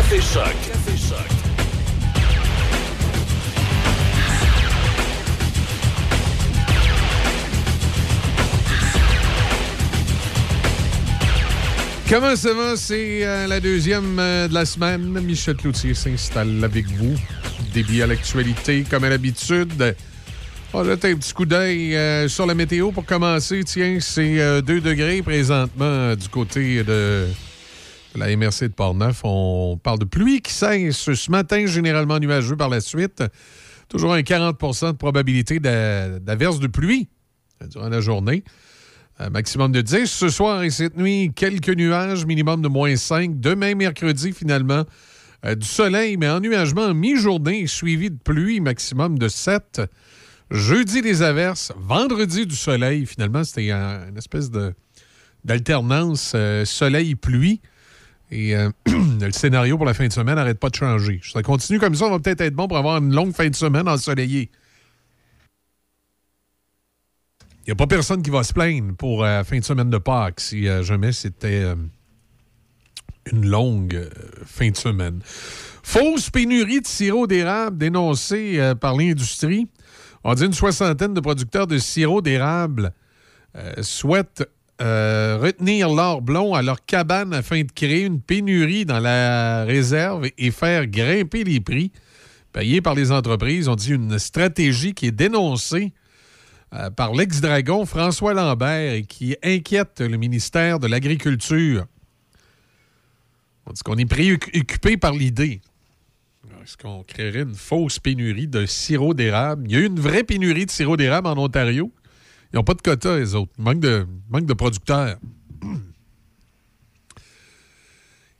Café Choc. Café. Comment ça va? C'est euh, la deuxième euh, de la semaine. Michel Cloutier s'installe avec vous. Débit à l'actualité, comme à l'habitude. On a un petit coup d'œil euh, sur la météo pour commencer. Tiens, c'est 2 degrés présentement du côté de la MRC de Portneuf. On parle de pluie qui cesse ce matin, généralement nuageux par la suite. Toujours un 40% de probabilité d'averse de pluie durant la journée. Maximum de 10 ce soir et cette nuit. Quelques nuages, minimum de moins 5. Demain, mercredi, finalement, euh, du soleil, mais ennuagement mi-journée, suivi de pluie, maximum de 7. Jeudi, des averses. Vendredi, du soleil. Finalement, c'était une espèce d'alternance euh, soleil-pluie. Et euh, le scénario pour la fin de semaine n'arrête pas de changer. Ça continue comme ça, on va peut-être être bon pour avoir une longue fin de semaine ensoleillée. Il n'y a pas personne qui va se plaindre pour la fin de semaine de Pâques si jamais c'était une longue fin de semaine. Fausse pénurie de sirop d'érable dénoncée par l'industrie. On dit une soixantaine de producteurs de sirop d'érable souhaitent retenir l'or blond à leur cabane afin de créer une pénurie dans la réserve et faire grimper les prix payés par les entreprises. On dit une stratégie qui est dénoncée par l'ex-dragon François Lambert et qui inquiète le ministère de l'Agriculture. On dit qu'on est préoccupé par l'idée. Est-ce qu'on créerait une fausse pénurie de sirop d'érable? Il y a eu une vraie pénurie de sirop d'érable en Ontario. Ils n'ont pas de quota, les autres. Manque de, manque de producteurs.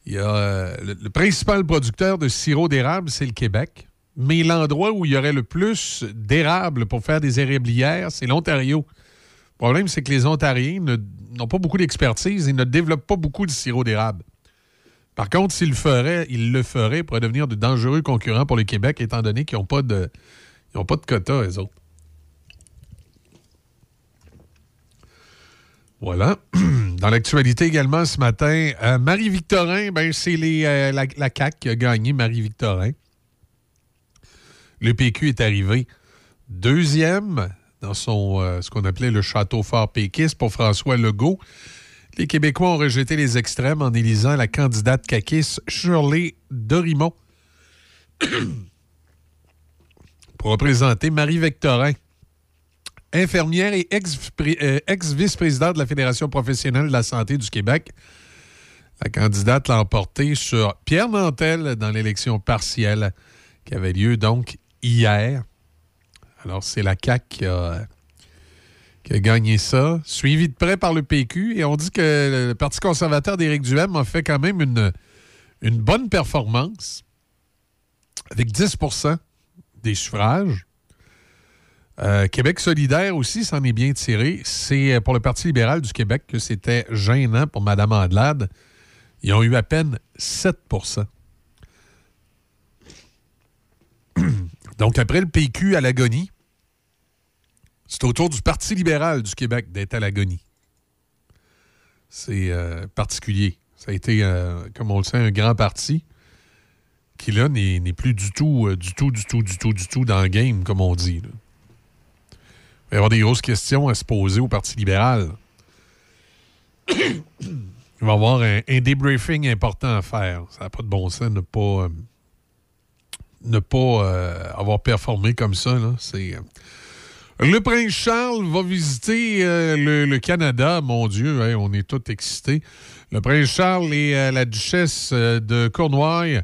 Il y a, le, principal producteur de sirop d'érable, c'est le Québec. Mais l'endroit où il y aurait le plus d'érable pour faire des érablières, c'est l'Ontario. Le problème, c'est que les Ontariens n'ont pas beaucoup d'expertise et ne développent pas beaucoup de sirop d'érable. Par contre, s'ils le feraient, ils le feraient pour devenir de dangereux concurrents pour le Québec, étant donné qu'ils n'ont pas de, ils quota, les autres. Voilà. Dans l'actualité également ce matin, euh, Marie-Victorin, ben, c'est euh, la, la CAQ qui a gagné Marie-Victorin. Le PQ est arrivé deuxième dans son euh, ce qu'on appelait le château fort péquiste pour François Legault. Les Québécois ont rejeté les extrêmes en élisant la candidate caquiste Shirley Dorimont pour représenter Marie-Victorin, infirmière et euh, ex-vice-présidente de la Fédération professionnelle de la santé du Québec. La candidate l'a emporté sur Pierre Nantel dans l'élection partielle qui avait lieu donc hier. Alors, c'est la CAQ qui a, gagné ça, suivi de près par le PQ. Et on dit que le Parti conservateur d'Éric Duhem a fait quand même une, une bonne performance avec 10% des suffrages. Euh, Québec solidaire aussi s'en est bien tiré. C'est euh, pour le Parti libéral du Québec que c'était gênant pour Mme Andelade. Ils ont eu à peine 7% Donc, après le PQ à l'agonie, c'est au tour du Parti libéral du Québec d'être à l'agonie. C'est euh, particulier. Ça a été, comme on le sait, un grand parti qui, là, n'est plus du tout, du tout, du tout, du tout, du tout dans le game, comme on dit. Va y avoir des grosses questions à se poser au Parti libéral. Il va y avoir un, débriefing important à faire. Ça n'a pas de bon sens de ne pas, euh, ne pas euh, avoir performé comme ça. C'est. Euh, le prince Charles va visiter le, Canada. Mon Dieu, on est tous excités. Le prince Charles et la duchesse de Cornouailles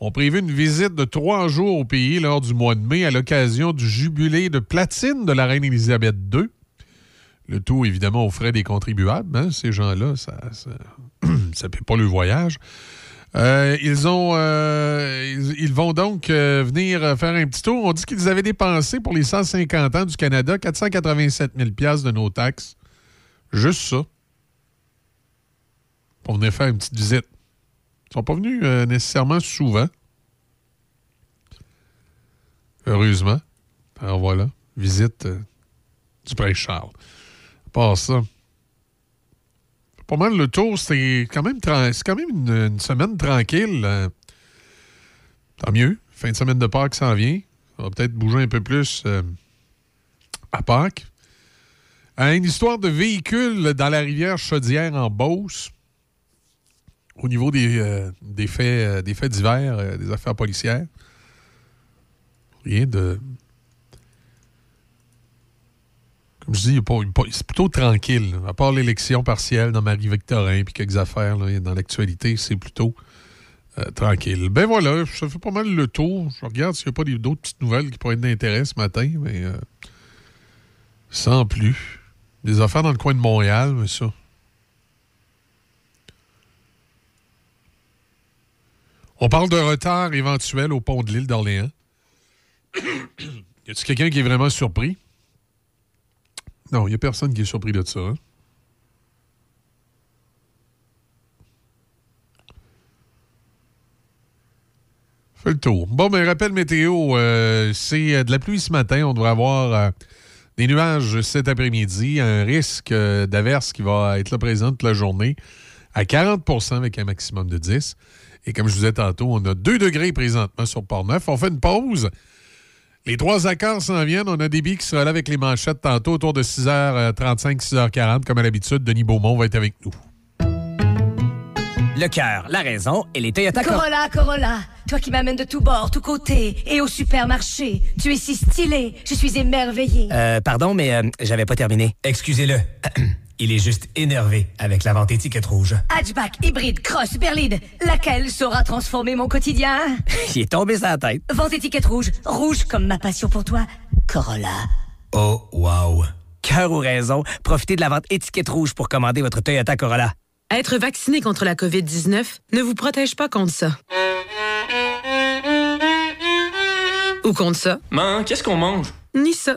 ont prévu une visite de trois jours au pays lors du mois de mai à l'occasion du jubilé de platine de la reine Élisabeth II. Le tout, évidemment, aux frais des contribuables. Hein, ces gens-là, ça ne paie pas le voyage. Euh, ils, ont, euh, ils, vont donc euh, venir faire un petit tour. On dit qu'ils avaient dépensé pour les 150 ans du Canada 487 000 de nos taxes. Juste ça. Pour venir faire une petite visite. Sont pas venus euh, nécessairement souvent. Heureusement. Alors voilà, visite euh, du prince Charles. Pas ça. Pas mal le tour, c'est quand même, quand même une, semaine tranquille. Euh. Tant mieux. Fin de semaine de Pâques s'en vient. On va peut-être bouger un peu plus euh, à Pâques. une histoire de véhicule dans la rivière Chaudière en Beauce. Au niveau des, euh, des faits, euh, des faits divers, des affaires policières. Rien de. Comme je dis, c'est plutôt tranquille. À part l'élection partielle dans Marie-Victorin puis quelques affaires dans l'actualité, c'est plutôt euh, tranquille. Ben voilà, ça fait pas mal le tour. Je regarde s'il n'y a pas d'autres petites nouvelles qui pourraient être d'intérêt ce matin, mais euh, sans plus. Des affaires dans le coin de Montréal, mais ça. On parle de retard éventuel au pont de l'île d'Orléans. y a-t-il quelqu'un qui est vraiment surpris? Non, il n'y a personne qui est surpris de ça. Hein? le tour. Bon, mais rappel météo, euh, c'est euh, de la pluie ce matin. On devrait avoir euh, des nuages cet après-midi. Un risque d'averse qui va être là présent toute la journée à 40% avec un maximum de 10. Et comme je vous disais tantôt, on a 2 degrés présentement sur Port-Neuf. On fait une pause. Les trois accords s'en viennent. On a des billes qui sera là avec les manchettes tantôt autour de 6h35, 6h40. Comme à l'habitude, Denis Beaumont va être avec nous. Le cœur, la raison et les Toyota Corolla, Corolla, toi qui m'amènes de tous bords, tous côtés et au supermarché. Tu es si stylé, je suis émerveillé. Euh, pardon, mais euh, j'avais pas terminé. Excusez-le. Il est juste énervé avec la vente étiquette rouge. Hatchback, hybride, cross, berline. Laquelle saura transformer mon quotidien? Il est tombé sa tête. Vente étiquette rouge. Rouge comme ma passion pour toi. Corolla. Oh, wow. Cœur ou raison, profitez de la vente étiquette rouge pour commander votre Toyota Corolla. Être vacciné contre la COVID-19 ne vous protège pas contre ça. Ou contre ça. Mais qu'est-ce qu'on mange? Ni ça.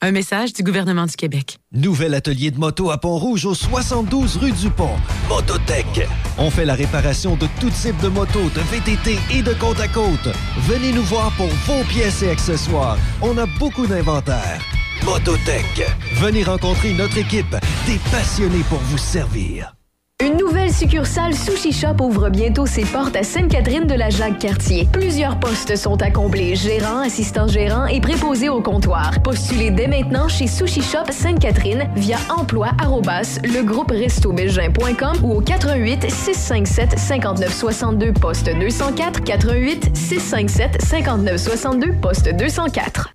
Un message du gouvernement du Québec. Nouvel atelier de moto à Pont-Rouge au 72 rue du Pont. Mototech. On fait la réparation de tout type de motos, de VTT et de côte à côte. Venez nous voir pour vos pièces et accessoires. On a beaucoup d'inventaire. Mototech. Venez rencontrer notre équipe, des passionnés pour vous servir. Une nouvelle succursale Sushi Shop ouvre bientôt ses portes à Sainte-Catherine de la Jacques-Cartier. Plusieurs postes sont à combler, gérant, assistant gérant et préposé au comptoir. Postulez dès maintenant chez Sushi Shop Sainte-Catherine via emploi ou au 88 657 5962 poste 204 88 657 5962 poste 204.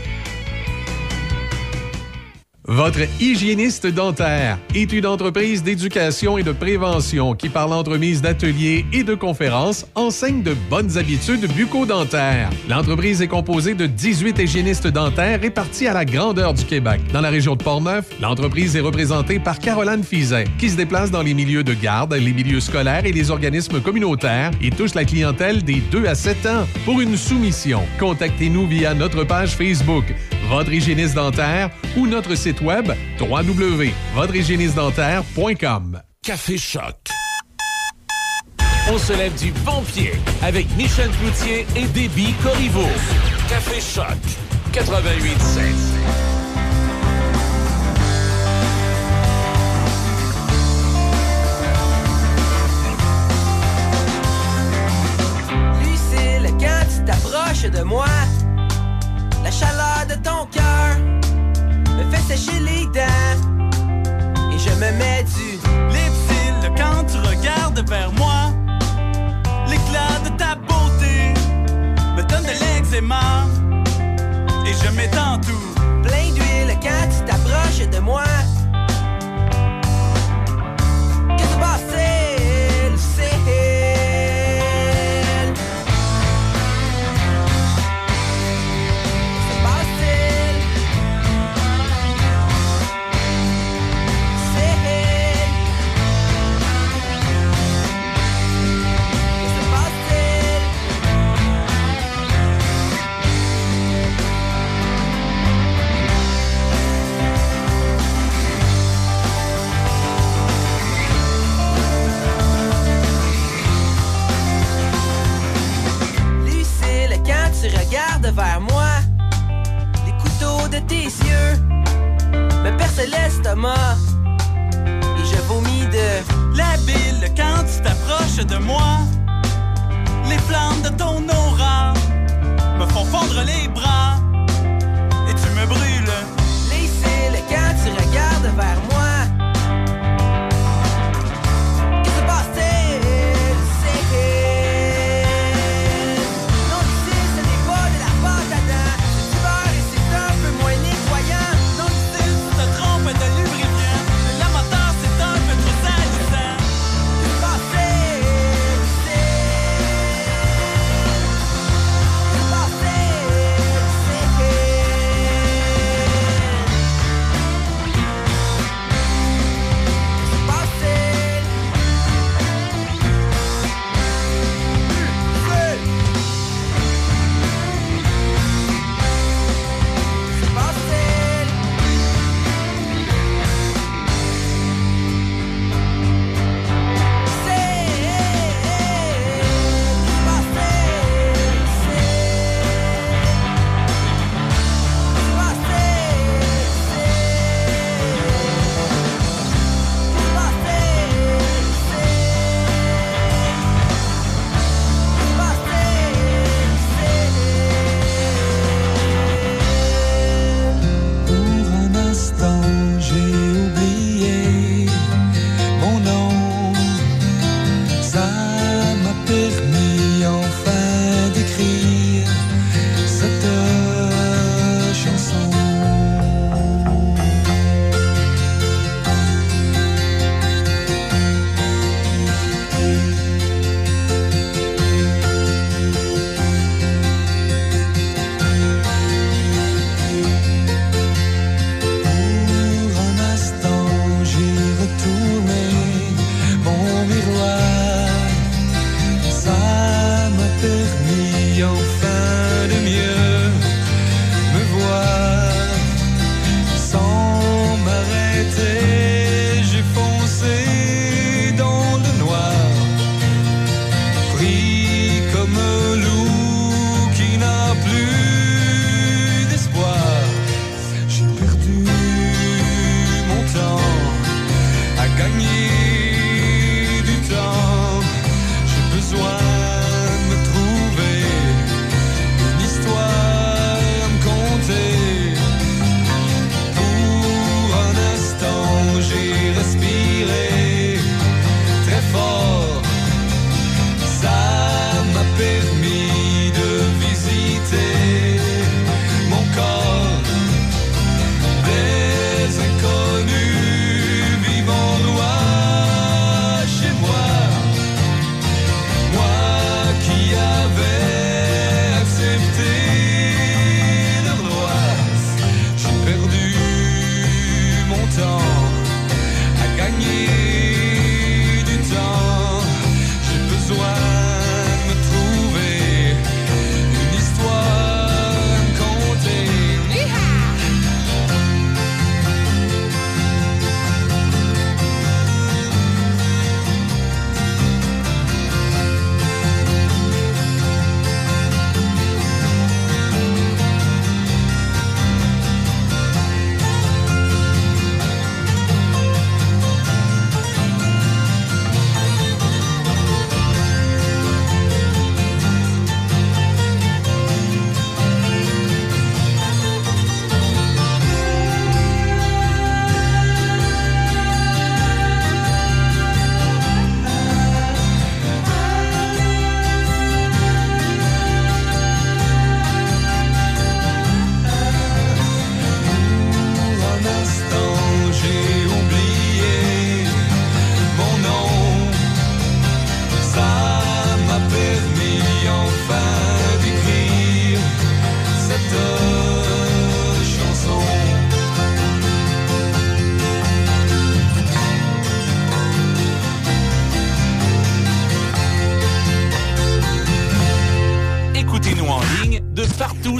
Votre hygiéniste dentaire est une entreprise d'éducation et de prévention qui, par l'entremise d'ateliers et de conférences, enseigne de bonnes habitudes bucco-dentaires. L'entreprise est composée de 18 hygiénistes dentaires répartis à la grandeur du Québec. Dans la région de Portneuf, l'entreprise est représentée par Caroline Fizet, qui se déplace dans les milieux de garde, les milieux scolaires et les organismes communautaires et touche la clientèle des 2 à 7 ans. Pour une soumission, contactez-nous via notre page Facebook, votre hygiéniste dentaire ou notre site web www.votrehygiéniste-dentaire.com. Café Choc. On se lève du bon pied avec Michel Cloutier et Déby Corriveau. Café Choc 88.7. Lucille, quand tu t'approches de moi, la chaleur de ton cœur me fait sécher les dents et je me mets du lipsil quand tu regardes vers moi. L'éclat de ta beauté me donne de l'eczéma et je m'étends tout. Plein d'huile quand tu t'approches de moi. Qu'est-ce qui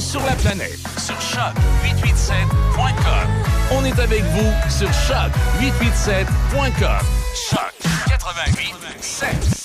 sur la planète. Sur choc887.com. On est avec vous sur choc887.com. Choc 88 7.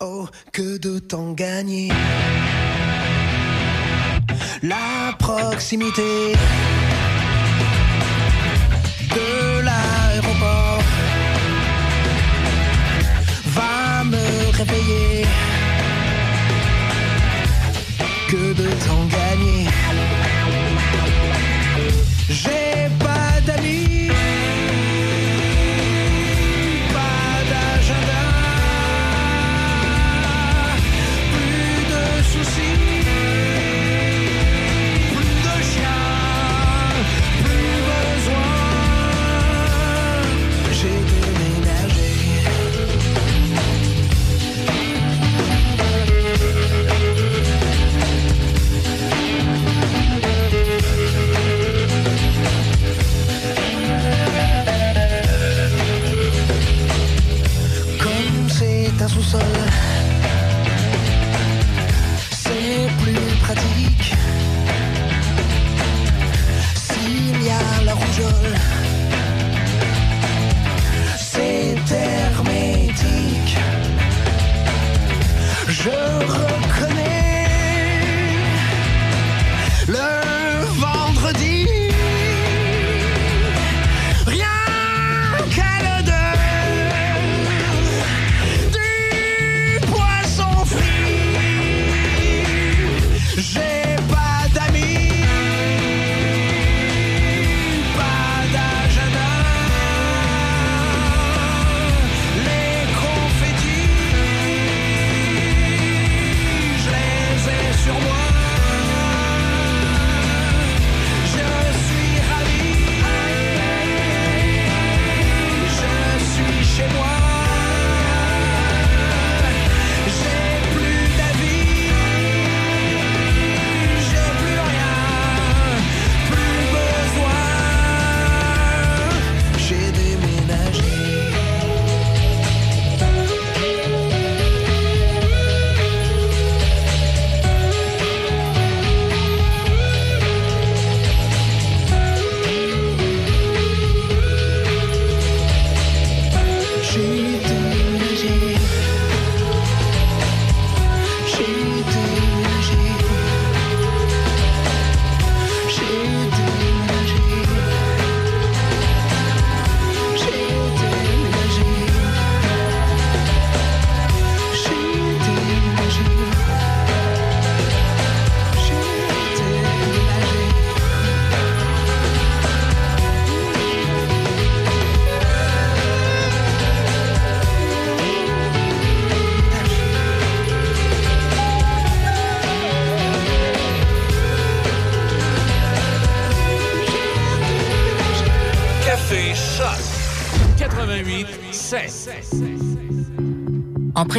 Oh, que de temps gagné. La proximité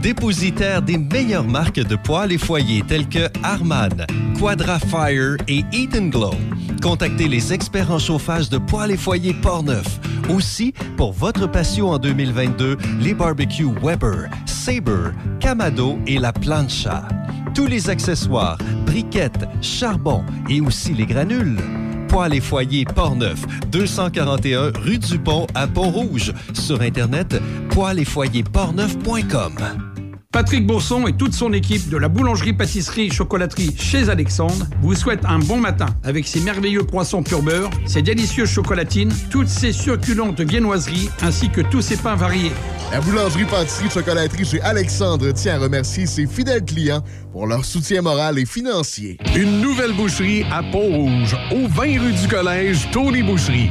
dépositaire des meilleures marques de poêles et foyers tels que Harman, Quadra Fire et Eden Glow. Contactez les experts en chauffage de poêles et foyers Portneuf. Aussi, pour votre patio en 2022, les barbecues Weber, Sabre, Camado et la Plancha. Tous les accessoires, briquettes, charbon et aussi les granules. Poêles et foyers Portneuf, 241 rue du Pont à Pont-Rouge. Sur Internet, poêles et foyers portneuf.com. Patrick Bourson et toute son équipe de la boulangerie-pâtisserie-chocolaterie chez Alexandre vous souhaitent un bon matin avec ses merveilleux croissants pur beurre, ses délicieuses chocolatines, toutes ses succulentes viennoiseries ainsi que tous ses pains variés. La boulangerie-pâtisserie-chocolaterie chez Alexandre tient à remercier ses fidèles clients pour leur soutien moral et financier. Une nouvelle boucherie à Pont-Rouge, au 20 rue du Collège, Tony Boucherie.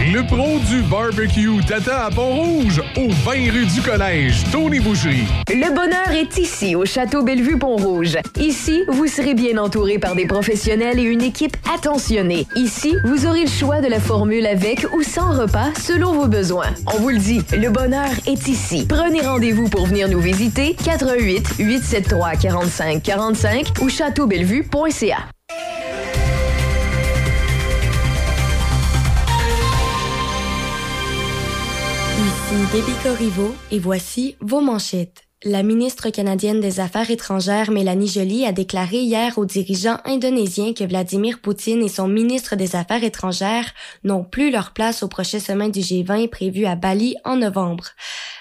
Le pro barbecue t'attend à Pont-Rouge, au 20 rue du Collège, Tony Boucherie. Le bonheur est ici, au Château Bellevue-Pont-Rouge. Ici, vous serez bien entouré par des professionnels et une équipe attentionnée. Ici, vous aurez le choix de la formule avec ou sans repas selon vos besoins. On vous le dit, le bonheur est ici. Prenez rendez-vous pour venir nous visiter 88 873 45 45 ou châteaubellevue.ca. Ici Déby Corriveau et voici vos manchettes. La ministre canadienne des Affaires étrangères Mélanie Joly a déclaré hier aux dirigeants indonésiens que Vladimir Poutine et son ministre des Affaires étrangères n'ont plus leur place au prochain sommet du G20 prévu à Bali en novembre.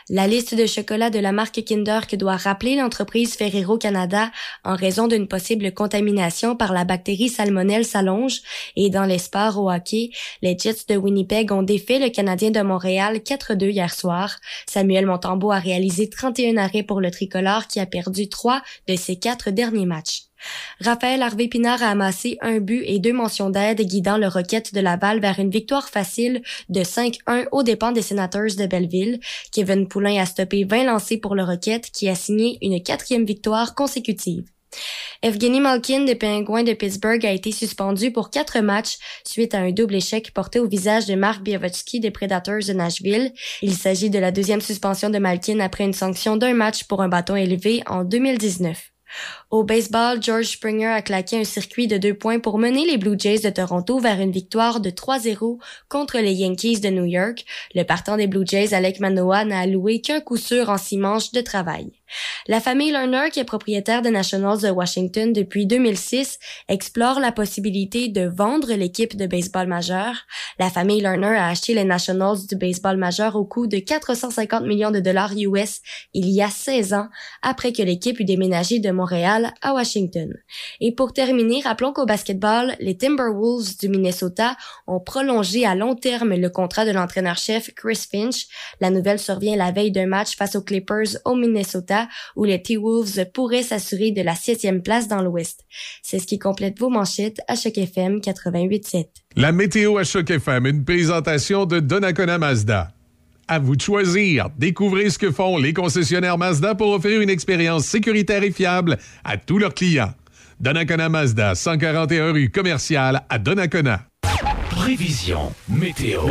La liste de chocolat de la marque Kinder que doit rappeler l'entreprise Ferrero Canada en raison d'une possible contamination par la bactérie Salmonelle s'allonge et dans les sports au hockey, les Jets de Winnipeg ont défait le Canadien de Montréal 4-2 hier soir. Samuel Montembeau a réalisé 31 arrêts pour le tricolore qui a perdu trois de ses quatre derniers matchs. Raphaël Harvey Pinard a amassé un but et deux mentions d'aide guidant le Rocket de Laval vers une victoire facile de 5-1 aux dépens des Senators de Belleville. Kevin Poulain a stoppé 20 lancés pour le Rocket qui a signé une quatrième victoire consécutive. Evgeny Malkin des Penguins de Pittsburgh a été suspendu pour quatre matchs suite à un double échec porté au visage de Mark Biavotsky des Predators de Nashville. Il s'agit de la deuxième suspension de Malkin après une sanction d'un match pour un bâton élevé en 2019. Au baseball, George Springer a claqué un circuit de deux points pour mener les Blue Jays de Toronto vers une victoire de 3-0 contre les Yankees de New York. Le partant des Blue Jays, Alec Manoa, n'a alloué qu'un coup sûr en six manches de travail. La famille Lerner, qui est propriétaire des Nationals de Washington depuis 2006, explore la possibilité de vendre l'équipe de baseball majeur. La famille Lerner a acheté les Nationals du baseball majeur au coût de 450 millions de dollars US il y a 16 ans, après que l'équipe eut déménagé de Montréal à Washington. Et pour terminer, rappelons qu'au basketball, les Timberwolves du Minnesota ont prolongé à long terme le contrat de l'entraîneur-chef Chris Finch. La nouvelle survient la veille d'un match face aux Clippers au Minnesota où les T-Wolves pourraient s'assurer de la septième place dans l'Ouest. C'est ce qui complète vos manchettes à Choc FM 88.7. La météo à Choc FM, une présentation de Donnacona Mazda. À vous de choisir. Découvrez ce que font les concessionnaires Mazda pour offrir une expérience sécuritaire et fiable à tous leurs clients. Donnacona Mazda, 141 rue commerciale à Donnacona. Prévision météo.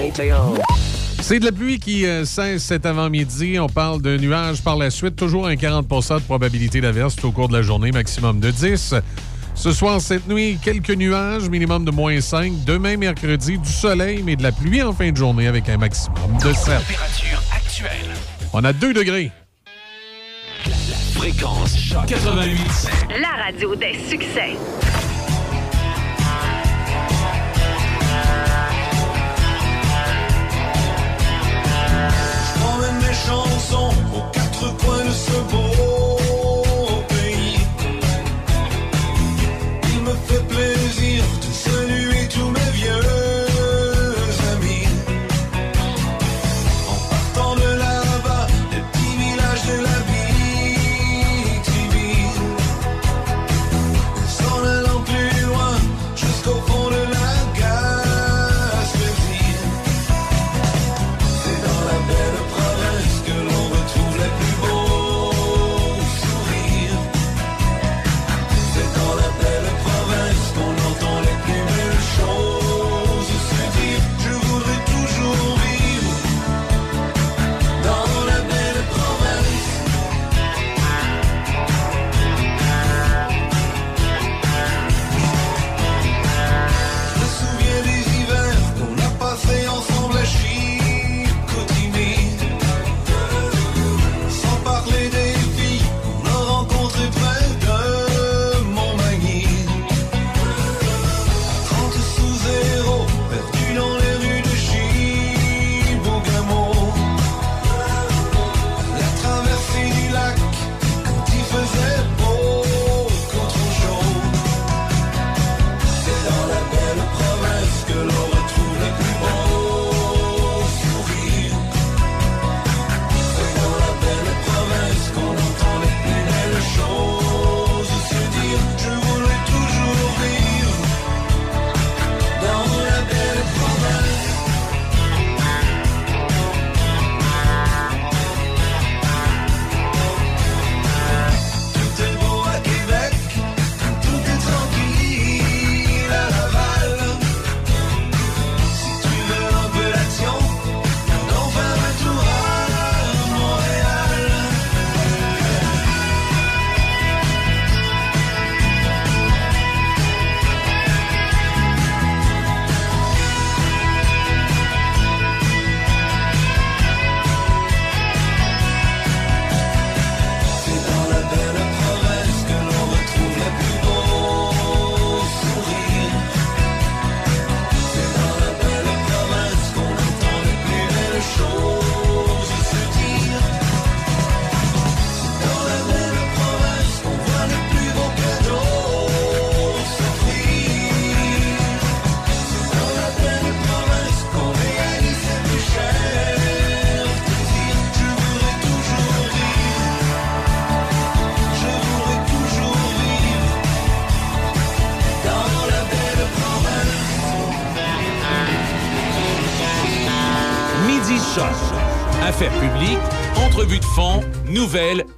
C'est de la pluie qui euh, cesse cet avant-midi. On parle de nuages par la suite. Toujours un 40% de probabilité d'averse au cours de la journée, maximum de 10. Ce soir, cette nuit, quelques nuages, minimum de moins 5. Demain, mercredi, du soleil, mais de la pluie en fin de journée avec un maximum de 7. Température actuelle. On a 2 degrés. Fréquence choc 88. La radio des succès.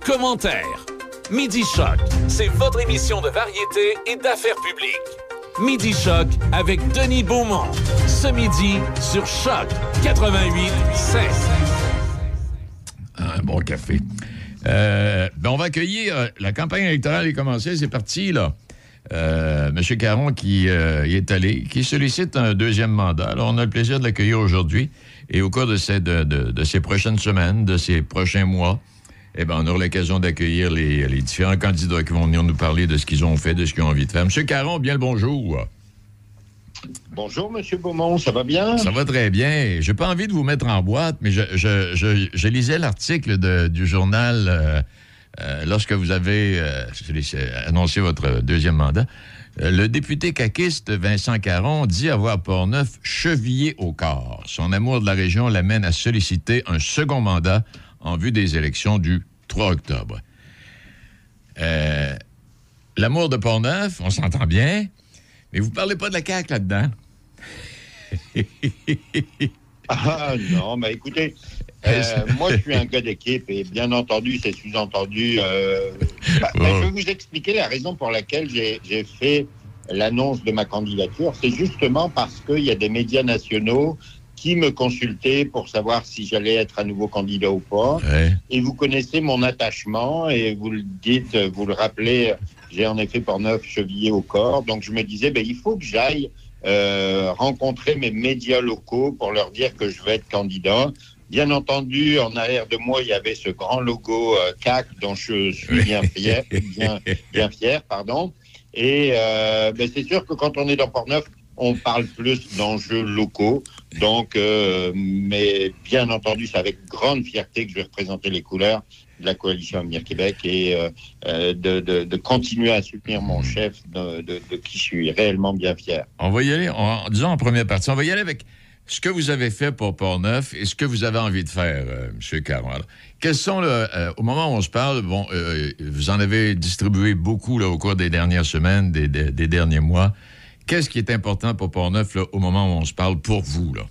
Commentaires. Midi Choc, c'est votre émission de variété et d'affaires publiques. Midi Choc avec Denis Beaumont. Ce midi sur Choc 88 Un bon café. Euh, ben, on va accueillir. euh, La campagne électorale est commencée, c'est parti, là. Euh, Monsieur Caron qui est allé, qui sollicite un deuxième mandat. Alors, on a le plaisir de l'accueillir aujourd'hui. Et au cours de ces prochaines semaines, de ces prochains mois, eh ben, on aura l'occasion d'accueillir les, les différents candidats qui vont venir nous parler de ce qu'ils ont fait, de ce qu'ils ont envie de faire. Monsieur Caron, bien le bonjour. Bonjour, Monsieur Beaumont, ça va bien? Ça va très bien. J'ai pas envie de vous mettre en boîte, mais je, je- je- je lisais l'article du journal euh, euh, lorsque vous avez euh, annoncé votre deuxième mandat. Le député caquiste Vincent Caron dit avoir Portneuf chevillé au corps. Son amour de la région l'amène à solliciter un second mandat en vue des élections du 3 octobre. Euh, L'amour de Portneuf, on s'entend bien, mais vous parlez pas de la CAQ là-dedans. Ah non, mais écoutez, euh, moi je suis un gars d'équipe et bien entendu, c'est sous-entendu. euh, bah, bah, je vais vous expliquer la raison pour laquelle j'ai fait l'annonce de ma candidature. C'est justement parce qu'il y a des médias nationaux qui me consultaient pour savoir si j'allais être à nouveau candidat ou pas. Et vous connaissez mon attachement et vous le dites, vous le rappelez, j'ai en effet pour neuf chevillé au corps. Donc je me disais, ben, il faut que j'aille euh, rencontrer mes médias locaux pour leur dire que je vais être candidat. Bien entendu, en arrière de moi, il y avait ce grand logo euh, CAC dont je suis bien fier, bien, bien fier, pardon. Et euh, ben, c'est sûr que quand on est dans Portneuf, on parle plus d'enjeux locaux. Donc, euh, mais bien entendu, c'est avec grande fierté que je vais représenter les couleurs de la coalition Avenir Québec et euh, euh, de, de- de continuer à soutenir mon chef de, qui je suis réellement bien fier. On va y aller, en, disons en première partie, on va y aller avec ce que vous avez fait pour Portneuf et ce que vous avez envie de faire, euh, M. Caron. Alors, quels sont, le, euh, au moment où on se parle, bon, vous en avez distribué beaucoup là, au cours des dernières semaines, des, des- des derniers mois. Qu'est-ce qui est important pour Portneuf là, au moment où on se parle pour vous, là,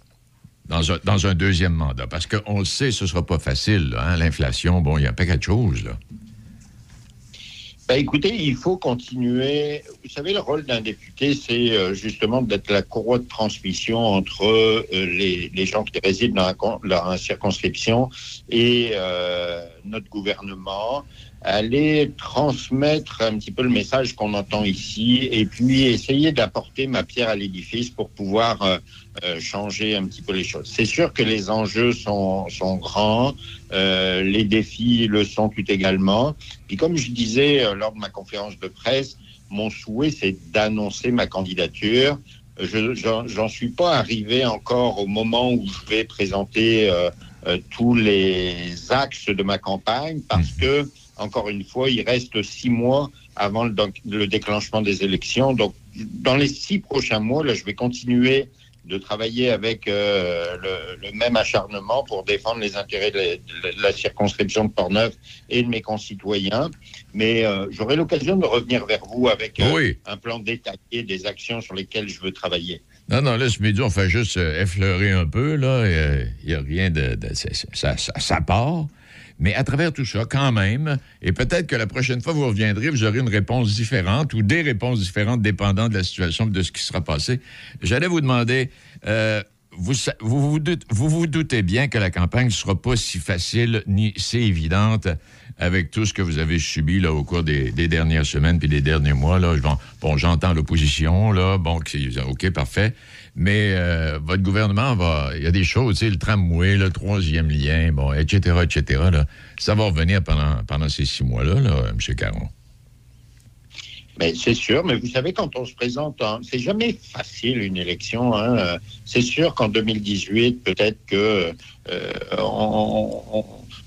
dans, un, deuxième mandat? Parce qu'on le sait, ce ne sera pas facile. hein, L'inflation, bon, il y a un paquet de choses. Ben, écoutez, il faut continuer. Vous savez, le rôle d'un député, c'est euh, justement d'être la courroie de transmission entre euh, les, gens qui résident dans la, con- dans la circonscription et euh, notre gouvernement, aller transmettre un petit peu le message qu'on entend ici et puis essayer d'apporter ma pierre à l'édifice pour pouvoir euh, euh, changer un petit peu les choses. C'est sûr que les enjeux sont, sont grands, euh, les défis le sont tout également. Puis comme je disais euh, lors de ma conférence de presse, mon souhait, c'est d'annoncer ma candidature. Je j'en j'en suis pas arrivé encore au moment où je vais présenter euh, euh, tous les axes de ma campagne parce que, encore une fois, il reste six mois avant le, déclenchement des élections. Donc, dans les six prochains mois, là, je vais continuer de travailler avec euh, le, le même acharnement pour défendre les intérêts de la, de la circonscription de Portneuf et de mes concitoyens. Mais euh, j'aurai l'occasion de revenir vers vous avec euh, Oui. un plan détaillé des actions sur lesquelles je veux travailler. Non, non, là, ce midi, on fait juste effleurer un peu, là. Il n'y a rien de... de- ça part. Mais à travers tout ça, quand même, et peut-être que la prochaine fois, vous reviendrez, vous aurez une réponse différente ou des réponses différentes dépendant de la situation de ce qui sera passé. J'allais vous demander, euh, vous, vous, vous, doute- vous vous doutez bien que la campagne ne sera pas si facile ni si évidente avec tout ce que vous avez subi là, au cours des, dernières semaines puis des derniers mois. Là. Bon, j'entends l'opposition, là, bon, OK, parfait. Mais euh, votre gouvernement va. Il y a des choses, le tramway, le troisième lien, bon, etc., etc. Là, ça va revenir pendant, pendant ces six mois-là, là, M. Caron. Mais c'est sûr, mais vous savez, quand on se présente, en- c'est jamais facile une élection. hein. C'est sûr qu'en 2018, peut-être que euh,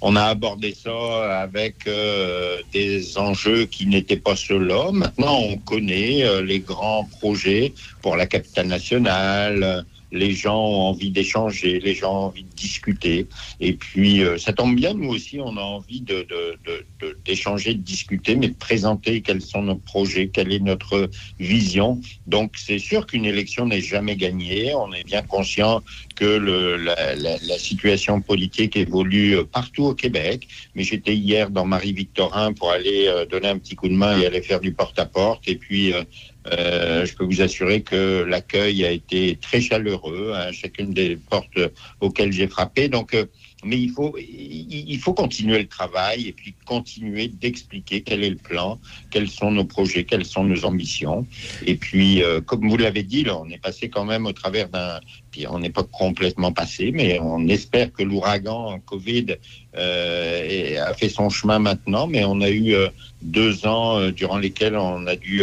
on a abordé ça avec euh, des enjeux qui n'étaient pas ceux-là. Maintenant, on connaît euh, les grands projets pour la capitale nationale, les gens ont envie d'échanger, les gens ont envie de discuter. Et puis, euh, ça tombe bien, nous aussi, on a envie de- de- de- de- d'échanger, de, discuter, mais de présenter quels sont nos projets, quelle est notre vision. Donc, c'est sûr qu'une élection n'est jamais gagnée. On est bien conscient que le- la, la- la situation politique évolue euh, partout au Québec. Mais j'étais hier dans Marie-Victorin pour aller euh, donner un petit coup de main et aller faire du porte-à-porte. Et puis, euh, euh, je peux vous assurer que l'accueil a été très chaleureux à chacune des portes auxquelles j'ai frappé. Donc, euh, mais il faut, il faut continuer le travail et puis continuer d'expliquer quel est le plan, quels sont nos projets, quelles sont nos ambitions. Et puis, euh, comme vous l'avez dit, on est passé quand même au travers d'un, puis on n'est pas complètement passé, mais on espère que l'ouragan Covid a fait son chemin maintenant. Mais on a eu deux ans durant lesquels on a dû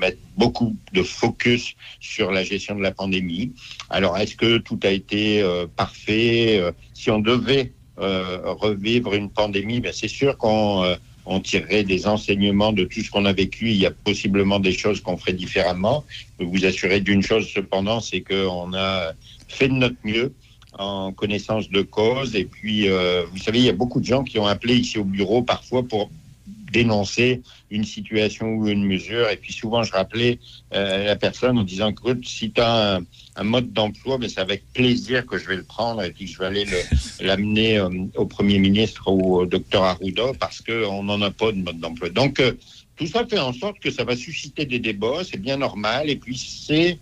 mettre beaucoup de focus sur la gestion de la pandémie. Alors, est-ce que tout a été euh, parfait Euh, Si on devait euh, revivre une pandémie, ben, c'est sûr qu'on euh, on tirerait des enseignements de tout ce qu'on a vécu. Il y a possiblement des choses qu'on ferait différemment. Je peux vous assurer d'une chose cependant, c'est qu'on a fait de notre mieux en connaissance de cause. Et puis, euh, vous savez, il y a beaucoup de gens qui ont appelé ici au bureau parfois pour dénoncer une situation ou une mesure. Et puis souvent, je rappelais euh, la personne en disant, écoute, si tu as un, mode d'emploi, mais c'est avec plaisir que je vais le prendre et puis que je vais aller le- l'amener euh, au Premier ministre ou au docteur Arruda parce qu'on n'en a pas de mode d'emploi. Donc, euh, tout ça fait en sorte que ça va susciter des débats, c'est bien normal. Et puis, c'est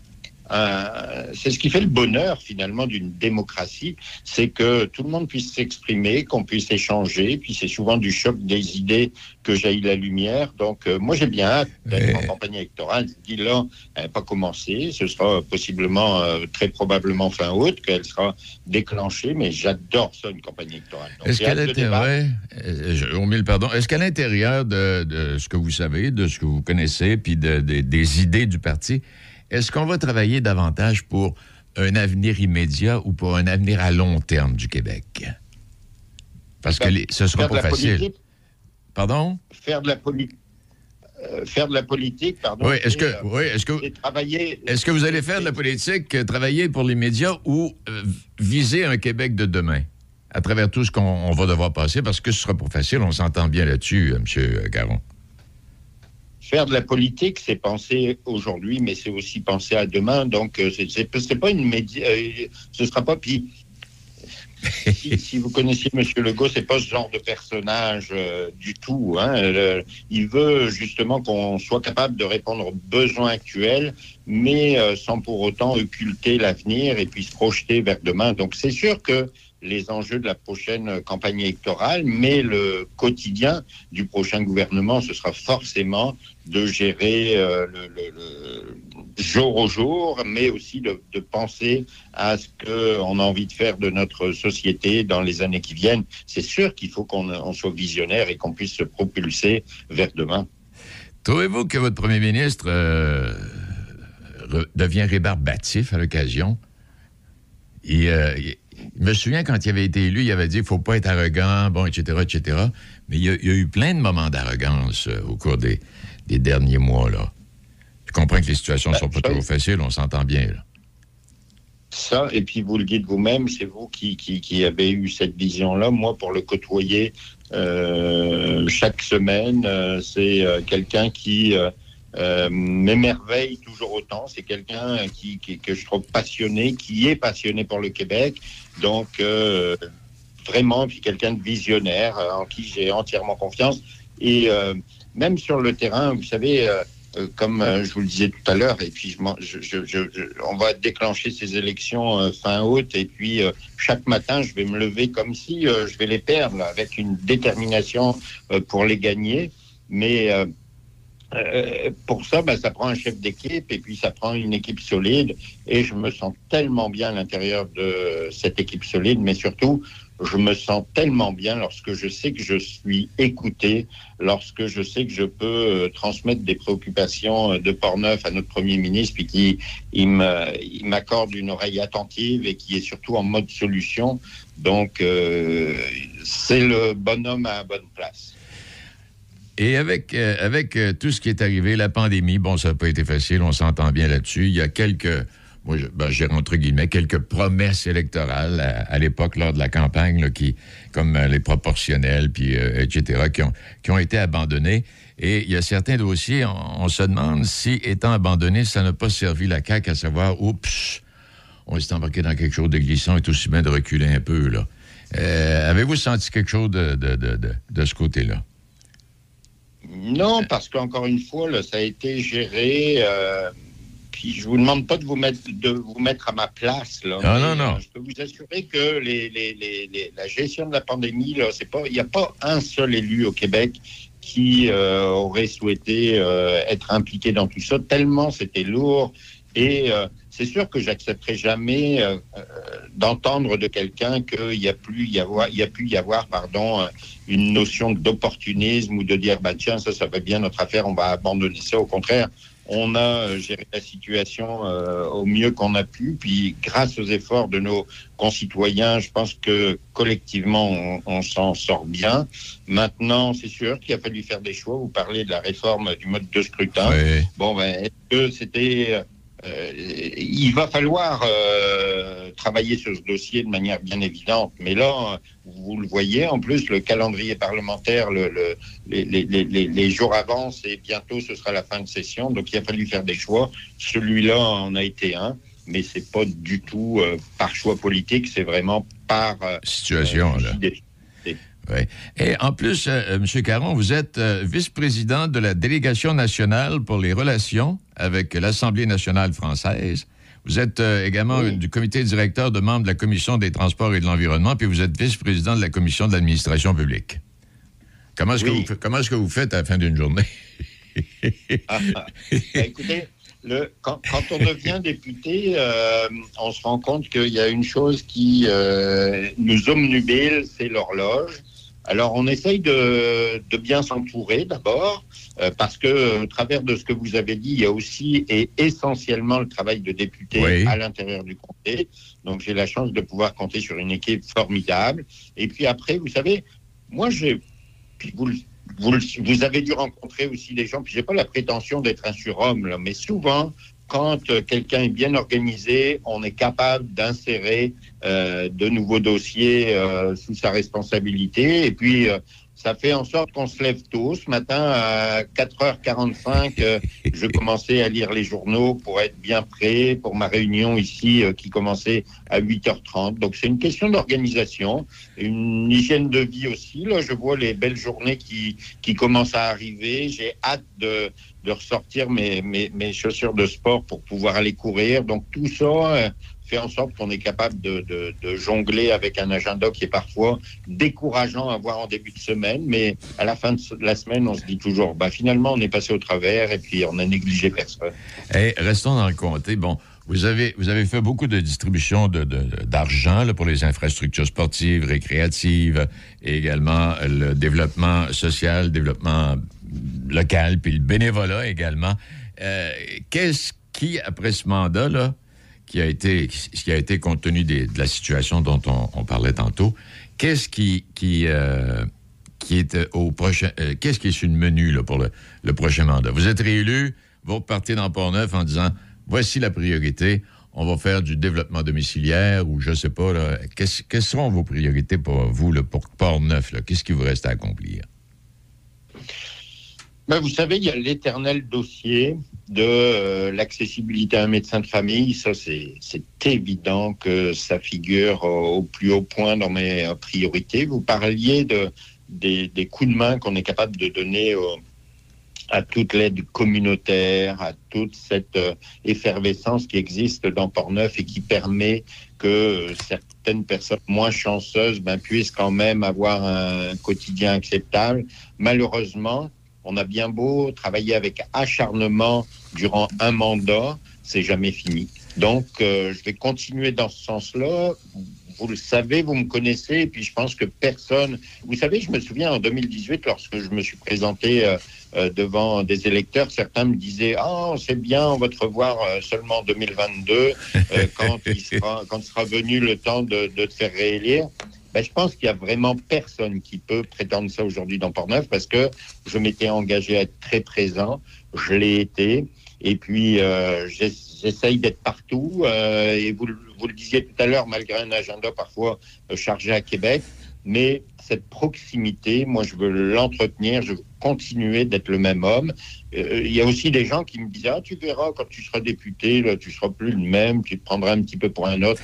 euh, c'est ce qui fait le bonheur finalement d'une démocratie, c'est que tout le monde puisse s'exprimer, qu'on puisse échanger, puis c'est souvent du choc des idées que jaillit la lumière. Donc euh, moi j'ai bien hâte d'être en campagne électorale. Je dis là, elle n'a pas commencé, ce sera possiblement euh, très probablement fin août qu'elle sera déclenchée, mais j'adore ça une campagne électorale. Est-ce qu'à l'intérieur, pardon, est-ce qu'à l'intérieur de, de ce que vous savez, de ce que vous connaissez, puis de- de- des idées du parti, est-ce qu'on va travailler davantage pour un avenir immédiat ou pour un avenir à long terme du Québec? Parce que les- ce sera faire de pas facile. Pardon? faire de la politique. faire de la politique, pardon. Oui, est-ce que, euh, oui, est-ce que, travailler. est-ce que vous allez faire de la politique, euh, travailler pour les médias ou euh, viser un Québec de demain? À travers tout ce qu'on on va devoir passer? Parce que ce sera pas facile, on s'entend bien là-dessus, euh, M. Garon. Faire de la politique, c'est penser aujourd'hui, mais c'est aussi penser à demain. Donc, euh, c'est- pas une média. euh, ce sera pas. Puis, si, si vous connaissiez M. Legault, c'est pas ce genre de personnage euh, du tout. hein. Le- il veut justement qu'on soit capable de répondre aux besoins actuels, mais euh, sans pour autant occulter l'avenir et puis se projeter vers demain. Donc, c'est sûr que les enjeux de la prochaine campagne électorale, mais le quotidien du prochain gouvernement, ce sera forcément de gérer euh, le, jour au jour, mais aussi de, penser à ce qu'on a envie de faire de notre société dans les années qui viennent. C'est sûr qu'il faut qu'on on soit visionnaire et qu'on puisse se propulser vers demain. Trouvez-vous que votre premier ministre euh, devient rébarbatif à l'occasion? Euh, je me souviens quand il avait été élu, il avait dit ne faut pas être arrogant, bon, etc., etc. Mais il y a, il y a eu plein de moments d'arrogance euh, au cours des, des derniers mois. Là. Je comprends que les situations ne sont pas toujours faciles, on s'entend bien. Là. Ça, et puis vous le dites vous-même, c'est vous qui, qui, qui avez eu cette vision-là. Moi, pour le côtoyer euh, chaque semaine, euh, c'est quelqu'un qui euh, m'émerveille toujours autant. C'est quelqu'un qui, qui- que je trouve passionné, qui est passionné pour le Québec. Donc, euh, vraiment, puis quelqu'un de visionnaire euh, en qui j'ai entièrement confiance. Et euh, même sur le terrain, vous savez, euh, comme je vous le disais tout à l'heure, et puis je je- je- on va déclencher ces élections fin août, et puis chaque matin, je vais me lever comme si je vais les perdre, avec une détermination pour les gagner. Mais euh, pour ça, ben, ça prend un chef d'équipe et puis ça prend une équipe solide. Et je me sens tellement bien à l'intérieur de cette équipe solide, mais surtout, je me sens tellement bien lorsque je sais que je suis écouté, lorsque je sais que je peux euh, transmettre des préoccupations euh, de Portneuf à notre Premier ministre, puis il m'accorde une oreille attentive et qui est surtout en mode solution. Donc, euh, c'est le bonhomme à la bonne place. Et avec, euh, avec euh, tout ce qui est arrivé, la pandémie, bon, ça n'a pas été facile, on s'entend bien là-dessus. Il y a quelques moi, je- ben, j'ai entre guillemets quelques promesses électorales à, l'époque lors de la campagne, qui, comme euh, les proportionnels, puis etc., qui ont, qui ont été abandonnés. Et il y a certains dossiers, on, se demande si, étant abandonnés, ça n'a pas servi la CAQ à savoir, oups, on s'est embarqué dans quelque chose de glissant, est aussi bien de reculer un peu, là. Avez-vous senti quelque chose de, de, de, de ce côté-là? Non, parce qu'encore une fois, là, ça a été géré. euh, puis je vous demande pas de vous mettre, de vous mettre à ma place. Là, Non, non, non. euh, Je peux vous assurer que les, les- les- les- la gestion de la pandémie, là, c'est pas, il n'y a pas un seul élu au Québec qui euh, aurait souhaité euh, être impliqué dans tout ça, tellement c'était lourd. Et euh, c'est sûr que j'accepterai jamais euh, euh, d'entendre de quelqu'un qu'il y a plus y avoir, il y a pu y avoir, pardon, euh, une notion d'opportunisme ou de dire bah tiens ça ça va bien notre affaire, on va abandonner ça. Au contraire, on a géré la situation euh, au mieux qu'on a pu. Puis grâce aux efforts de nos concitoyens, je pense que collectivement on, on s'en sort bien. Maintenant, c'est sûr qu'il a fallu faire des choix. Vous parlez de la réforme du mode de scrutin. Bon ben est-ce que c'était il va falloir euh, travailler sur ce dossier de manière bien évidente. Mais là, vous le voyez, en plus, le calendrier parlementaire, le, le- les, les- les- les- les jours avancent et bientôt ce sera la fin de session. Donc il a fallu faire des choix. Celui-là en a été un, mais c'est pas du tout euh, par choix politique, c'est vraiment par euh, Situation, euh, là. Oui. Et en plus, euh, euh, M. Caron, vous êtes euh, vice-président de la délégation nationale pour les relations avec l'Assemblée nationale française. Vous êtes euh, également du comité directeur de membres de la Commission des transports et de l'environnement, puis vous êtes vice-président de la Commission de l'administration publique. Comment est-ce que, vous que faites à la fin d'une journée? Ah, ah. Ben, écoutez, le, quand, quand on devient député, euh, on se rend compte qu'il y a une chose qui euh, nous omnubile, c'est l'horloge. Alors, on essaye de, de bien s'entourer d'abord, euh, parce que euh, au travers de ce que vous avez dit, il y a aussi et essentiellement le travail de député Oui. à l'intérieur du comté. Donc, j'ai la chance de pouvoir compter sur une équipe formidable. Et puis après, vous savez, moi, j'ai puis vous, vous, vous avez dû rencontrer aussi des gens, puis j'ai pas la prétention d'être un surhomme, là, mais souvent, quand euh, quelqu'un est bien organisé, on est capable d'insérer euh, de nouveaux dossiers euh, sous sa responsabilité. Et puis, ça fait en sorte qu'on se lève tôt. Ce matin, à 4h45, euh, je commençais à lire les journaux pour être bien prêt pour ma réunion ici qui commençait à 8h30. Donc, c'est une question d'organisation, une hygiène de vie aussi. Là, je vois les belles journées qui, qui commencent à arriver. J'ai hâte de, de ressortir mes, mes, chaussures de sport pour pouvoir aller courir. Donc, tout ça euh, fait en sorte qu'on est capable de, de, de jongler avec un agenda qui est parfois décourageant à voir en début de semaine, mais à la fin de la semaine, on se dit toujours, bah, finalement, on est passé au travers et puis on a négligé personne. Et restons dans le comté. Bon, vous avez, vous avez fait beaucoup de distribution de- de- d'argent là, pour les infrastructures sportives, récréatives, et également le développement social, développement local, puis le bénévolat également. Euh, Qu'est-ce qui, après ce mandat-là, qui a été, qui a été compte tenu de la situation dont on, parlait tantôt, qu'est-ce qui, qui, euh, qui est euh, au prochain, qu'est-ce qui est sur le menu là, pour le, le prochain mandat? Vous êtes réélu, vous repartez dans Port-Neuf en disant, voici la priorité, on va faire du développement domiciliaire ou je sais pas, là, qu'est-ce- quelles seront vos priorités pour vous, là, pour Port-Neuf? là? Qu'est-ce qui vous reste à accomplir? Ben, vous savez, il y a l'éternel dossier de euh, l'accessibilité à un médecin de famille. Ça, c'est évident que ça figure au, plus haut point dans mes euh, priorités. Vous parliez de, des, des coups de main qu'on est capable de donner au- à toute l'aide communautaire, à toute cette euh, effervescence qui existe dans Port-Neuf et qui permet que certaines personnes moins chanceuses ben, puissent quand même avoir un quotidien acceptable. Malheureusement, on a bien beau travailler avec acharnement durant un mandat, c'est jamais fini. Donc, euh, je vais continuer dans ce sens-là. Vous le savez, vous me connaissez, et puis je pense que personne. Vous savez, je me souviens en 2018, lorsque je me suis présenté euh, euh, devant des électeurs, certains me disaient Ah, c'est bien, on va te revoir seulement en 2022, euh, quand, il sera, quand sera venu le temps de, de te faire réélire. Ben, je pense qu'il y a vraiment personne qui peut prétendre ça aujourd'hui dans Port-Neuf parce que je m'étais engagé à être très présent, je l'ai été, Et puis, euh, j'ess- j'essaye d'être partout. euh, et vous, vous le disiez tout à l'heure, malgré un agenda parfois euh, chargé à Québec. Mais cette proximité, moi, je veux l'entretenir, je veux continuer d'être le même homme. Euh, Il y a aussi des gens qui me disent Ah, tu verras, quand tu seras député, là, tu seras plus le même, tu te prendras un petit peu pour un autre.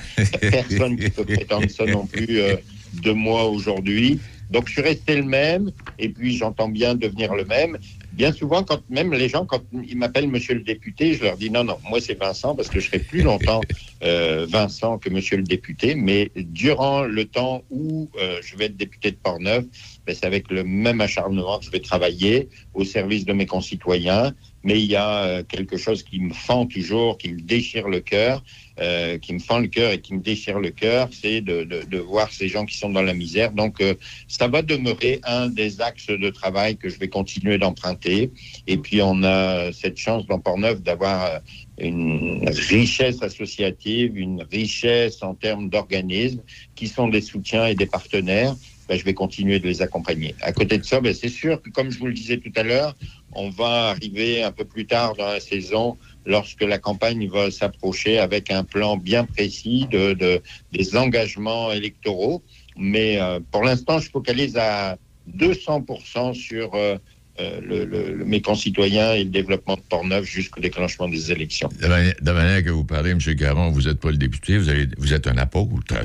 Personne qui peut prétendre ça non plus euh, de moi aujourd'hui. Donc, je suis resté le même, et puis j'entends bien devenir le même. Bien souvent, quand même les gens, quand ils m'appellent Monsieur le député, je leur dis non, non, moi c'est Vincent parce que je serai plus longtemps euh, Vincent que Monsieur le député, mais durant le temps où euh, je vais être député de Portneuf, ben, c'est avec le même acharnement que je vais travailler au service de mes concitoyens. Mais il y a euh, quelque chose qui me fend toujours, qui me déchire le cœur, euh, qui me fend le cœur et qui me déchire le cœur, c'est de, de- de voir ces gens qui sont dans la misère. Donc, euh, ça va demeurer un des axes de travail que je vais continuer d'emprunter. Et puis, on a cette chance dans Portneuf d'avoir euh, une richesse associative, une richesse en termes d'organismes qui sont des soutiens et des partenaires. Ben, je vais continuer de les accompagner. À côté de ça, ben, c'est sûr que, comme je vous le disais tout à l'heure, on va arriver un peu plus tard dans la saison lorsque la campagne va s'approcher avec un plan bien précis de, de- des engagements électoraux. Mais euh, pour l'instant, je focalise à 200% sur euh, euh, mes concitoyens et le développement de Portneuf jusqu'au déclenchement des élections. De manière, que vous parlez, M. Caron, vous n'êtes pas le député, vous êtes un apôtre.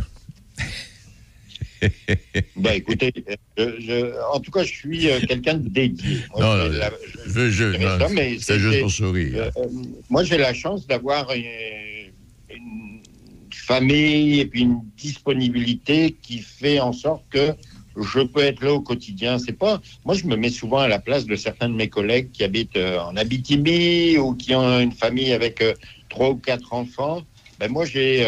Ben, écoutez, je- en tout cas, je suis euh, quelqu'un de dédié. Moi, Non, non, la- je- je- non, ça, mais c'était juste c'est- pour sourire. euh, euh, moi, j'ai la chance d'avoir une, une famille et puis une disponibilité qui fait en sorte que je peux être là au quotidien. C'est pas. Moi, je me mets souvent à la place de certains de mes collègues qui habitent euh, en Abitibi ou qui ont une famille avec euh, trois ou quatre enfants. Ben moi, j'ai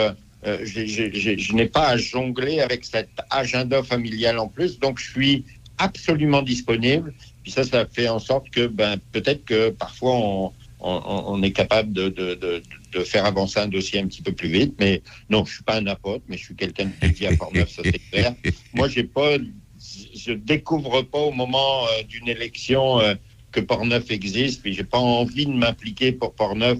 euh, je n'ai pas à jongler avec cet agenda familial en plus, donc je suis absolument disponible. Puis ça, ça fait en sorte que ben, peut-être que parfois on, on- on est capable de, de- de- de faire avancer un dossier un petit peu plus vite. Mais non, je suis pas un apôtre, mais je suis quelqu'un de dédié à Portneuf, ça c'est clair. Moi, j'ai pas, je découvre pas au moment euh, d'une élection euh, que Portneuf existe, puis j'ai pas envie de m'impliquer pour Portneuf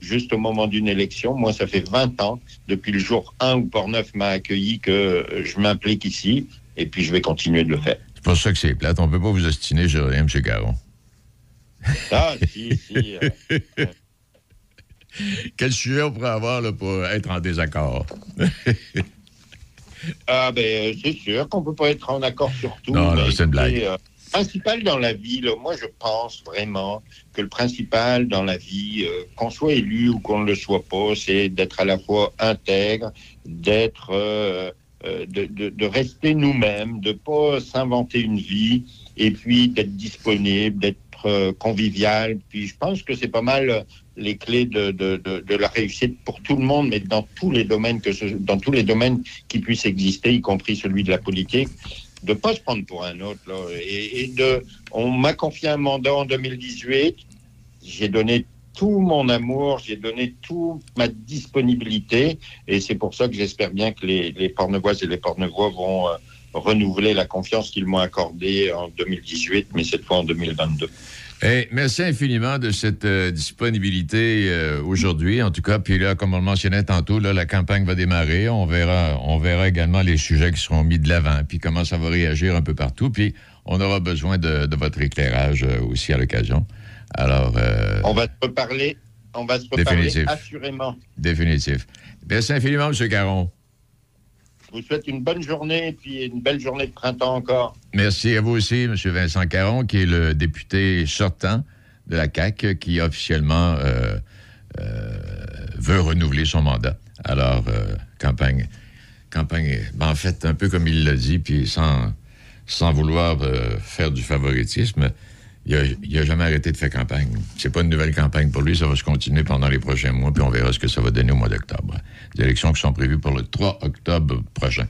juste au moment d'une élection. Moi, ça fait 20 ans, depuis le jour 1 où Portneuf m'a accueilli, que euh, je m'implique ici, et puis je vais continuer de le faire. C'est pour ça que c'est plate. On ne peut pas vous ostiner sur rien, M. Caron. Ah, si, si. euh, Quel sujet on pourrait avoir là, pour être en désaccord? Ah ben euh, c'est sûr qu'on peut pas être en accord sur tout. Non, non, c'est une blague. euh, principal dans la vie, là, moi je pense vraiment que le principal dans la vie, euh, qu'on soit élu ou qu'on ne le soit pas, c'est d'être à la fois intègre, d'être, euh, euh, de, de- de rester nous-mêmes, de pas s'inventer une vie, et puis d'être disponible, d'être euh, convivial. Puis je pense que c'est pas mal euh, les clés de, de- de- de la réussite pour tout le monde, mais dans tous les domaines que ce- dans tous les domaines qui puissent exister, y compris celui de la politique, de pas se prendre pour un autre. Là, et, de, on m'a confié un mandat en 2018. J'ai donné tout mon amour, j'ai donné toute ma disponibilité, et c'est pour ça que j'espère bien que les, les Pornevoises et les Pornevois vont euh, renouveler la confiance qu'ils m'ont accordée en 2018, mais cette fois en 2022. Hey, merci infiniment de cette euh, disponibilité euh, aujourd'hui, en tout cas. Puis là, comme on le mentionnait tantôt, là, la campagne va démarrer. On verra, on verra également les sujets qui seront mis de l'avant, puis comment ça va réagir un peu partout. Puis on aura besoin de, de votre éclairage euh, aussi à l'occasion. Alors, euh, On va se reparler, on va se reparler Définitif. assurément. définitif. Merci infiniment, M. Caron. Je vous souhaite une bonne journée et puis une belle journée de printemps encore. Merci à vous aussi, M. Vincent Caron, qui est le député sortant de la CAQ, qui officiellement euh, euh, veut renouveler son mandat. Alors, euh, campagne, campagne, ben, en fait, un peu comme il l'a dit, puis sans, sans vouloir faire du favoritisme, il a, il a jamais arrêté de faire campagne. C'est pas une nouvelle campagne pour lui, ça va se continuer pendant les prochains mois, puis on verra ce que ça va donner au mois d'octobre. Des élections qui sont prévues pour le 3 octobre prochain.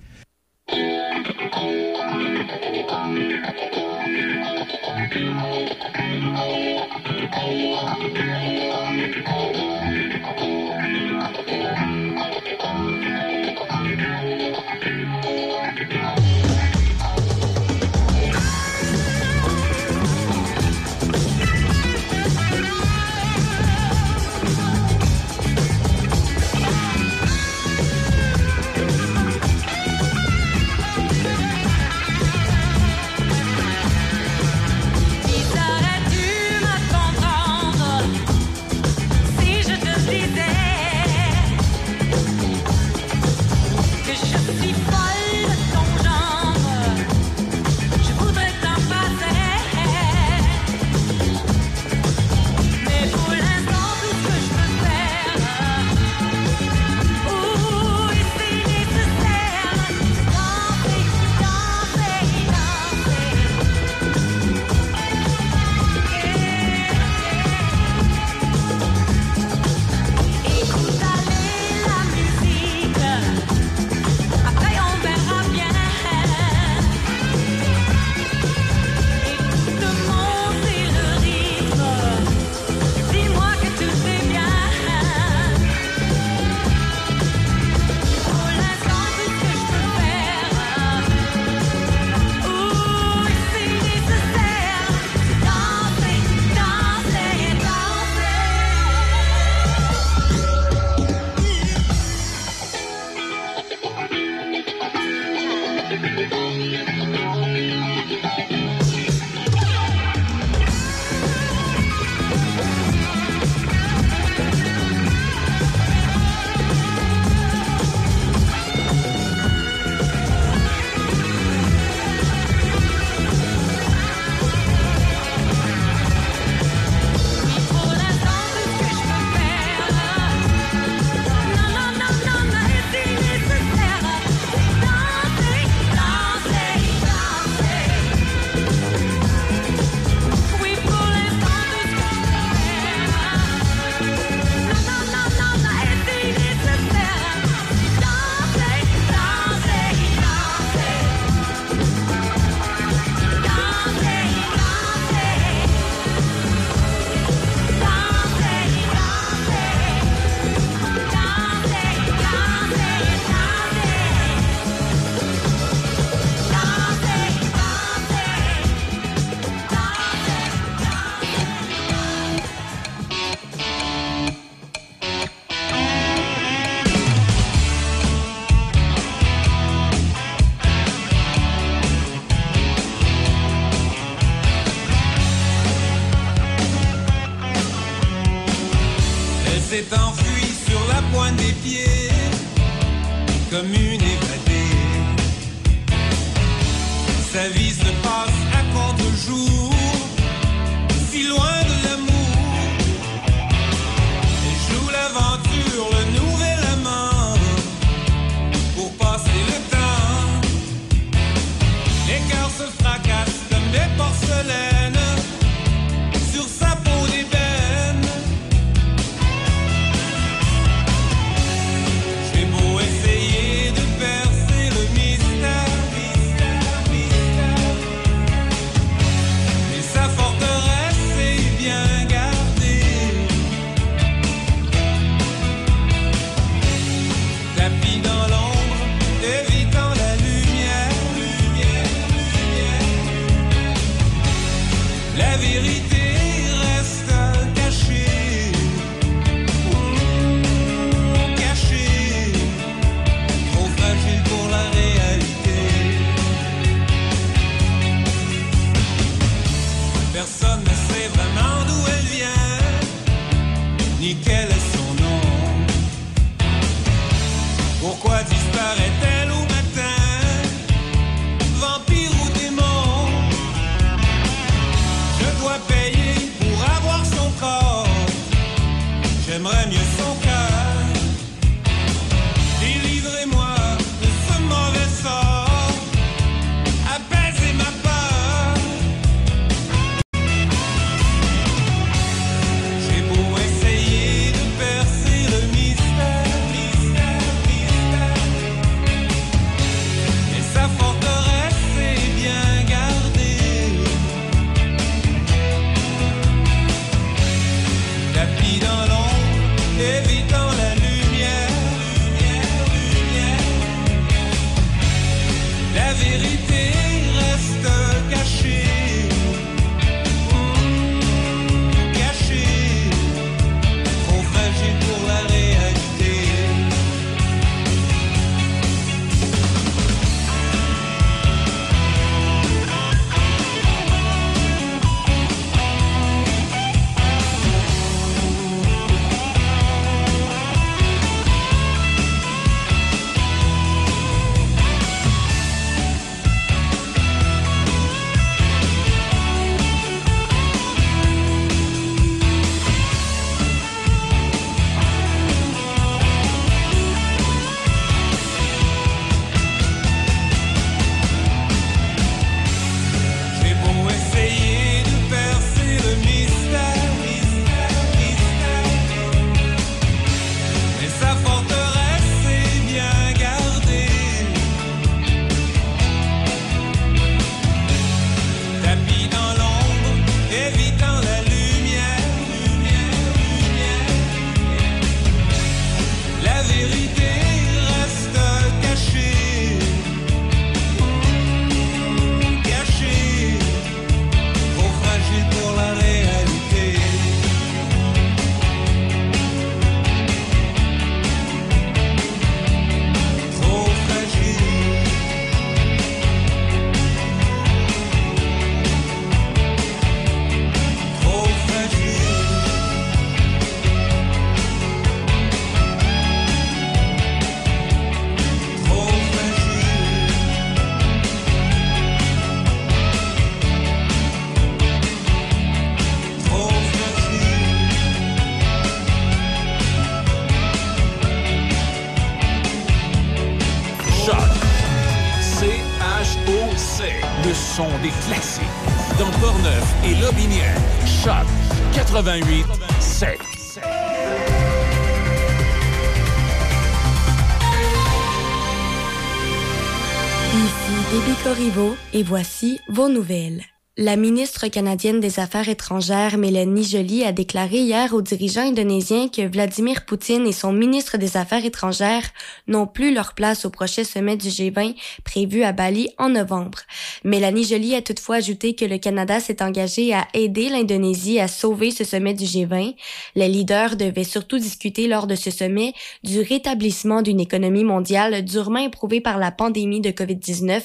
Et voici vos nouvelles. La ministre canadienne des Affaires étrangères, Mélanie Joly, a déclaré hier aux dirigeants indonésiens que Vladimir Poutine et son ministre des Affaires étrangères n'ont plus leur place au prochain sommet du G20 prévu à Bali en novembre. Mélanie Joly a toutefois ajouté que le Canada s'est engagé à aider l'Indonésie à sauver ce sommet du G20. Les leaders devaient surtout discuter lors de ce sommet du rétablissement d'une économie mondiale durement éprouvée par la pandémie de COVID-19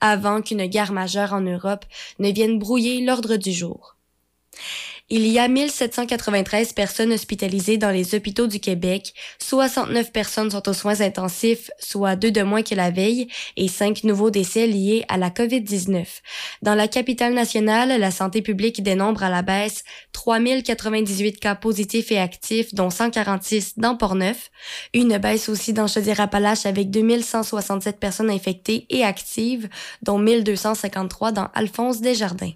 avant qu'une guerre majeure en Europe ne vienne brouiller l'ordre du jour. Il y a 1793 personnes hospitalisées dans les hôpitaux du Québec, 69 personnes sont aux soins intensifs, soit deux de moins que la veille, et cinq nouveaux décès liés à la COVID-19. Dans la capitale nationale, la santé publique dénombre à la baisse 3098 cas positifs et actifs, dont 146 dans Portneuf. Une baisse aussi dans Chaudière-Appalaches avec 2167 personnes infectées et actives, dont 1253 dans Alphonse Desjardins.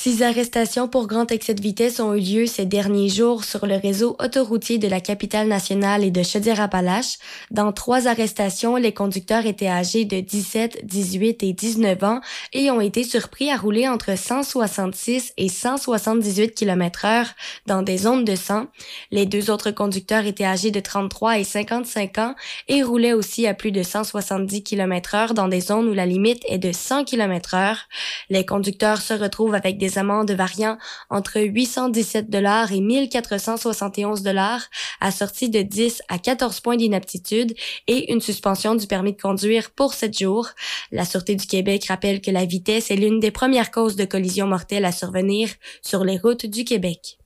Six arrestations pour grand excès de vitesse ont eu lieu ces derniers jours sur le réseau autoroutier de la capitale nationale et de Chaudière-Appalaches. Dans trois arrestations, les conducteurs étaient âgés de 17, 18 et 19 ans et ont été surpris à rouler entre 166 et 178 km heure dans des zones de 100. Les deux autres conducteurs étaient âgés de 33 et 55 ans et roulaient aussi à plus de 170 km heure dans des zones où la limite est de 100 km heure. Les conducteurs se retrouvent avec des amendes variant entre 817 dollars et 1471 dollars, assorties de 10 à 14 points d'inaptitude et une suspension du permis de conduire pour 7 jours. La Sûreté du Québec rappelle que la vitesse est l'une des premières causes de collisions mortelles à survenir sur les routes du Québec.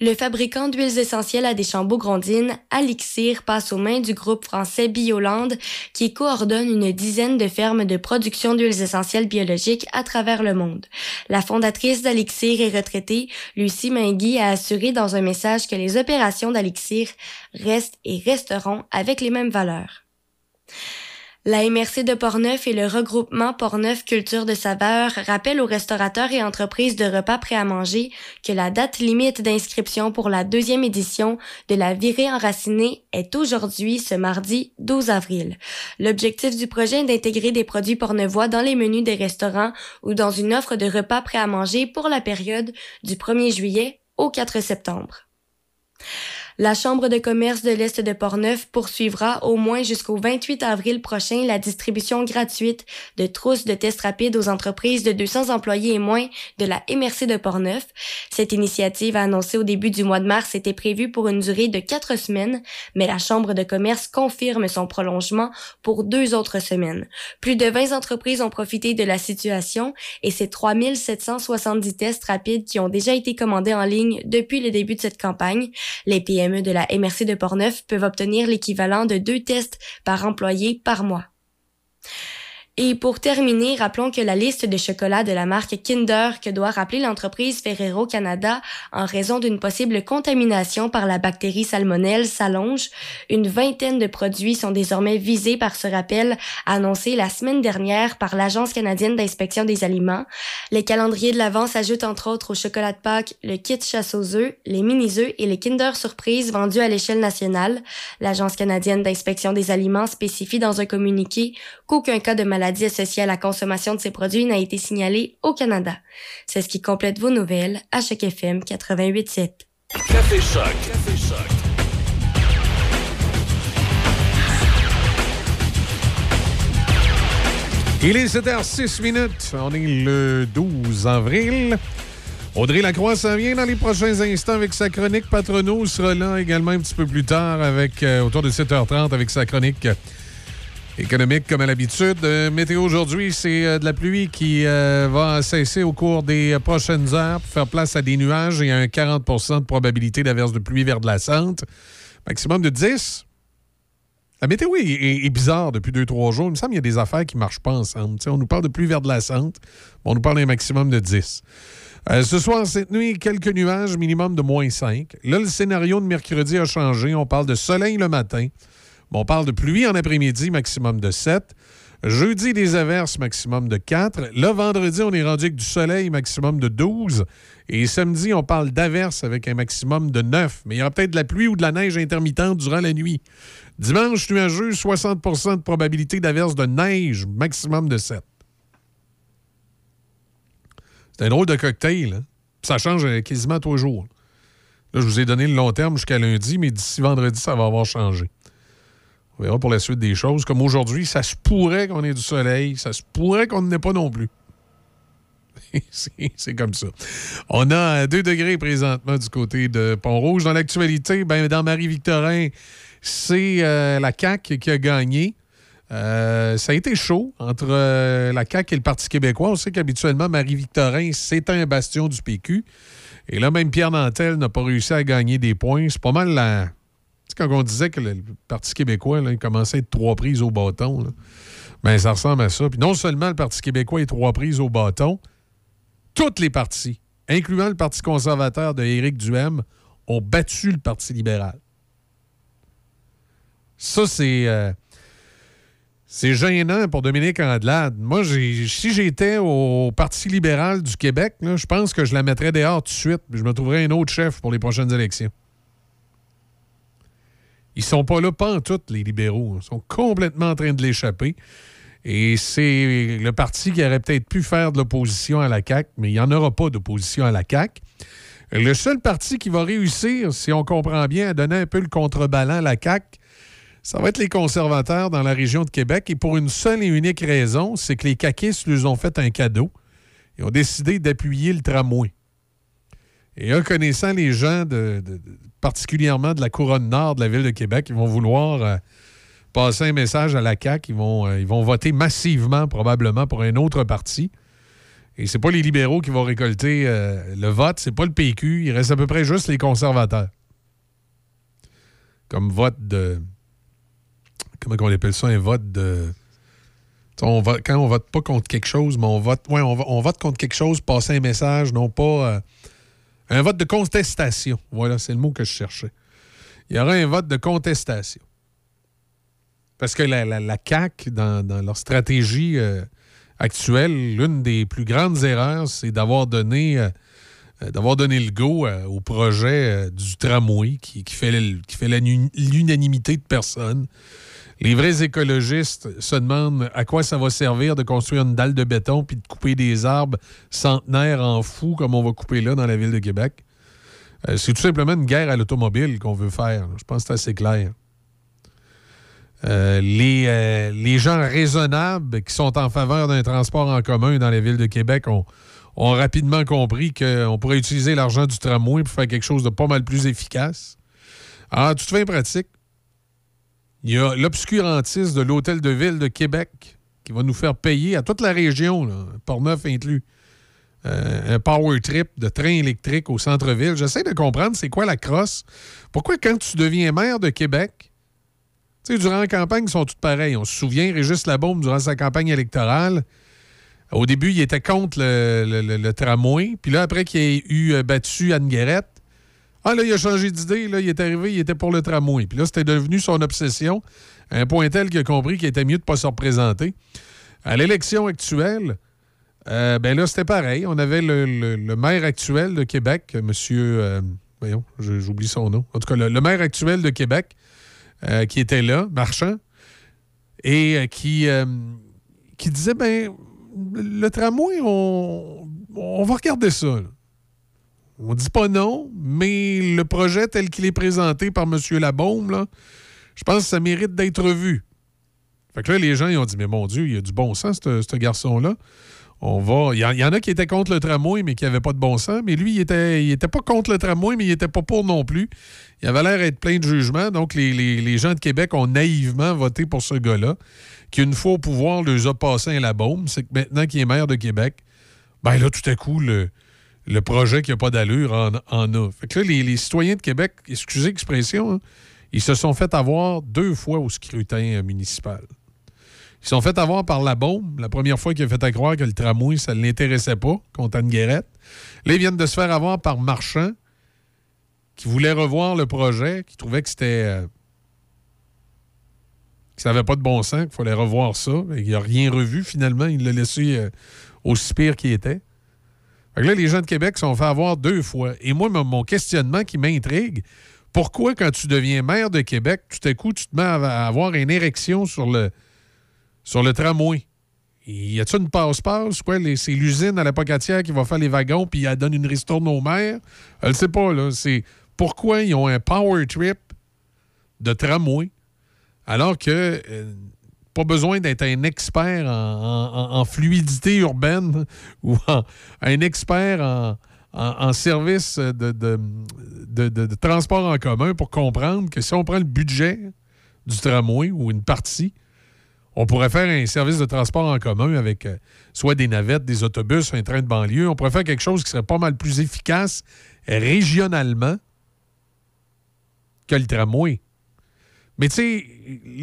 Le fabricant d'huiles essentielles à Deschambault-Grondines, Alixir, passe aux mains du groupe français Bioland, qui coordonne une dizaine de fermes de production d'huiles essentielles biologiques à travers le monde. La fondatrice d'Alixir et retraitée, Lucie Mingui, a assuré dans un message que les opérations d'Alixir restent et resteront avec les mêmes valeurs. La MRC de Portneuf et le regroupement Portneuf Culture de Saveur rappellent aux restaurateurs et entreprises de repas prêts à manger que la date limite d'inscription pour la deuxième édition de la virée enracinée est aujourd'hui, ce mardi 12 avril. L'objectif du projet est d'intégrer des produits pornevois dans les menus des restaurants ou dans une offre de repas prêts à manger pour la période du 1er juillet au 4 septembre. La Chambre de commerce de l'Est de Portneuf poursuivra au moins jusqu'au 28 avril prochain la distribution gratuite de trousses de tests rapides aux entreprises de 200 employés et moins de la MRC de Portneuf. Cette initiative annoncée au début du mois de mars était prévue pour une durée de quatre semaines, mais la Chambre de commerce confirme son prolongement pour deux autres semaines. Plus de 20 entreprises ont profité de la situation et c'est 3770 tests rapides qui ont déjà été commandés en ligne depuis le début de cette campagne. Les PME de la MRC de Portneuf peuvent obtenir l'équivalent de deux tests par employé par mois. Et pour terminer, rappelons que la liste de chocolats de la marque Kinder que doit rappeler l'entreprise Ferrero Canada en raison d'une possible contamination par la bactérie salmonelle s'allonge. Une vingtaine de produits sont désormais visés par ce rappel annoncé la semaine dernière par l'Agence canadienne d'inspection des aliments. Les calendriers de l'avant s'ajoutent entre autres au chocolat de Pâques, le kit chasse aux œufs, les mini-œufs et les Kinder Surprise vendus à l'échelle nationale. L'Agence canadienne d'inspection des aliments spécifie dans un communiqué qu'aucun cas de maladie associée à la consommation de ces produits n'a été signalé au Canada. C'est ce qui complète vos nouvelles à Choc FM 88.7. Café Choc. Café Choc. Il est 7h06 minutes. On est le 12 avril. Audrey Lacroix s'en vient dans les prochains instants avec sa chronique. Patrono sera là également un petit peu plus tard avec euh, autour de 7h30 avec sa chronique euh, économique comme à l'habitude. Euh, météo aujourd'hui, c'est euh, de la pluie qui euh, va cesser au cours des prochaines heures pour faire place à des nuages et à un 40% de probabilité d'averse de pluie vers de la centre. Maximum de 10. La météo est, bizarre depuis deux, trois jours. Il me semble qu'il y a des affaires qui ne marchent pas ensemble. On nous parle de pluie vers de la centre, on nous parle d'un maximum de 10. Euh, ce soir, cette nuit, quelques nuages, minimum de moins 5. Là, le scénario de mercredi a changé. On parle de soleil le matin. On parle de pluie en après-midi, maximum de 7. Jeudi, des averses, maximum de 4. Là, vendredi, on est rendu avec du soleil, maximum de 12. Et samedi, on parle d'averses avec un maximum de 9. Mais il y aura peut-être de la pluie ou de la neige intermittente durant la nuit. Dimanche, nuageux, 60% de probabilité d'averse de neige, maximum de 7. C'est un drôle de cocktail. hein. Ça change euh, quasiment tous les jours. Là, je vous ai donné le long terme jusqu'à lundi, mais d'ici vendredi, ça va avoir changé. On verra pour la suite des choses. Comme aujourd'hui, ça se pourrait qu'on ait du soleil, ça se pourrait qu'on n'en ait pas non plus. C'est comme ça. On a 2 degrés présentement du côté de Pont-Rouge. Dans l'actualité, ben, dans Marie-Victorin, c'est euh, la CAQ qui a gagné. Euh, ça a été chaud entre euh, la CAQ et le Parti québécois. On sait qu'habituellement, Marie-Victorin, c'est un bastion du PQ. Et là, même Pierre Nantel n'a pas réussi à gagner des points. C'est pas mal la. Quand on disait que le, Parti québécois, commençait à être trois prises au bâton, ben, ça ressemble à ça. Puis non seulement le Parti québécois est trois prises au bâton, toutes les partis, incluant le Parti conservateur de Éric Duhem, ont battu le Parti libéral. Ça, c'est. euh, c'est gênant pour Dominique Andelade. Moi, si j'étais au Parti libéral du Québec, je pense que je la mettrais dehors tout de suite. Je me trouverais un autre chef pour les prochaines élections. Ils sont pas là, pas en tout, les libéraux. Ils sont complètement en train de l'échapper. Et c'est le parti qui aurait peut-être pu faire de l'opposition à la CAQ, mais il n'y en aura pas d'opposition à la CAQ. Le seul parti qui va réussir, si on comprend bien, à donner un peu le contrebalan à la CAQ, ça va être les conservateurs dans la région de Québec. Et pour une seule et unique raison, c'est que les caquistes lui ont fait un cadeau. Ils ont décidé d'appuyer le tramway. Et en connaissant les gens, de, particulièrement de la couronne nord de la ville de Québec, ils vont vouloir euh, passer un message à la CAQ. Ils vont, euh, ils vont voter massivement, probablement, pour un autre parti. Et c'est pas les libéraux qui vont récolter euh, le vote, c'est pas le PQ. Il reste à peu près juste les conservateurs. Comme vote de. Comment on appelle ça? Un vote de. On quand on vote pas contre quelque chose, mais on vote, ouais, on, on vote contre quelque chose, passer un message, non pas. Un vote de contestation. Voilà, c'est le mot que je cherchais. Il y aura un vote de contestation. Parce que la, la, la CAQ, dans, dans leur stratégie euh, actuelle, l'une des plus grandes erreurs, c'est d'avoir donné, euh, euh, le go au projet du tramway qui, fait, l'unanimité de personnes. Les vrais écologistes se demandent à quoi ça va servir de construire une dalle de béton puis de couper des arbres centenaires en fou comme on va couper là dans la ville de Québec. Euh, c'est tout simplement une guerre à l'automobile qu'on veut faire. Je pense que c'est assez clair. Euh, les, euh, les gens raisonnables qui sont en faveur d'un transport en commun dans les villes de Québec ont, rapidement compris qu'on pourrait utiliser l'argent du tramway pour faire quelque chose de pas mal plus efficace. Alors, toute fin pratique, il y a l'obscurantiste de l'Hôtel de Ville de Québec qui va nous faire payer à toute la région, là, Portneuf inclus, euh, un power trip de train électrique au centre-ville. J'essaie de comprendre c'est quoi la crosse. Pourquoi quand tu deviens maire de Québec, tu sais, durant la campagne, ils sont tous pareils. On se souvient, Régis Labaume, durant sa campagne électorale, au début, il était contre le, le- tramway. Puis là, après qu'il ait eu euh, battu Anne Guérette, ah là, il a changé d'idée. Là, il est arrivé, il était pour le tramway. Puis là, c'était devenu son obsession, un point tel qu'il a compris qu'il était mieux de ne pas se représenter. À l'élection actuelle, euh, ben là, c'était pareil. On avait le, maire actuel de Québec, monsieur. euh, voyons, j'oublie son nom. En tout cas, le, maire actuel de Québec, euh, qui était là, Marchand, et qui, qui disait ben, le tramway, on, on va regarder ça. On dit pas non, mais le projet tel qu'il est présenté par M. Labaume, je pense que ça mérite d'être revu. Fait que là, les gens, ils ont dit, mais mon Dieu, il y a du bon sens, ce garçon-là. On. Il y, en- a qui étaient contre le tramway, mais qui n'avaient pas de bon sens. Mais lui, il était, il était pas contre le tramway, mais il était pas pour non plus. Il avait l'air d'être plein de jugement. Donc, les, gens de Québec ont naïvement voté pour ce gars-là, qui, une fois au pouvoir, les a passés à la bombe. C'est que maintenant qu'il est maire de Québec, ben là, tout à coup, le, le projet qui n'a pas d'allure en, en a. Fait que là, les, citoyens de Québec, excusez l'expression, hein, ils se sont fait avoir deux fois au scrutin euh, municipal. Ils se sont fait avoir par la la première fois qu'il a fait à croire que le tramway, ça ne l'intéressait pas, contre Anne Guérette. Là, ils viennent de se faire avoir par Marchand, qui voulait revoir le projet, qui trouvait que c'était. euh, que ça n'avait pas de bon sens, qu'il fallait revoir ça. Il n'a rien revu finalement. Il l'a laissé euh, aussi pire qu'il était. Là, les gens de Québec sont fait avoir deux fois. Et moi, mon- questionnement qui m'intrigue, pourquoi, quand tu deviens maire de Québec, tout à coup, tu te mets à avoir une érection sur le, sur le tramway? Y a-t-il une passe-passe? C'est l'usine à la Pocatière qui va faire les wagons puis elle donne une ristourne aux maires? Je ne sais pas, là. C'est pourquoi ils ont un power trip de tramway alors que euh, pas besoin d'être un expert en, fluidité urbaine ou un expert en, en- service de, de- de- de- de transport en commun pour comprendre que si on prend le budget du tramway ou une partie, on pourrait faire un service de transport en commun avec euh, soit des navettes, des autobus, un train de banlieue. On pourrait faire quelque chose qui serait pas mal plus efficace régionalement que le tramway. Mais tu sais,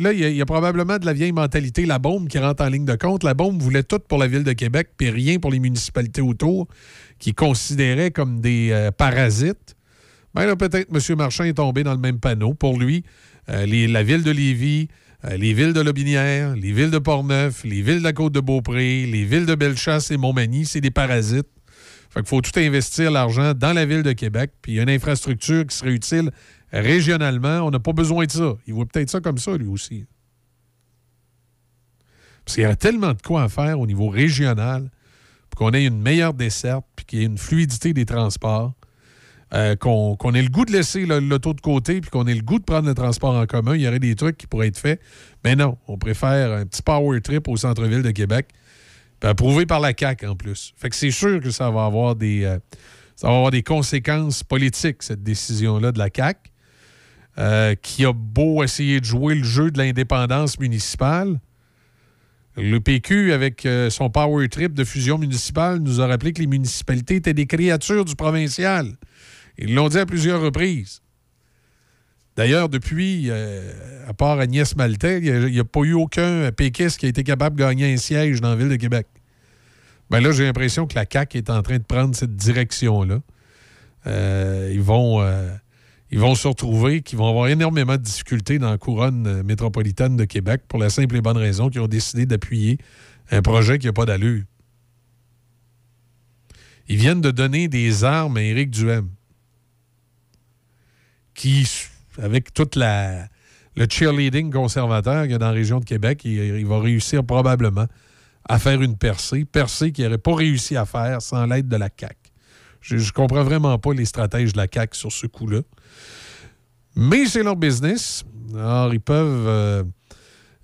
là, il y, a- probablement de la vieille mentalité, la bombe qui rentre en ligne de compte. La bombe voulait tout pour la ville de Québec, puis rien pour les municipalités autour, qui considéraient comme des euh, parasites. Ben là, peut-être M. Marchand est tombé dans le même panneau. Pour lui, euh, la ville de Lévis, euh, les villes de Lobinière, les villes de Portneuf, les villes de la Côte-de-Beaupré, les villes de Bellechasse et Montmagny, c'est des parasites. Fait qu'il faut tout investir l'argent dans la ville de Québec, puis il y a une infrastructure qui serait utile régionalement. On n'a pas besoin de ça. Il voit peut-être ça comme ça, lui aussi. Parce qu'il y a tellement de quoi à faire au niveau régional pour qu'on ait une meilleure desserte, puis qu'il y ait une fluidité des transports, euh, qu'on ait le goût de laisser le- l'auto de côté, puis qu'on ait le goût de prendre le transport en commun. Il y aurait des trucs qui pourraient être faits. Mais non, on préfère un petit power trip au centre-ville de Québec, puis approuvé par la CAQ en plus. Fait que c'est sûr que ça va avoir des, euh, ça va avoir des conséquences politiques, cette décision-là de la CAQ, euh, qui a beau essayer de jouer le jeu de l'indépendance municipale. Le PQ, avec euh, son power trip de fusion municipale, nous a rappelé que les municipalités étaient des créatures du provincial. Ils l'ont dit à plusieurs reprises. D'ailleurs, depuis, euh, à part Agnès Maltais, il n'y a, pas eu aucun péquiste qui a été capable de gagner un siège dans la ville de Québec. Ben là, j'ai l'impression que la CAQ est en train de prendre cette direction-là. Ils, vont, ils vont se retrouver, qu'ils vont avoir énormément de difficultés dans la couronne euh, métropolitaine de Québec pour la simple et bonne raison qu'ils ont décidé d'appuyer un projet qui n'a pas d'allure. Ils viennent de donner des armes à Éric Duhem, qui, avec toute la, le cheerleading conservateur qu'il y a dans la région de Québec, il, il va réussir probablement à faire une percée, percée qu'il n'aurait pas réussi à faire sans l'aide de la CAQ. Je ne comprends vraiment pas les stratèges de la CAQ sur ce coup-là. Mais c'est leur business. Alors, ils peuvent, euh,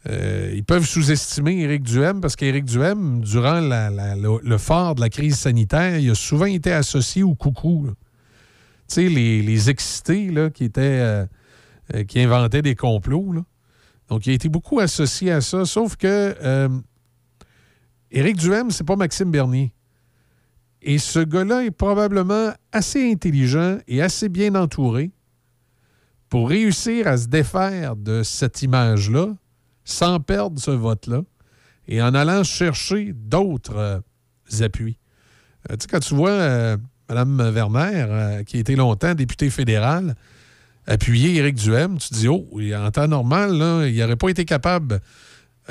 euh, ils peuvent sous-estimer Éric Duhem parce qu'Éric Duhem, durant le, phare de la crise sanitaire, il a souvent été associé au coucou. Tu sais, les, les excités là, qui étaient. euh, qui inventaient des complots. là. Donc, il a été beaucoup associé à ça, sauf que Éric Duhem, c'est pas Maxime Bernier. Et ce gars-là est probablement assez intelligent et assez bien entouré pour réussir à se défaire de cette image-là sans perdre ce vote-là et en allant chercher d'autres euh, appuis. Euh, tu sais, quand tu vois euh, Mme Werner, qui a été longtemps députée fédérale, appuyer Éric Duhem, tu te dis, oh, en temps normal, il n'aurait pas été capable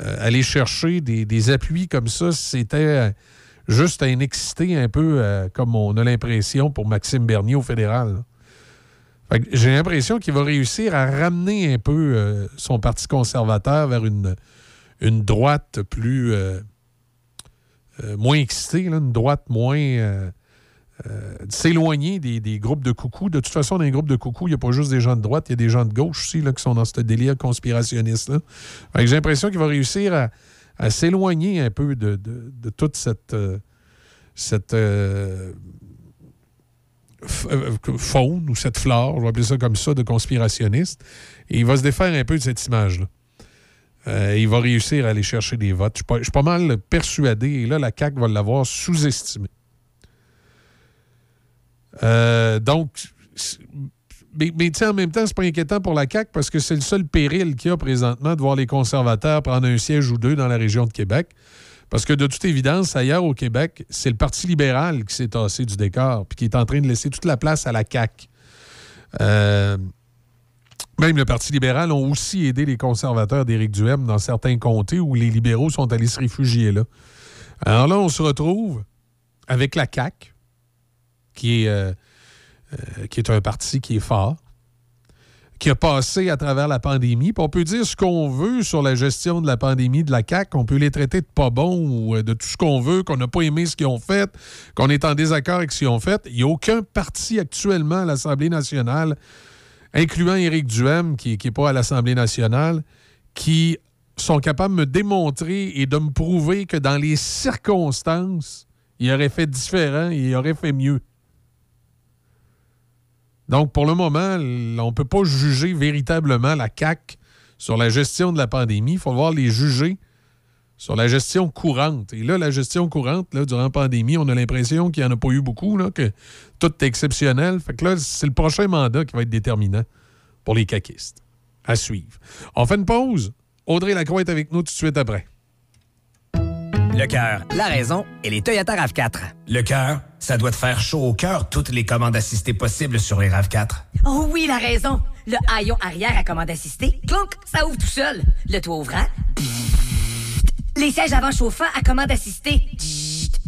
euh, aller chercher des, des appuis comme ça si c'était juste un excité un peu euh, comme on a l'impression pour Maxime Bernier au fédéral. J'ai l'impression qu'il va réussir à ramener un peu euh, son parti conservateur vers une, droite plus. euh, moins excitée, une droite moins. s'éloigner des, groupes de coucou. De toute façon, dans les groupes de coucou, il n'y a pas juste des gens de droite, il y a des gens de gauche aussi là, qui sont dans ce délire que J'ai l'impression qu'il va réussir à, à s'éloigner un peu de, de- de toute cette, euh, cette euh, euh, faune ou cette flore, je vais appeler ça comme ça, de conspirationniste. Et il va se défaire un peu de cette image-là. Il va réussir à aller chercher des votes. Je suis pas- mal persuadé, et là, la CAQ va l'avoir sous-estimé. Donc, mais, mais en même temps, c'est pas inquiétant pour la CAQ parce que c'est le seul péril qu'il y a présentement de voir les conservateurs prendre un siège ou deux dans la région de Québec. Parce que de toute évidence, ailleurs au Québec, c'est le Parti libéral qui s'est tassé du décor puis qui est en train de laisser toute la place à la CAQ. Euh, même le Parti libéral ont aussi aidé les conservateurs d'Éric Duhem dans certains comtés où les libéraux sont allés se réfugier là. Alors là, on se retrouve avec la CAQ, qui est, euh, euh, qui est un parti qui est fort, qui a passé à travers la pandémie. Puis on peut dire ce qu'on veut sur la gestion de la pandémie de la CAQ. On peut les traiter de pas bons ou euh, de tout ce qu'on veut, qu'on n'a pas aimé ce qu'ils ont fait, qu'on est en désaccord avec ce qu'ils ont fait. Il n'y a aucun parti actuellement à l'Assemblée nationale, incluant Éric Duhem, qui n'est pas à l'Assemblée nationale, qui sont capables de me démontrer et de me prouver que dans les circonstances, il aurait fait différent et il aurait fait mieux. Donc, pour le moment, on ne peut pas juger véritablement la CAQ sur la gestion de la pandémie. Il faut voir les juger sur la gestion courante. Et là, la gestion courante, là, durant la pandémie, on a l'impression qu'il n'y en a pas eu beaucoup, là, que tout est exceptionnel. Fait que là, c'est le prochain mandat qui va être déterminant pour les caquistes. À suivre. On fait une pause. Audrey Lacroix est avec nous tout de suite après. Le cœur, la raison et les Toyota RAV4. Le cœur, ça doit te faire chaud au cœur toutes les commandes assistées possibles sur les RAV4. Oh oui, la raison. Le haillon arrière à commande assistée, clonk, ça ouvre tout seul. Le toit ouvrant, les sièges avant chauffants à commande assistée,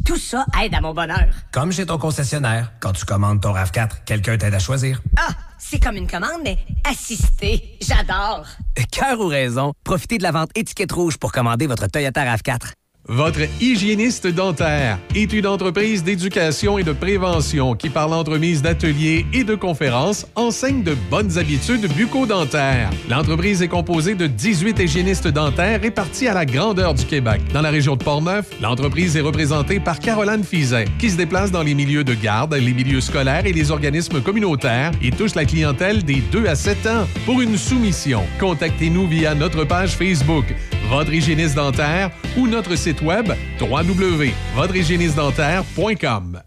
tout ça aide à mon bonheur. Comme chez ton concessionnaire, quand tu commandes ton RAV4, quelqu'un t'aide à choisir. Ah, c'est comme une commande, mais assistée. J'adore. Cœur ou raison, profitez de la vente étiquette rouge pour commander votre Toyota RAV4. Votre hygiéniste dentaire est une entreprise d'éducation et de prévention qui, par l'entremise d'ateliers et de conférences, enseigne de bonnes habitudes bucco-dentaires. L'entreprise est composée de 18 hygiénistes dentaires répartis à la grandeur du Québec. Dans la région de Portneuf, l'entreprise est représentée par Caroline Fizet, qui se déplace dans les milieux de garde, les milieux scolaires et les organismes communautaires et touche la clientèle des 2 à 7 ans. Pour une soumission, contactez-nous via notre page Facebook, Votre hygiéniste dentaire ou notre site web www.votrehygiénistedentaire.com.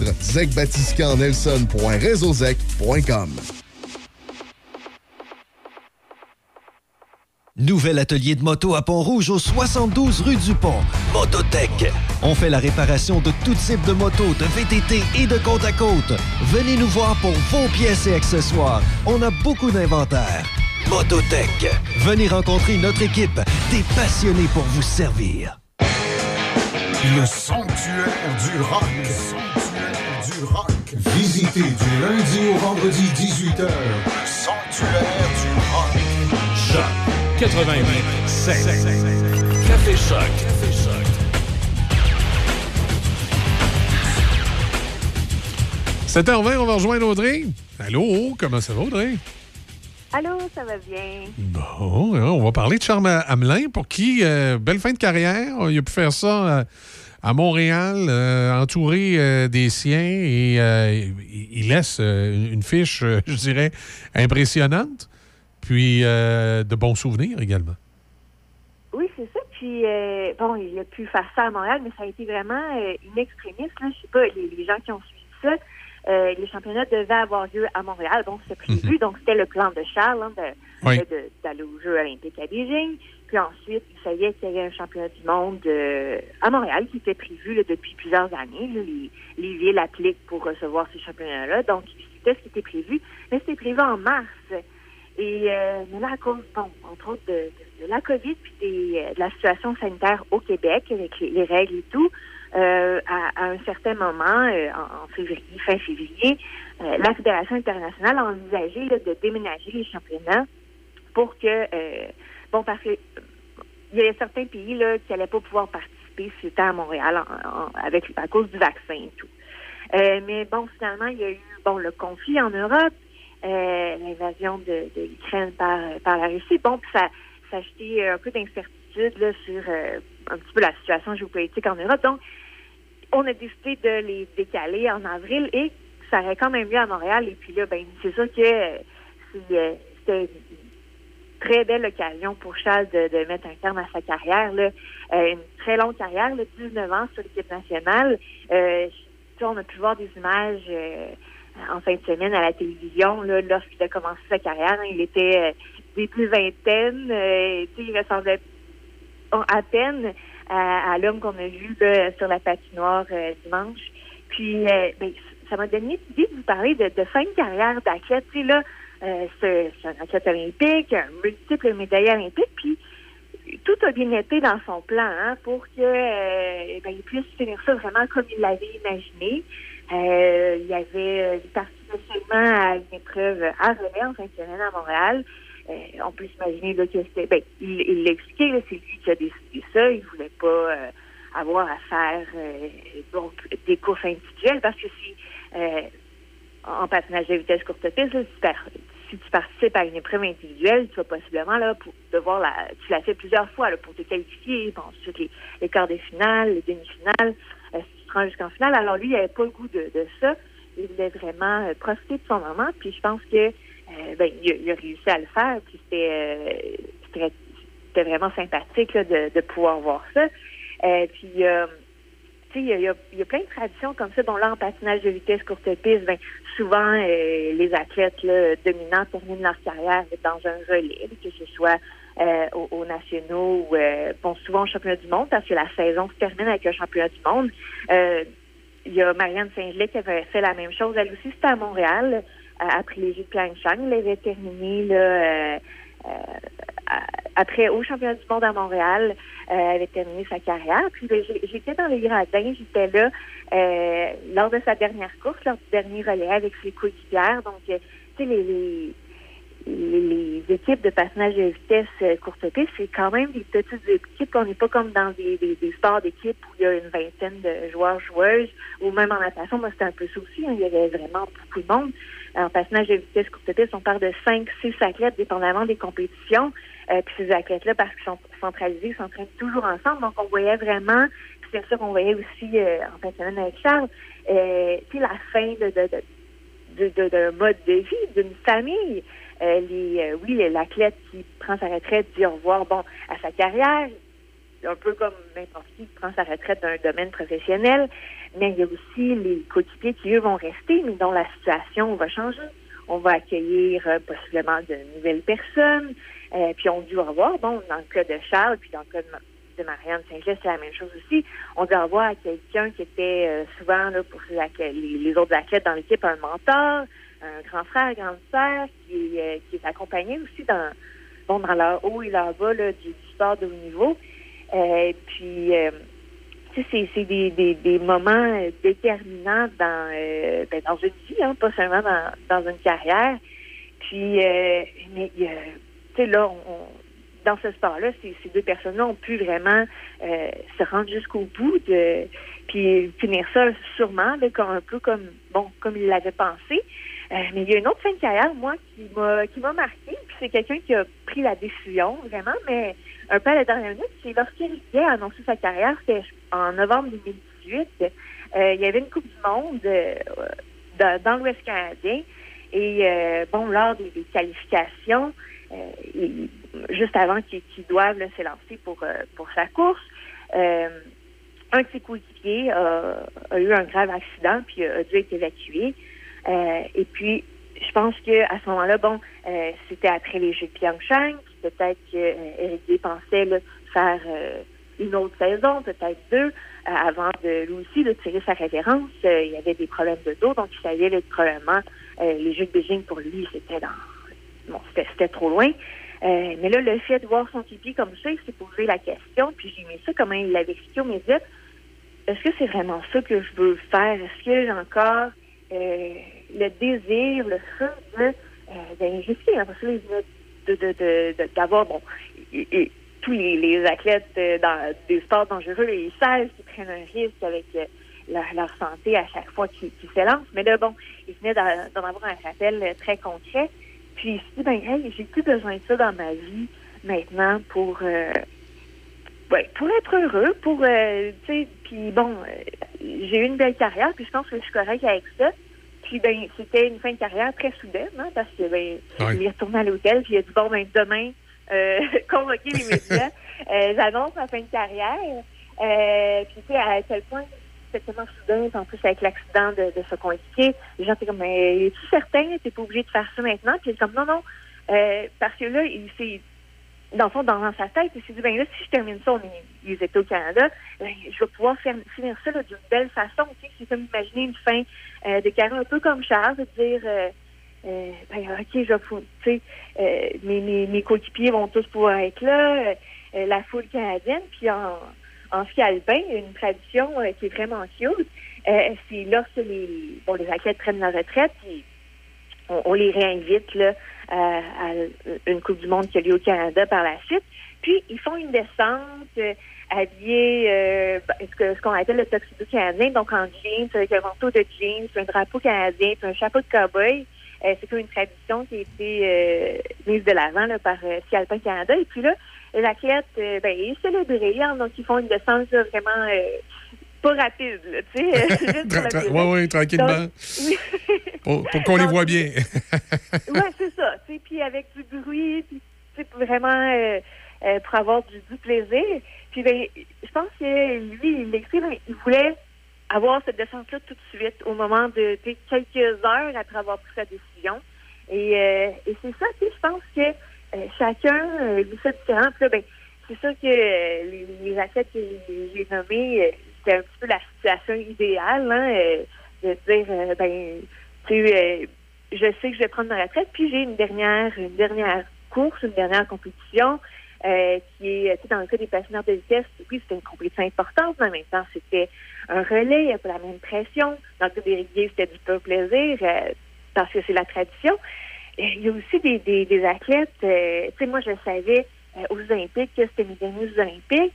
Nouvel atelier de moto à Pont-Rouge au 72 rue du Pont. Mototech. On fait la réparation de tout type de motos, de VTT et de côte à côte. Venez nous voir pour vos pièces et accessoires. On a beaucoup d'inventaire. Mototech. Venez rencontrer notre équipe, des passionnés pour vous servir. Le sanctuaire du rock. Du rock. Visitez du lundi au vendredi 18h. Le sanctuaire du rock. Choc 88 Café Choc. Café Choc. 7h20, on va rejoindre Audrey. Allô, comment ça va, Audrey? Allô, ça va bien? Bon, hein, on va parler de Charles Hamelin, pour qui, euh, belle fin de carrière. Il a pu faire ça euh, à Montréal, euh, entouré euh, des siens, et euh, il laisse une fiche, je dirais, impressionnante, puis de bons souvenirs également. Oui, c'est ça. Puis, bon, il a pu faire ça à Montréal, mais ça a été vraiment une extrémiste. Là. Je sais pas, les, les gens qui ont suivi ça, euh, les championnats devaient avoir lieu à Montréal. Bon, c'était prévu. Donc, c'était le plan de Charles hein, de- Oui. d'aller aux Jeux olympiques à Beijing. Puis ensuite, il savait qu'il y avait un championnat du monde euh, à Montréal qui était prévu depuis plusieurs années. Les, les villes appliquent pour recevoir ces championnats-là. Donc, c'était ce qui était prévu. Mais c'était prévu en mars. Et euh, mais là, à cause, bon, entre autres, de, la COVID puis euh, de la situation sanitaire au Québec, avec les, les règles et tout, à, un certain moment, en, février, fin février, la Fédération internationale a envisagé de déménager les championnats pour que, bon, parce que euh, y avait certains pays là, qui n'allaient pas pouvoir participer si c'était à Montréal en- avec, à cause du vaccin et tout. Euh, mais bon, finalement, il y a eu bon le conflit en Europe, euh, l'invasion de, l'Ukraine par, par la Russie. Bon, puis ça, ça a jeté un peu d'incertitude là, sur un petit peu la situation géopolitique en Europe. Donc, on a décidé de les décaler en avril et ça aurait quand même lieu à Montréal. Et puis là, ben, c'est sûr que euh, c'était très belle occasion pour Charles de, de mettre un terme à sa carrière. Là. Euh, une très longue carrière, là, 19 ans sur l'équipe nationale. Euh, on a pu voir des images euh, en fin de semaine à la télévision lorsqu'il a commencé sa carrière. hein. il était euh, début vingtaine. euh, il ressemblait à peine à, à l'homme qu'on a vu là, sur la patinoire euh, dimanche. Puis, ben, ça m'a donné l'idée de vous parler de, de fin de carrière d'athlète. Là, euh, c'est c'est un athlète olympique, un multiple médaillé olympique, puis tout a bien été dans son plan hein, pour que euh, ben, il puisse finir ça vraiment comme il l'avait imaginé. Euh, il y avait participait seulement à une épreuve à relais en fin de semaine à Montréal. on peut s'imaginer que c'était. Ben, il l'a expliqué, c'est lui qui a décidé ça. Il voulait pas avoir à faire donc des courses individuelles parce que si en patinage de vitesse courte piste, tu par- si tu participes à une épreuve individuelle, tu vas possiblement là, pour devoir la. Tu l'as fait plusieurs fois là, pour te qualifier, bon, ensuite les, quarts de finale, les demi-finales, euh, si tu te rends jusqu'en finale. Alors lui, il n'avait pas le goût de, ça. Il voulait vraiment euh, profiter de son moment. Puis je pense que euh, ben, il, a, réussi à le faire. Puis c'était c'était vraiment sympathique là, de, de pouvoir voir ça. Puis il y a, plein de traditions comme ça, dont là, en patinage de vitesse courte piste, ben, souvent, euh, les athlètes dominants terminent leur carrière dans un relais, que ce soit euh, aux, aux nationaux ou, euh, bon, souvent au championnat du monde, parce que la saison se termine avec un championnat du monde. Il y a Marianne Saint-Gelais qui avait fait la même chose. Elle aussi, c'était à Montréal, après les Jeux de Pyeongchang. Elle avait terminé là, après au championnat du monde à Montréal. Euh, elle avait terminé sa carrière. Puis ben, j'étais dans les gradins, j'étais là euh, lors de sa dernière course, lors du dernier relais avec ses coéquipières. Donc, euh, tu sais, les, équipes de patinage de vitesse euh, courte piste, c'est quand même des petites équipes. On n'est pas comme dans des sports d'équipe où il y a une vingtaine de joueurs, joueuses, ou même en natation, moi c'était un peu ça aussi. hein. il y avait vraiment beaucoup de monde. En patinage de vitesse courte piste, on parle de 5, 6 athlètes, dépendamment des compétitions. Euh, puis ces athlètes-là, parce qu'ils sont centralisés, s'entraînent toujours ensemble. Donc on voyait vraiment, puis c'est ça qu'on voyait aussi euh, en fin de semaine avec Charles, euh, tu sais, la fin de, de, de d'un mode de vie, d'une famille. Euh, les, euh, oui, l'athlète qui prend sa retraite dit au revoir bon, à sa carrière, un peu comme n'importe qui qui prend sa retraite d'un domaine professionnel, mais il y a aussi les coéquipiers qui, eux, vont rester, mais dont la situation va changer. On va accueillir euh, possiblement de nouvelles personnes, euh, puis on dit au revoir. Bon, dans le cas de Charles, puis dans le cas de, Ma- de Marianne Saint-Gelais, c'est la même chose aussi. On dit au revoir à quelqu'un qui était euh, souvent là, pour les, autres athlètes dans l'équipe, un mentor, un grand frère, grande sœur, qui, est, euh, qui est accompagné aussi dans, bon, dans leur haut et leur bas là, du, sport de haut niveau. Euh, puis, euh, c'est, des, moments euh, déterminants dans, euh, ben, dans une vie, hein, pas seulement dans, dans une carrière. Puis, euh, mais, sais, là, on, dans ce sport-là, ces, deux personnes-là ont pu vraiment euh, se rendre jusqu'au bout de, puis finir ça sûrement, un peu comme, bon, comme ils l'avaient pensé. Euh, mais il y a une autre fin de carrière, moi, qui m'a qui m'a marqué. Puis c'est quelqu'un qui a pris la décision, vraiment, mais un peu à la dernière minute. C'est lorsqu'Éric Gay a annoncé sa carrière, c'était en novembre 2018. Euh, il y avait une Coupe du Monde euh, dans, dans l'Ouest canadien. Et euh, bon, lors des, des qualifications, euh, juste avant qu'ils qu'ils doivent là, s'élancer pour, pour sa course, un de ses coéquipiers a, a eu un grave accident puis a dû être évacué. Euh, et puis, je pense que à ce moment-là, bon, euh, c'était après les Jeux de Pyeongchang, peut-être que euh, pensait là, faire euh, une autre saison, peut-être deux, euh, avant de lui aussi de tirer sa révérence. Il y avait des problèmes de dos, donc il savait là, probablement les Jeux de Beijing pour lui, c'était dans bon, c'était trop loin. Euh, mais là, le fait de voir son pipi comme ça, il s'est posé la question, puis j'ai mis ça comment il l'avait expliqué au média. Est-ce que c'est vraiment ça que je veux faire? Est-ce que j'ai encore le désir, le feu de, euh, ben, venait de, de, d'avoir, bon, et- tous les, athlètes euh, dans des sports dangereux, ils savent qu'ils prennent un risque avec euh, leur, santé à chaque fois qu'ils, s'élancent. Mais là, bon, il venait d'en, avoir un rappel euh, très concret. Puis il se dit, ben, hey, j'ai plus besoin de ça dans ma vie maintenant pour, euh, ouais, pour être heureux, pour, euh, tu sais, puis bon, euh, j'ai eu une belle carrière, puis je pense que je suis correcte avec ça. Puis ben, c'était une fin de carrière très soudaine, hein, parce que ben, Ouais. il est retourné à l'hôtel, puis il a dit, bon, ben, demain, euh, convoquer les médias, euh, j'annonce ma fin de carrière. Euh, puis tu sais, à quel point c'était tellement soudain, en plus avec l'accident de, de ce les gens étaient comme, mais es-tu certain, t'es pas obligé de faire ça maintenant? Puis comme, non, non, euh, parce que là, il s'est dans fond, dans sa tête, il s'est dit, ben là, si je termine ça, on est, ils étaient au Canada, ben, je vais pouvoir finir ça d'une belle façon. tu sais. C'est comme imaginer une fin euh, de carrière un peu comme Charles, de dire, euh, euh, ben, OK, je vais, fou- tu sais, euh, mes, mes, mes coéquipiers vont tous pouvoir être là, euh, la foule canadienne, puis en, en ski alpin, une tradition qui est vraiment cute. C'est lorsque les, bon, les athlètes prennent la retraite, puis on, les réinvite là, à, à une Coupe du Monde qui a lieu au Canada par la suite. Puis, ils font une descente euh, habillés, euh, ce qu'on appelle le tuxedo canadien, donc en jeans, avec un manteau de jeans, un drapeau canadien, puis un chapeau de cow-boy. Euh, c'est une tradition qui a été euh, mise de l'avant là, par euh, Ski Alpin Canada. Et puis là, euh, ben, ils célébrent, hein, donc ils font une descente vraiment euh, pas rapide, là, tu sais. ouais, ouais, tranquillement. Donc, oui. Pour, pour qu'on les voit bien. ouais, c'est ça. Puis avec du bruit, puis tu sais, vraiment euh, euh, pour avoir du, du plaisir. Puis ben, je pense que lui, il ben, il voulait avoir cette descente-là tout de suite, au moment de quelques heures après avoir pris sa décision. Et, euh, et c'est ça, tu sais, je pense que euh, chacun vit ça différent. Puis là, ben, c'est sûr que les, les athlètes que j'ai nommés, c'était un petit peu la situation idéale, hein, euh, de dire, euh, ben, tu sais, euh, je sais que je vais prendre ma retraite, puis j'ai une dernière, dernière course, une dernière compétition, euh, qui est, tu sais, dans le cas des patineurs de vitesse, oui, c'était une compétition importante, mais en même temps, c'était un relais, il n'y a pas la même pression. Dans le cas des riguiers, c'était du pur plaisir, parce que c'est la tradition. Il y a aussi des, des, athlètes, tu sais, moi, je savais aux Olympiques que c'était mes derniers Olympiques,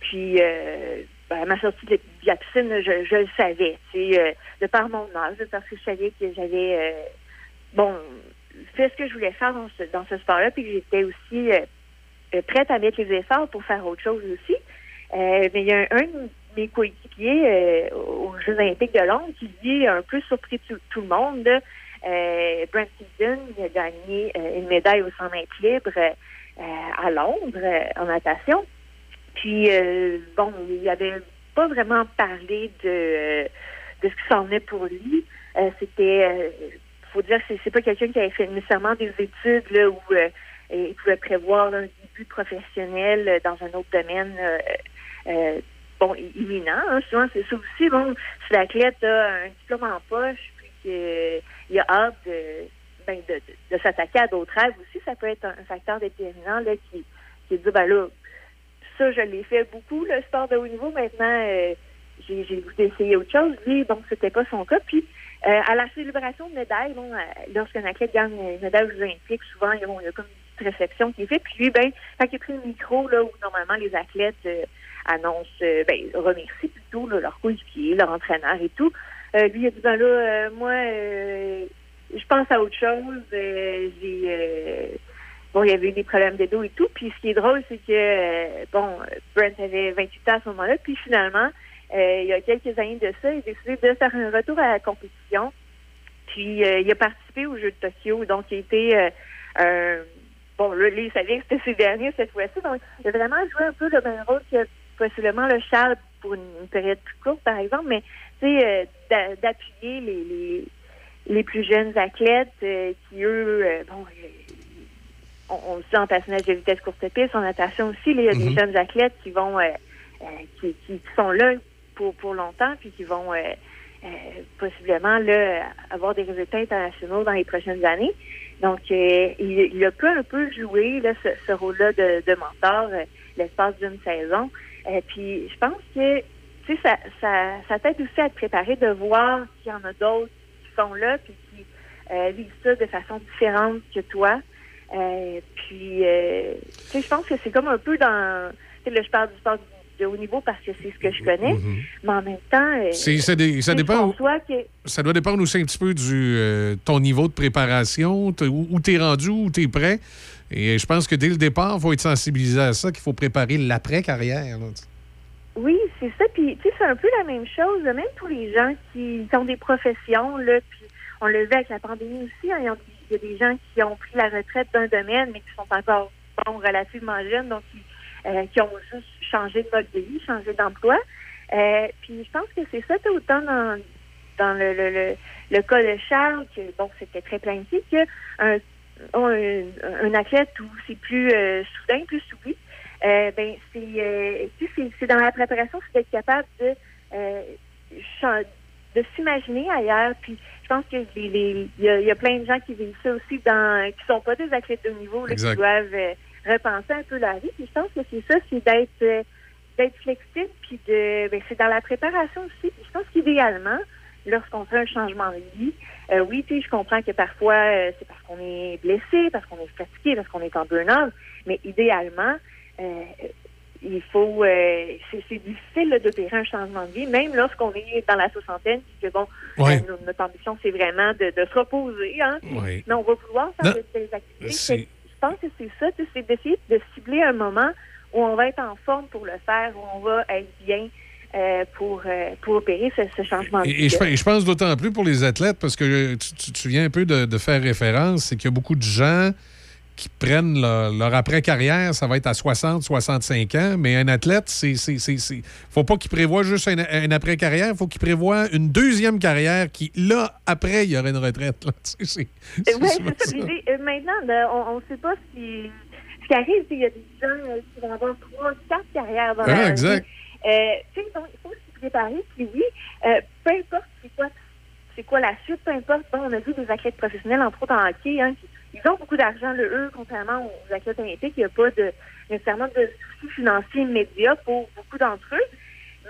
puis à ma sortie de, la piscine, je, le savais, tu euh, de par mon âge, parce que je savais que j'avais, euh, bon, fait ce que je voulais faire dans ce, dans ce sport-là, puis que j'étais aussi euh, prête à mettre les efforts pour faire autre chose aussi. Mais il y a un, de mes coéquipiers aux Jeux olympiques de Londres qui, lui, a un peu surpris tout, tout le monde. Brent Stevenson il a gagné une médaille au 100 mètres libre euh, à Londres en natation. Puis, euh, bon, il avait pas vraiment parlé de, de ce qui s'en venait pour lui. Euh, C'était, euh, faut dire, c'est- pas quelqu'un qui avait fait nécessairement des études là, où euh, il pouvait prévoir là, un début professionnel euh, dans un autre domaine. euh, euh, bon, imminent. Hein, souvent, c'est ça aussi. Bon, si l'athlète a un diplôme en poche, puis qu'il a hâte de, ben, de, de- de s'attaquer à d'autres rêves aussi, ça peut être un, un facteur déterminant là, qui, qui dit, ben là, je l'ai fait beaucoup, le sport de haut niveau. Maintenant, euh, j'ai j'ai voulu essayer autre chose. Lui, bon, c'était pas son cas. Puis, euh, à la célébration de médaille, bon, euh, lorsqu'un athlète gagne une médaille aux Olympiques, souvent, il y a, comme une petite réception qui est faite. Puis lui, ben, quand il a pris le micro, là, où normalement les athlètes annoncent, ben, remercient plutôt là, leur coéquipier, leur entraîneur et tout, lui, il a dit, ben là, moi, je pense à autre chose. J'ai... bon, il y avait eu des problèmes de dos et tout. Puis ce qui est drôle, c'est que, euh, bon, Brent avait 28 ans à ce moment-là. Puis finalement, euh, il y a quelques années de ça, il a décidé de faire un retour à la compétition. Puis euh, il a participé aux Jeux de Tokyo. Donc, il a été... un- bon, là, il savait que c'était ses derniers cette fois-ci. Donc, il a vraiment joué un peu le même rôle que possiblement le Charles pour une, une période plus courte, par exemple. Mais, tu sais, d'a- d'appuyer les, les, les plus jeunes athlètes qui, eux, bon, on, on le sait en patinage de vitesse courte piste, en natation aussi, il y a des Mhm. jeunes athlètes qui vont euh, euh, qui, qui sont là pour, pour longtemps, puis qui vont euh, possiblement là, avoir des résultats internationaux dans les prochaines années. Donc, il, il a pu un peu jouer là, ce, ce rôle-là de, de mentor l'espace d'une saison. Puis, je pense que tu sais, ça, ça, ça t'aide aussi à te préparer de voir qu'il y en a d'autres qui sont là, puis qui euh, vivent ça de façon différente que toi. Euh, puis, euh, tu sais, je pense que c'est comme un peu dans... Tu sais, là, je parle du sport de haut niveau parce que c'est ce que je connais, mais en même temps... euh, Mhm. Ça dé- dépend où- que... Ça doit dépendre aussi un petit peu du ton niveau de préparation, t- où, tu es rendu, où tu es prêt. Et je pense que dès le départ, il faut être sensibilisé à ça, qu'il faut préparer l'après-carrière. Oui, c'est ça. Puis, tu sais, c'est un peu la même chose. Même tous les gens qui, ont des professions, là, puis on le vu avec la pandémie aussi, hein, il y a- il y a des gens qui ont pris la retraite d'un domaine, mais qui sont encore bon, relativement jeunes, donc qui, euh, qui ont juste changé de mode de vie, changé d'emploi. Euh, puis, je pense que c'est ça, autant dans, dans le, le, le, le cas de Charles, que bon, c'était très planifié, que un, un, athlète où c'est plus euh, soudain, plus soumis, ben c'est c'est dans la préparation, c'est d'être capable de de s'imaginer ailleurs. Puis pense que les- les- il y, a, il y a plein de gens qui vivent ça aussi dans qui sont pas des athlètes de haut niveau, là, qui doivent euh, repenser un peu la vie. Puis je pense que c'est ça, c'est d'être euh, d'être flexible, puis de ben, c'est dans la préparation aussi. Puis je pense qu'idéalement, lorsqu'on fait un changement de vie. Euh, oui, je comprends que parfois c'est parce qu'on est blessé, parce qu'on est fatigué, parce qu'on est en burn-out, mais idéalement, il faut, euh, c'est difficile d'opérer un changement de vie, même lorsqu'on est dans la soixantaine, que bon, Ouais. euh, notre ambition c'est vraiment de, de se reposer, hein. Mais on va vouloir faire de telles activités. Je pense que c'est ça, tu sais, c'est d'essayer de cibler un moment où on va être en forme pour le faire, où on va être bien euh, pour, euh, pour opérer ce, ce changement de Et, et je, vie. et je pense d'autant plus pour les athlètes, parce que tu, tu- tu viens un peu de, de faire référence, c'est qu'il y a beaucoup de gens qui prennent leur, leur après-carrière, ça va être à 60, 65 ans, mais un athlète, c'est. c'est- c'est- c'est- faut pas qu'il prévoie juste un, un après-carrière, il faut qu'il prévoie une deuxième carrière qui, là, après, il y aurait une retraite. là. C'est ouais, ça. euh, maintenant, on ne sait pas ce qui, ce qui arrive. Il y a des gens euh, qui vont avoir trois, quatre carrières dans Ah, leur exact. vie. Euh, donc, il faut se préparer. Puis oui, peu importe c'est quoi, quoi la suite, peu importe. Bon, on a vu des athlètes professionnels, entre autres en hockey, hein, qui ils ont beaucoup d'argent, le eux, contrairement aux athlètes olympiques. Il n'y a pas de, nécessairement de soucis financiers immédiats pour beaucoup d'entre eux.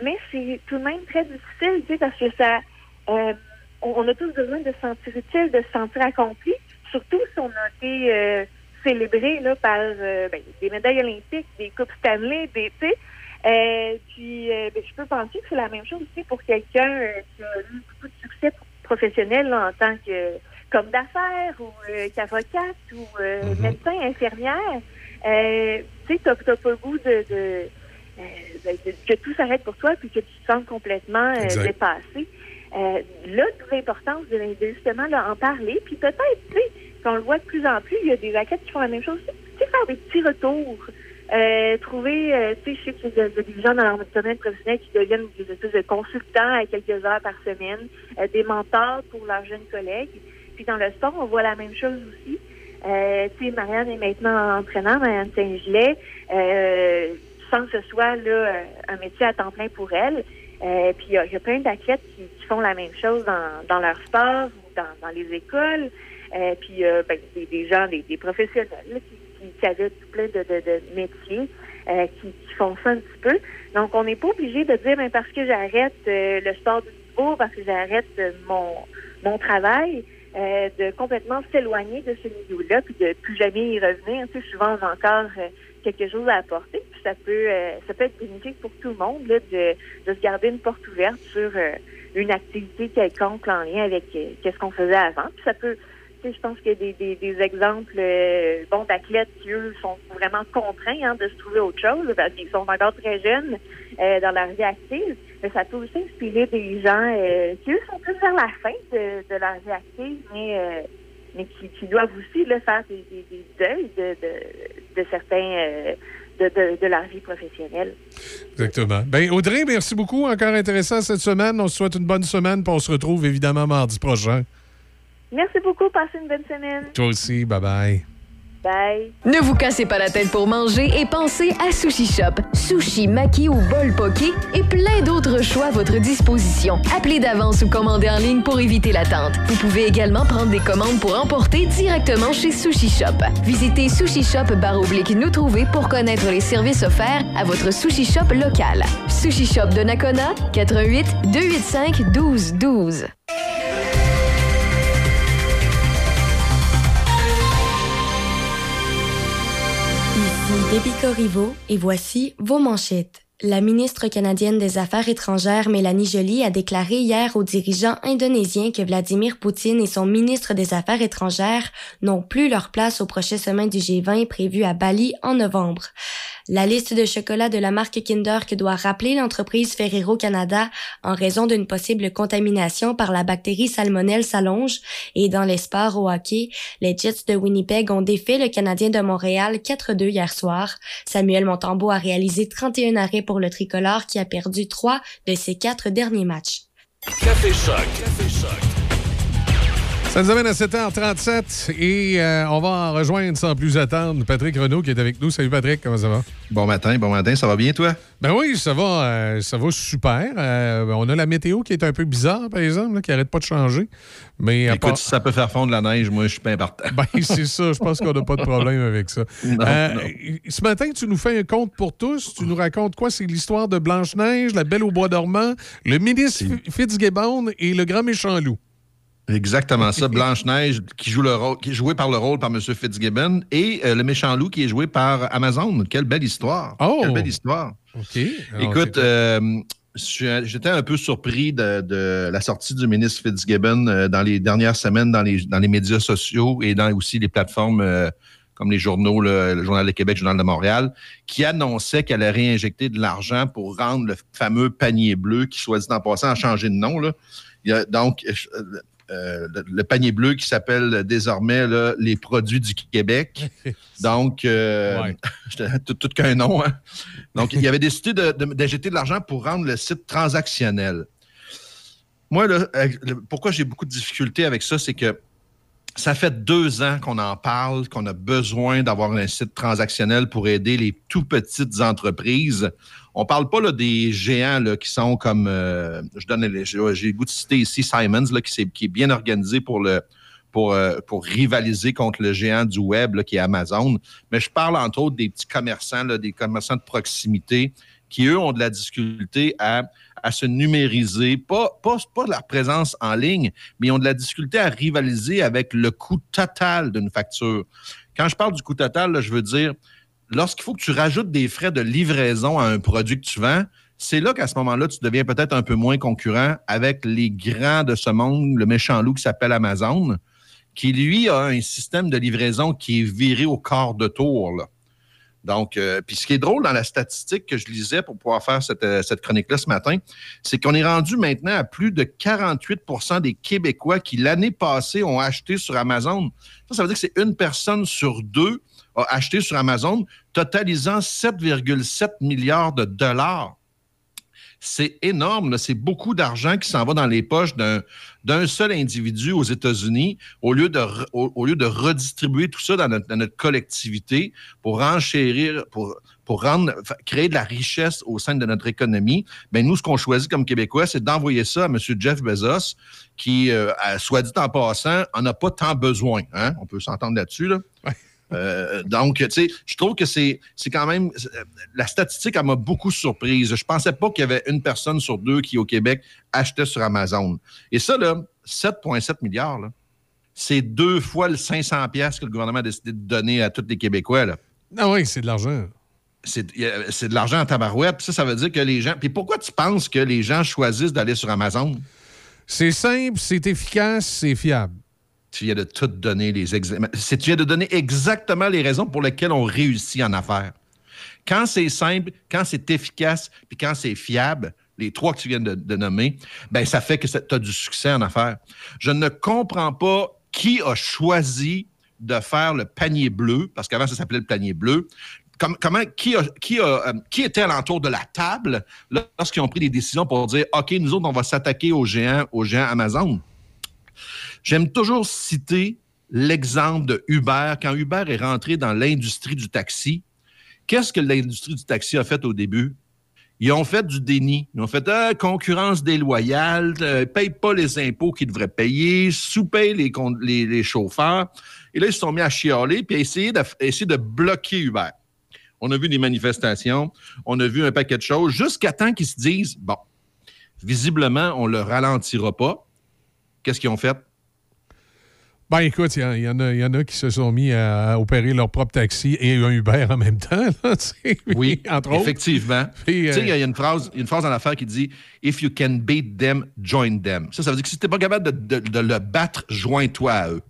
Mais c'est tout de même très difficile, tu sais, parce que ça, euh, on, a tous besoin de se sentir utile, de se sentir accompli, surtout si on a été euh, célébré là, par euh, ben, des médailles olympiques, des coupes Stanley, des, tu sais. Euh, puis, euh, ben, je peux penser que c'est la même chose aussi pour quelqu'un euh, qui a eu beaucoup de succès professionnel là, en tant que comme d'affaires ou euh, qu'avocate ou euh, médecin, infirmière. Euh, tu sais, t'as pas le goût de, de, euh, ben, de- que tout s'arrête pour toi puis que tu te sens complètement euh, dépassé. Euh, là, l'importance de, de justement là, en parler. Puis peut-être, tu sais, qu'on le voit de plus en plus, il y a des athlètes qui font la même chose. Tu sais, faire des petits retours. Euh, trouver, euh, tu sais, je sais qu'il y a des- gens dans leur domaine professionnel qui deviennent des espèces de consultants à quelques heures par semaine, euh, des mentors pour leurs jeunes collègues. Dans le sport, on voit la même chose aussi. Euh, tu sais, Marianne est maintenant entraîneur, Marianne Saint-Gilet, euh, sans que ce soit là, un métier à temps plein pour elle. Euh, puis il y, a- plein d'athlètes qui, font la même chose dans, dans leur sport ou dans, les écoles. Puis euh, ben, des, des gens, des, professionnels qui, qui, avaient tout plein de, de, métiers qui, font ça un petit peu. Donc on n'est pas obligé de dire ben, parce que j'arrête le sport du niveau, parce que j'arrête mon, mon travail, euh, de complètement s'éloigner de ce milieu-là, puis de plus jamais y revenir. Tu sais, souvent, a encore euh, quelque chose à apporter, puis ça peut, euh, ça peut être bénéfique pour tout le monde là, de, de se garder une porte ouverte sur euh, une activité quelconque en lien avec qu'est-ce qu'on faisait avant. Puis ça peut, je pense qu'il y a des, des, des exemples euh, d'athlètes qui, eux, sont vraiment contraints hein, de se trouver autre chose parce qu'ils sont encore très jeunes euh, dans leur vie active. Mais ça peut aussi inspirer des gens euh, qui, eux, sont plus vers la fin de, leur vie active, mais, qui, doivent aussi là, faire des, deuils de, certains de leur vie professionnelle. Exactement. Ben, Audrey, merci beaucoup. Encore intéressant cette semaine. On se souhaite une bonne semaine, puis on se retrouve évidemment mardi prochain. Merci beaucoup. Passez une bonne semaine. Toi aussi. Bye-bye. Bye. Ne vous cassez pas la tête pour manger et pensez à Sushi Shop. Sushi, maki ou bol poké et plein d'autres choix à votre disposition. Appelez d'avance ou commandez en ligne pour éviter l'attente. Vous pouvez également prendre des commandes pour emporter directement chez Sushi Shop. Visitez Sushi Shop baroblique nous trouver pour connaître les services offerts à votre Sushi Shop local. Sushi Shop de Nakona, 88 285 12 12. Ici Déby Corriveau et voici vos manchettes. La ministre canadienne des Affaires étrangères Mélanie Joly a déclaré hier aux dirigeants indonésiens que Vladimir Poutine et son ministre des Affaires étrangères n'ont plus leur place au prochain sommet du G20 prévu à Bali en novembre. La liste de chocolat de la marque Kinder que doit rappeler l'entreprise Ferrero Canada en raison d'une possible contamination par la bactérie Salmonelle s'allonge et dans les au hockey, les Jets de Winnipeg ont défait le Canadien de Montréal 4-2 hier soir. Samuel Montembeau a réalisé 31 arrêts pour le tricolore qui a perdu trois de ses quatre derniers matchs. Ça nous amène à 7h37 et euh, on va en rejoindre sans plus attendre Patrick Renault qui est avec nous. Salut Patrick, comment ça va? Bon matin, bon matin, ça va bien toi? Ben oui, ça va, euh, ça va super. Euh, on a la météo qui est un peu bizarre, par exemple, là, qui arrête pas de changer. Mais Écoute, part- si ça peut faire fondre la neige, moi, je suis bien partant. Ben, c'est ça. Je pense qu'on n'a pas de problème avec ça. Non, non. Ce matin, tu nous fais un conte pour tous. Tu nous racontes quoi? C'est l'histoire de Blanche-Neige, la Belle au Bois dormant, le ministre Fi- Fitzgibbon et le grand méchant loup. Exactement ça. Blanche-Neige qui joue le rôle, qui est joué par le rôle par M. Fitzgibbon et euh, le méchant loup qui est joué par Amazon. Quelle belle histoire. Oh! Quelle belle histoire. OK. Écoute, euh, j'étais un peu surpris de, de la sortie du ministre Fitzgibbon euh, dans les dernières semaines dans les, dans les médias sociaux et dans aussi les plateformes comme les journaux, le, le Journal de Québec, le Journal de Montréal, qui annonçait qu'elle allait réinjecter de l'argent pour rendre le fameux panier bleu qui, soit dit en passant, a changé de nom. Là. Il y a donc euh, le, le panier bleu qui s'appelle désormais là, les produits du Québec. Donc, euh, j'étais tout, tout qu'un nom. hein. Donc, il avait décidé de- de- d'injecter de, l'argent pour rendre le site transactionnel. Moi, là, le- pourquoi j'ai beaucoup de difficultés avec ça, c'est que ça fait deux ans qu'on en parle, qu'on a besoin d'avoir un site transactionnel pour aider les tout petites entreprises. On parle pas là, des géants là, qui sont comme, euh, je donne, j'ai le goût de citer ici Simons, là, qui, est bien organisé pour le, pour, euh, pour rivaliser contre le géant du web là, qui est Amazon. Mais je parle entre autres des petits commerçants, là, des commerçants de proximité qui, eux, ont de la difficulté à, à se numériser, pas, pas, pas de leur présence en ligne, mais ils ont de la difficulté à rivaliser avec le coût total d'une facture. Quand je parle du coût total, je veux dire, lorsqu'il faut que tu rajoutes des frais de livraison à un produit que tu vends, c'est là qu'à ce moment-là, tu deviens peut-être un peu moins concurrent avec les grands de ce monde, le méchant loup qui s'appelle Amazon, qui lui a un système de livraison qui est viré au quart de tour. Donc, euh, puis ce qui est drôle dans la statistique que je lisais pour pouvoir faire cette, euh, cette chronique-là ce matin, c'est qu'on est rendu maintenant à plus de 48% des Québécois qui, l'année passée, ont acheté sur Amazon. Ça, ça veut dire que c'est une personne sur deux a acheté sur Amazon, totalisant 7,7 milliards de dollars. C'est énorme, c'est beaucoup d'argent qui s'en va dans les poches d'un seul individu aux États-Unis au, lieu de redistribuer tout ça dans notre, collectivité pour renchérir, pour, créer de la richesse au sein de notre économie. Ben nous, ce qu'on choisit comme Québécois, c'est d'envoyer ça à M. Jeff Bezos, qui, euh, soit dit en passant, en a pas tant besoin. Hein? On peut s'entendre là-dessus. Là? Euh, donc, tu sais, je trouve que c'est quand même. euh, La statistique, elle m'a beaucoup surprise. Je pensais pas qu'il y avait une personne sur deux qui, au Québec, achetait sur Amazon. Et ça, là, 7,7 milliards, c'est deux fois le 500 pièces que le gouvernement a décidé de donner à tous les Québécois. Là. Ah oui, c'est de l'argent. C'est de l'argent en tabarouette. Puis ça, ça veut dire que les gens. Puis pourquoi tu penses que les gens choisissent d'aller sur Amazon? C'est simple, c'est efficace, c'est fiable. Tu viens de tout donner les. Tu viens de donner exactement les raisons pour lesquelles on réussit en affaires. Quand c'est simple, quand c'est efficace, puis quand c'est fiable, les trois que tu viens de, nommer, ben ça fait que tu as du succès en affaires. Je ne comprends pas qui a choisi de faire le panier bleu, parce qu'avant ça s'appelait le panier bleu. Comme- comment, qui, a- qui, a, euh, qui était alentour de la table lorsqu'ils ont pris des décisions pour dire OK, nous autres, on va s'attaquer aux géants, aux géants Amazon? J'aime toujours citer l'exemple de Uber. Quand Uber est rentré dans l'industrie du taxi, qu'est-ce que l'industrie du taxi a fait au début? Ils ont fait du déni. Ils ont fait Ah, concurrence déloyale, euh, paye pas les impôts qu'ils devraient payer, sous-paye les, chauffeurs. Et là, ils se sont mis à chialer puis à essayer de, essayer de bloquer Uber. On a vu des manifestations, on a vu un paquet de choses, jusqu'à temps qu'ils se disent bon, visiblement, on le ralentira pas. Qu'est-ce qu'ils ont fait? Ben écoute, il y, y en a- il y en a qui se sont mis à opérer leur propre taxi et un Uber en même temps. là. Oui, entre autres. effectivement. Sais, il y euh, a une phrase, une phrase dans l'affaire qui dit If you can beat them, join them. Ça, ça veut dire que si tu n'es pas capable de, de- de le battre, joins-toi à eux.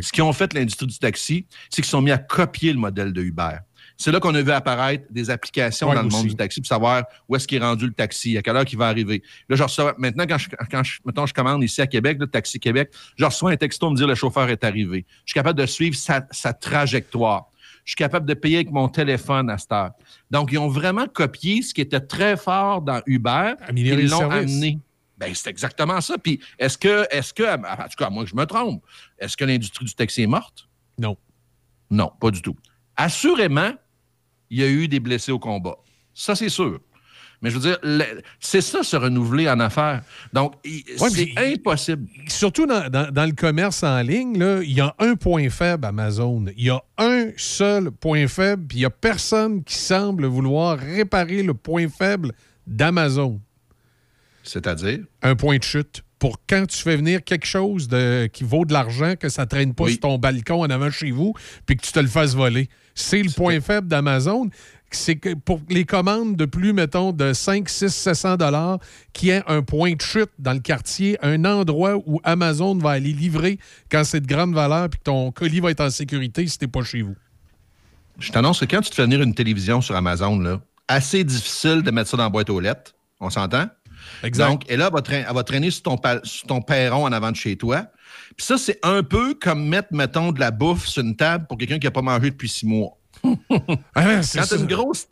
Ce qu'ils ont fait, l'industrie du taxi, c'est qu'ils sont mis à copier le modèle de Uber. C'est là qu'on a vu apparaître des applications Ouais, dans le monde aussi. du taxi pour savoir où est-ce qu'il est rendu le taxi, à quelle heure il va arriver. Là, je reçois, maintenant, quand je, quand je, mettons, je commande ici à Québec, le Taxi Québec, je reçois un texto me dire le chauffeur est arrivé. Je suis capable de suivre sa, sa trajectoire. Je suis capable de payer avec mon téléphone à cette heure. Donc, ils ont vraiment copié ce qui était très fort dans Uber. Améliorer Ils l'ont amené. Ben, c'est exactement ça. Puis, est-ce que, est-ce que, en tout cas, moi, je me trompe, est-ce que l'industrie du taxi est morte? Non. Non, pas du tout. Assurément, il y a eu des blessés au combat. Ça, c'est sûr. Mais je veux dire, c'est ça, se renouveler en affaires. Donc, Ouais, c'est impossible. Surtout dans, dans- dans le commerce en ligne, là, il y a un point faible Amazon. Il y a un seul point faible, puis il n'y a personne qui semble vouloir réparer le point faible d'Amazon. C'est-à-dire? Un point de chute. Pour quand tu fais venir quelque chose de, qui vaut de l'argent, que ça traîne pas Oui. sur ton balcon en avant chez vous, puis que tu te le fasses voler. C'est le point faible d'Amazon. C'est que pour les commandes de plus, mettons, de 5, 6, 700 dollars, qu'il y ait un point de chute dans le quartier, un endroit où Amazon va aller livrer quand c'est de grande valeur, puis que ton colis va être en sécurité si t'es pas chez vous. Je t'annonce que quand tu te fais venir une télévision sur Amazon, là, assez difficile de mettre ça dans la boîte aux lettres. On s'entend? Exact. Donc, et là, elle va, traîner, elle va traîner sur ton, sur ton perron en avant de chez toi. Puis ça, c'est un peu comme mettre, mettons, de la bouffe sur une table pour quelqu'un qui n'a pas mangé depuis six mois. Ah, Quand t'as une grosse,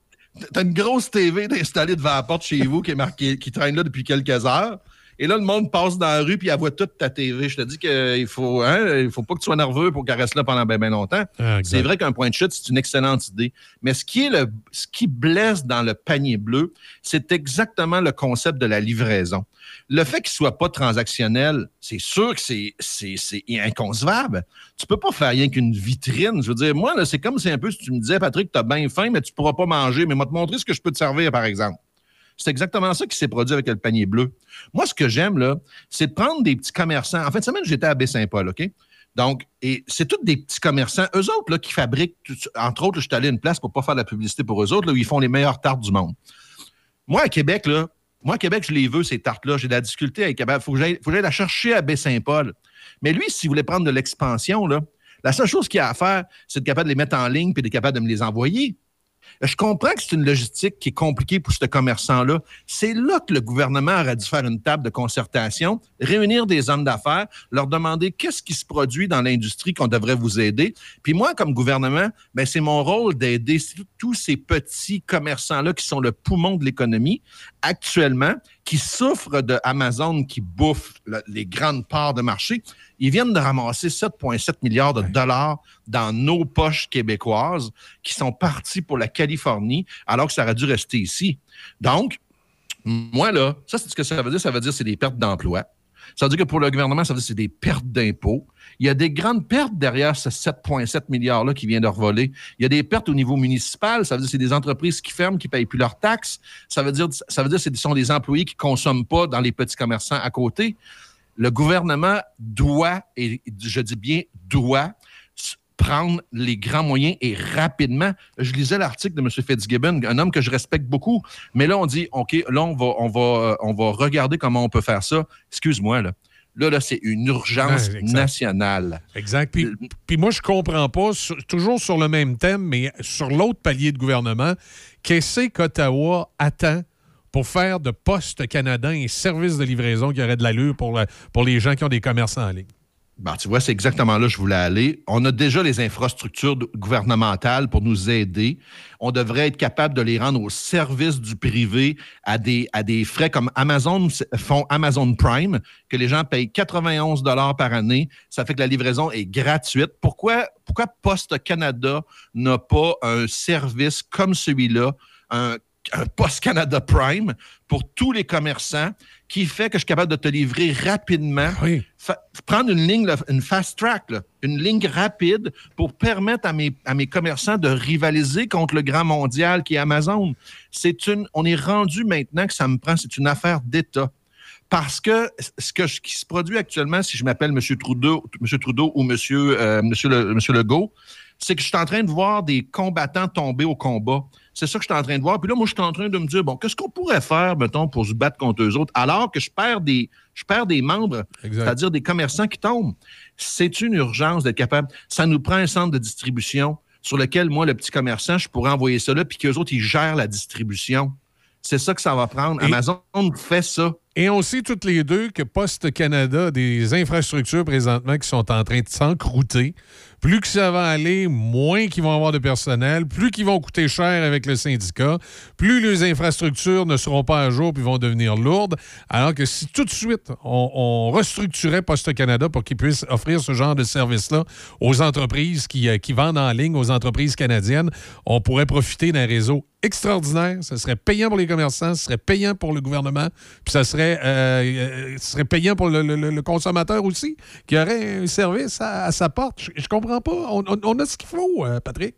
t'as une grosse TV installée devant la porte chez vous qui est marquée, qui traîne là depuis quelques heures. Et là, le monde passe dans la rue puis elle voit toute ta TV. Je te dis qu'il faut, hein, il faut pas que tu sois nerveux pour qu'elle reste là pendant bien, longtemps. Ah, c'est vrai qu'un point de chute, c'est une excellente idée. Mais ce qui est le, ce qui blesse dans le panier bleu, c'est exactement le concept de la livraison. Le fait qu'il soit pas transactionnel, c'est sûr que c'est, c'est, c'est inconcevable. Tu peux pas faire rien qu'une vitrine. Je veux dire, moi, là, c'est comme si un peu si tu me disais, Patrick, tu as bien faim, mais tu pourras pas manger, mais moi te montrer ce que je peux te servir, par exemple. C'est exactement ça qui s'est produit avec le panier bleu. Moi, ce que j'aime, c'est de prendre des petits commerçants. En fin de semaine, j'étais à Baie-Saint-Paul, OK? Donc, et c'est tous des petits commerçants, eux autres, qui fabriquent, entre autres, je suis allé à une place pour pas faire de la publicité pour eux autres, là, où ils font les meilleures tartes du monde. Moi, à Québec, moi, à Québec, je les veux, ces tartes-là. J'ai de la difficulté avec Québec. Il faut que j'aille la chercher à Baie-Saint-Paul. Mais lui, s'il voulait prendre de l'expansion, la seule chose qu'il a à faire, c'est d'être capable de les mettre en ligne puis d'être capable de me les envoyer. Je comprends que c'est une logistique qui est compliquée pour ce commerçant-là. C'est là que le gouvernement aurait dû faire une table de concertation, réunir des hommes d'affaires, leur demander qu'est-ce qui se produit dans l'industrie qu'on devrait vous aider. Puis moi, comme gouvernement, ben, c'est mon rôle d'aider tous ces petits commerçants-là qui sont le poumon de l'économie actuellement, qui souffrent de Amazon qui bouffe le- les grandes parts de marché. Ils viennent de ramasser 7,7 milliards de dollars dans nos poches québécoises qui sont partis pour la Californie alors que ça aurait dû rester ici. Donc, moi, là, ça, c'est ce que ça veut dire. Ça veut dire que c'est des pertes d'emploi. Ça veut dire que pour le gouvernement, ça veut dire que c'est des pertes d'impôts. Il y a des grandes pertes derrière ce 7,7 milliards-là qui vient de revoler. Il y a des pertes au niveau municipal. Ça veut dire que c'est des entreprises qui ferment, qui ne payent plus leurs taxes. Ça veut dire, ça veut dire que ce sont des employés qui ne consomment pas dans les petits commerçants à côté. Le gouvernement doit, et je dis bien doit, prendre les grands moyens et rapidement. Je lisais l'article de M. Fitzgibbon, un homme que je respecte beaucoup, mais là, on dit, OK, là, on va, on va, on va regarder comment on peut faire ça. Excuse-moi, là. Là, là, c'est une urgence exact. nationale. Exact. Puis, puis moi, je comprends pas, sur- toujours sur le même thème, mais sur l'autre palier de gouvernement, qu'est-ce qu'Ottawa attend pour faire de Poste Canada un service de livraison qui aurait de l'allure pour, pour les gens qui ont des commerçants en ligne? Ben, tu vois, c'est exactement là que je voulais aller. On a déjà les infrastructures gouvernementales pour nous aider. On devrait être capable de les rendre au service du privé à des, à des frais comme Amazon font Amazon Prime, que les gens payent 91 dollars par année. Ça fait que la livraison est gratuite. Pourquoi, pourquoi Poste Canada n'a pas un service comme celui-là, un un Post Canada Prime pour tous les commerçants qui fait que je suis capable de te livrer rapidement. Prendre une ligne, une fast track, là, une ligne rapide pour permettre à mes, à mes commerçants de rivaliser contre le grand mondial qui est Amazon. C'est une, on est rendu maintenant que ça me prend, c'est une affaire d'État. Parce que ce, que ce qui se produit actuellement, si je m'appelle M. Trudeau, M. Trudeau ou M. Euh, Monsieur Le- Monsieur Legault, c'est que je suis en train de voir des combattants tomber au combat. C'est ça que je suis en train de voir. Puis là, moi, je suis en train de me dire, bon, qu'est-ce qu'on pourrait faire, mettons, pour se battre contre eux autres, alors que je perds des, je perds des membres, c'est-à-dire des commerçants qui tombent. C'est une urgence d'être capable. Ça nous prend un centre de distribution sur lequel, moi, le petit commerçant, je pourrais envoyer ça là, puis qu'eux autres, ils gèrent la distribution. C'est ça que ça va prendre. Amazon fait ça. Et on sait toutes les deux que Poste Canada a des infrastructures présentement qui sont en train de s'encrouter. Plus que ça va aller, moins qu'ils vont avoir de personnel, plus qu'ils vont coûter cher avec le syndicat, plus les infrastructures ne seront pas à jour puis vont devenir lourdes. Alors que si tout de suite on, restructurait Poste Canada pour qu'ils puissent offrir ce genre de service-là aux entreprises qui, euh, qui vendent en ligne, aux entreprises canadiennes, on pourrait profiter d'un réseau extraordinaire. Ce serait payant pour les commerçants, ce serait payant pour le gouvernement, puis ça serait, euh, euh, serait payant pour le, le- consommateur aussi, qui aurait un service à, à sa porte. Je, je comprends pas. On, on- on a ce qu'il faut, euh, Patrick.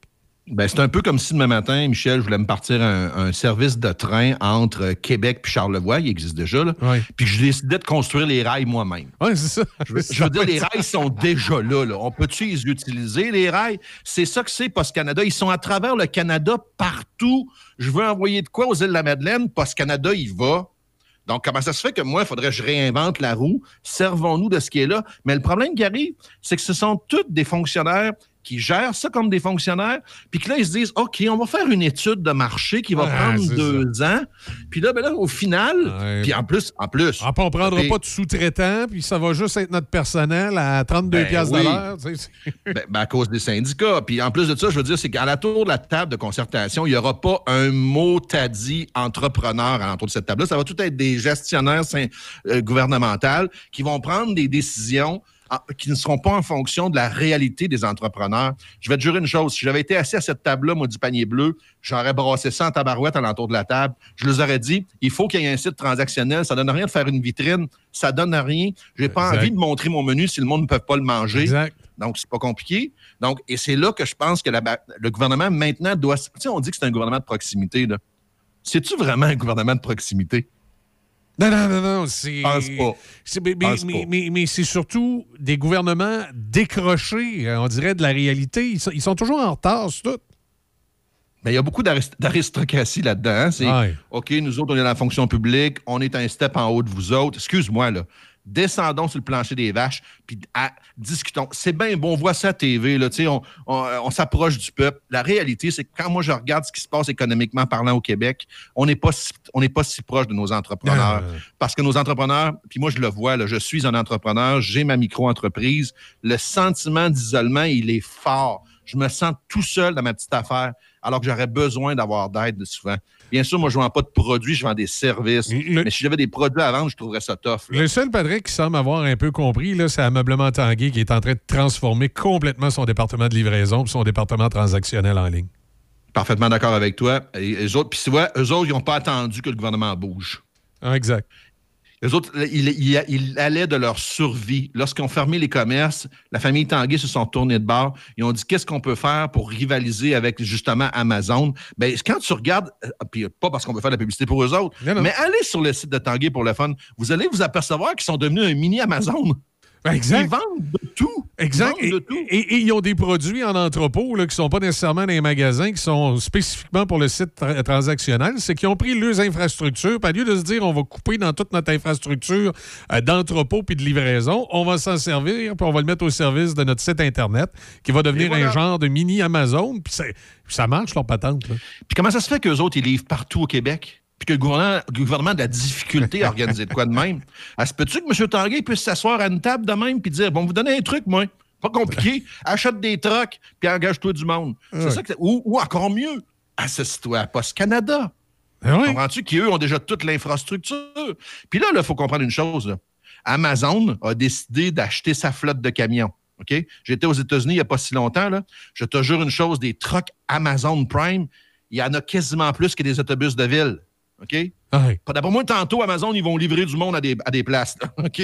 Ben, c'est un peu comme si demain matin, Michel, je voulais me partir un, un service de train entre Québec puis Charlevoix, il existe déjà, là, puis que je décidais de construire les rails moi-même. Oui, c'est ça. Je veux, je veux dire, les rails sont déjà là. là. On peut-tu les utiliser, les rails? C'est ça que c'est Post Canada. Ils sont à travers le Canada partout. Je veux envoyer de quoi aux îles de la Madeleine? Post Canada, il va. Donc, comment ça se fait que moi, il faudrait que je réinvente la roue? Servons-nous de ce qui est là. Mais le problème qui arrive, c'est que ce sont tous des fonctionnaires qui gèrent ça comme des fonctionnaires, puis que là, ils se disent, OK, on va faire une étude de marché qui va prendre deux ans. Puis là, ben là, au final, puis en plus, en plus... Ah, puis on prendra pas de sous-traitant, puis ça va juste être notre personnel à 32 Ben piastres de oui. l'heure. tu sais, c'est- Ben, ben, à cause des syndicats. Puis en plus de ça, je veux dire, c'est qu'à la tour de la table de concertation, il n'y aura pas un mot dit entrepreneur à l'entour de cette table-là. Ça va tout être des gestionnaires euh, gouvernementaux qui vont prendre des décisions qui ne seront pas en fonction de la réalité des entrepreneurs. Je vais te jurer une chose, si j'avais été assis à cette table-là, moi, du panier bleu, j'aurais brassé ça en tabarouette à l'entour de la table. Je leur aurais dit, il faut qu'il y ait un site transactionnel. Ça donne rien de faire une vitrine. Ça donne rien. J'ai pas Exact. envie de montrer mon menu si le monde ne peut pas le manger. Exact. Donc, c'est pas compliqué. Donc, et c'est là que je pense que la le gouvernement maintenant doit. Tu sais, on dit que c'est un gouvernement de proximité. là. C'est-tu vraiment un gouvernement de proximité? Non, non, non, non. C'est. Pense pas. c'est- Mais, mais- mais- c'est surtout des gouvernements décrochés, euh, on dirait, de la réalité. Ils sont, ils sont toujours en retard sur tout. Mais il y a beaucoup d'arist- d'aristocratie là-dedans. hein. C'est Ouais. OK, nous autres, on est dans la fonction publique, on est un step en haut de vous autres. Excuse-moi, là. Descendons sur le plancher des vaches, puis à- discutons. C'est bien bon, on voit ça à TV, là, on, on- on s'approche du peuple. La réalité, c'est que quand moi je regarde ce qui se passe économiquement parlant au Québec, on n'est pas, si- on pas si proche de nos entrepreneurs. Parce que nos entrepreneurs, puis moi je le vois, là, je suis un entrepreneur, j'ai ma micro-entreprise. Le sentiment d'isolement, il est fort. Je me sens tout seul dans ma petite affaire, alors que j'aurais besoin d'avoir d'aide souvent. Bien sûr, moi, je ne vends pas de produits, je vends des services. Mais si j'avais des produits à vendre, je trouverais ça tough. là. Le seul Patrick qui semble avoir un peu compris, c'est Ameublement Tanguay qui est en train de transformer complètement son département de livraison puis son département transactionnel en ligne. Parfaitement d'accord avec toi. Et eux autres, puis tu vois, eux autres, ils n'ont pas attendu que le gouvernement bouge. Ah, exact. Eux autres, ils, ils- ils allaient de leur survie. Lorsqu'ils ont fermé les commerces, la famille Tanguay se sont tournés de bord. Ils ont dit qu'est-ce qu'on peut faire pour rivaliser avec justement Amazon? Ben, quand tu regardes, euh, puis pas parce qu'on veut faire de la publicité pour eux autres, mais allez sur le site de Tanguay pour le fun. Vous allez vous apercevoir qu'ils sont devenus un mini Amazon. Exact. Ils vendent de tout. Exact. Ils vendent de tout. et- et ils ont des produits en entrepôt là, qui ne sont pas nécessairement dans les magasins, qui sont spécifiquement pour le site tra- transactionnel. C'est qu'ils ont pris leurs infrastructures, puis au lieu de se dire on va couper dans toute notre infrastructure euh, d'entrepôt puis de livraison, on va s'en servir, puis on va le mettre au service de notre site Internet, qui va devenir voilà. un genre de mini Amazon, puis ça marche leur patente. là. Puis comment ça se fait qu'eux autres, ils livrent partout au Québec? Puis que le gouvernement, le gouvernement a de la difficulté à organiser de quoi de même? À se peut-tu que M. Tanguay puisse s'asseoir à une table de même puis dire Bon, vous donnez un truc, moi. Pas compliqué. Achète des trucks puis engage-toi du monde. C'est ça que, ou, ou encore mieux, associe-toi à Post Canada. Comprends-tu qu'eux ont déjà toute l'infrastructure? Puis là, il faut comprendre une chose. là. Amazon a décidé d'acheter sa flotte de camions. OK? J'étais aux États-Unis il n'y a pas si longtemps. Là. Je te jure une chose, des trucks Amazon Prime, il y en a quasiment plus que des autobus de ville. OK? Pas D'après moi, tantôt, Amazon, ils vont livrer du monde à des, à des places. là. OK?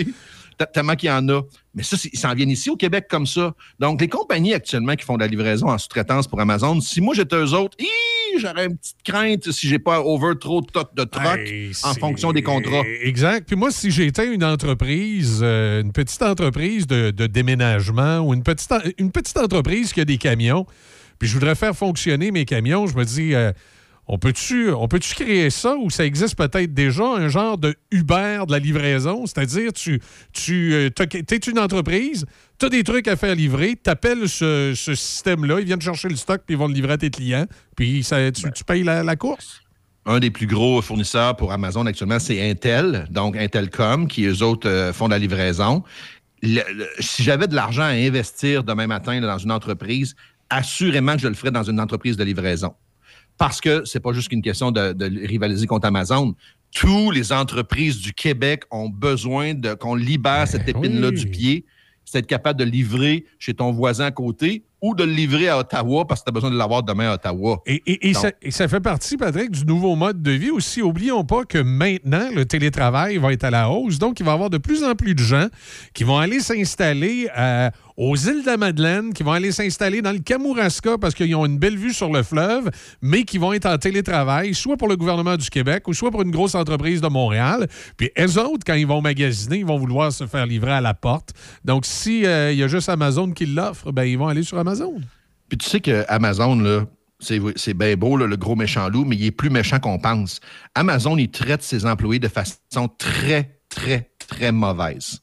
Tellement qu'il y en a. Mais ça, ils s'en viennent ici au Québec comme ça. Donc, les compagnies actuellement qui font de la livraison en sous-traitance pour Amazon, si moi j'étais eux autres, j'aurais une petite crainte si j'ai pas over trop de, to- de trucks en fonction des contrats. Exact. Puis moi, si j'étais une entreprise, euh, une petite entreprise de, de déménagement ou une petite, une petite entreprise qui a des camions, puis je voudrais faire fonctionner mes camions, je me dis, euh, on peut-tu peut créer ça ou ça existe peut-être déjà, un genre de Uber de la livraison? C'est-à-dire, tu, tu es une entreprise, tu as des trucs à faire livrer, tu appelles ce, ce système-là, ils viennent chercher le stock, puis ils vont le livrer à tes clients, puis ça, tu, tu payes la, la course? un des plus gros fournisseurs pour Amazon actuellement, c'est Intel, donc Intelcom, qui eux autres euh, font de la livraison. Le- le- si j'avais de l'argent à investir demain matin là, dans une entreprise, assurément que je le ferais dans une entreprise de livraison. Parce que c'est pas juste qu'une question de, de rivaliser contre Amazon. Toutes les entreprises du Québec ont besoin de qu'on libère cette épine-là oui. du pied, c'est être capable de livrer chez ton voisin à côté ou de le livrer à Ottawa parce que tu as besoin de l'avoir demain à Ottawa. Et, et- et Donc, ça, et ça fait partie, Patrick, du nouveau mode de vie aussi. Oublions pas que maintenant, le télétravail va être à la hausse. Donc, il va y avoir de plus en plus de gens qui vont aller s'installer euh, aux îles de la Madeleine, qui vont aller s'installer dans le Kamouraska parce qu'ils ont une belle vue sur le fleuve, mais qui vont être en télétravail, soit pour le gouvernement du Québec ou soit pour une grosse entreprise de Montréal. Puis, eux autres, quand ils vont magasiner, ils vont vouloir se faire livrer à la porte. Donc, s'il y a juste Amazon qui l'offre, ben, ils vont aller sur Amazon. Puis tu sais que Amazon, c'est, bien beau, le gros méchant loup, mais il est plus méchant qu'on pense. Amazon, il traite ses employés de façon très, très, très mauvaise.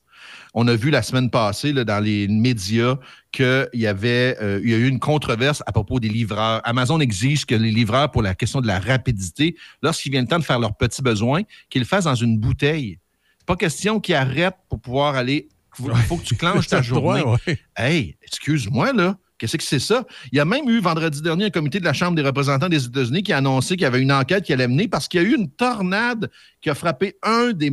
On a vu la semaine passée là, dans les médias qu'il y avait euh, il y a eu une controverse à propos des livreurs. Amazon exige que les livreurs, pour la question de la rapidité, lorsqu'il vient le temps de faire leurs petits besoins, qu'ils le fassent dans une bouteille. Pas question qu'ils arrêtent pour pouvoir aller. Il faut que tu clenches ta droit, journée. ouais. Hey, excuse-moi, là. Qu'est-ce que c'est ça? Il y a même eu vendredi dernier un comité de la Chambre des représentants des États-Unis qui a annoncé qu'il y avait une enquête qui allait mener parce qu'il y a eu une tornade qui a frappé un des,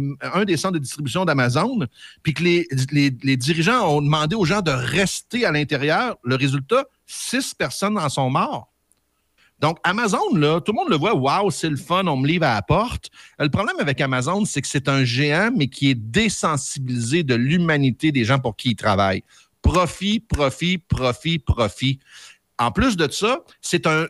centres de distribution d'Amazon, puis que les, dirigeants ont demandé aux gens de rester à l'intérieur. Le résultat, six personnes en sont mortes. Donc, Amazon, tout le monde le voit, waouh, c'est le fun, on me livre à la porte. Euh, Le problème avec Amazon, c'est que c'est un géant, mais qui est désensibilisé de l'humanité des gens pour qui il travaille. Profit, profit, profit, profit. En plus de ça, c'est un,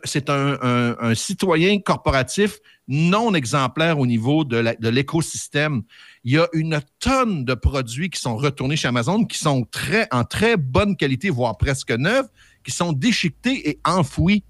citoyen corporatif non exemplaire au niveau de l'écosystème. Il y a une tonne de produits qui sont retournés chez Amazon, qui sont en très bonne qualité, voire presque neufs, qui sont déchiquetés et enfouis.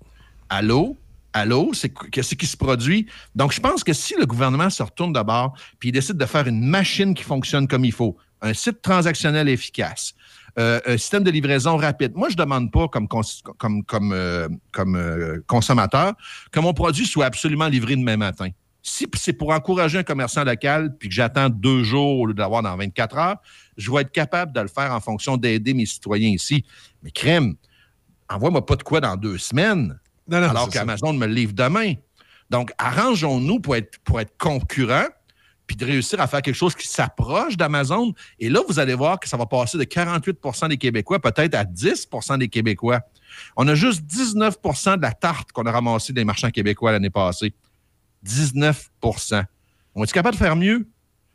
Allô? Allô? C'est qu'est-ce qui se produit? Donc, je pense que si le gouvernement se retourne d'abord puis il décide de faire une machine qui fonctionne comme il faut, un site transactionnel efficace, euh, un système de livraison rapide. Moi, je ne demande pas comme, cons- comme, comme, euh, comme euh, consommateur que mon produit soit absolument livré demain matin. Si c'est pour encourager un commerçant local puis que j'attends deux jours au lieu de l'avoir dans 24 heures, je vais être capable de le faire en fonction d'aider mes citoyens ici. Mais crème, envoie-moi pas de quoi dans deux semaines, alors qu'Amazon me le livre demain. Donc, arrangeons-nous pour être, pour être concurrents, puis de réussir à faire quelque chose qui s'approche d'Amazon. Et là, vous allez voir que ça va passer de 48% des Québécois peut-être à 10% des Québécois. On a juste 19% de la tarte qu'on a ramassée des marchands québécois l'année passée. 19% On est capable de faire mieux?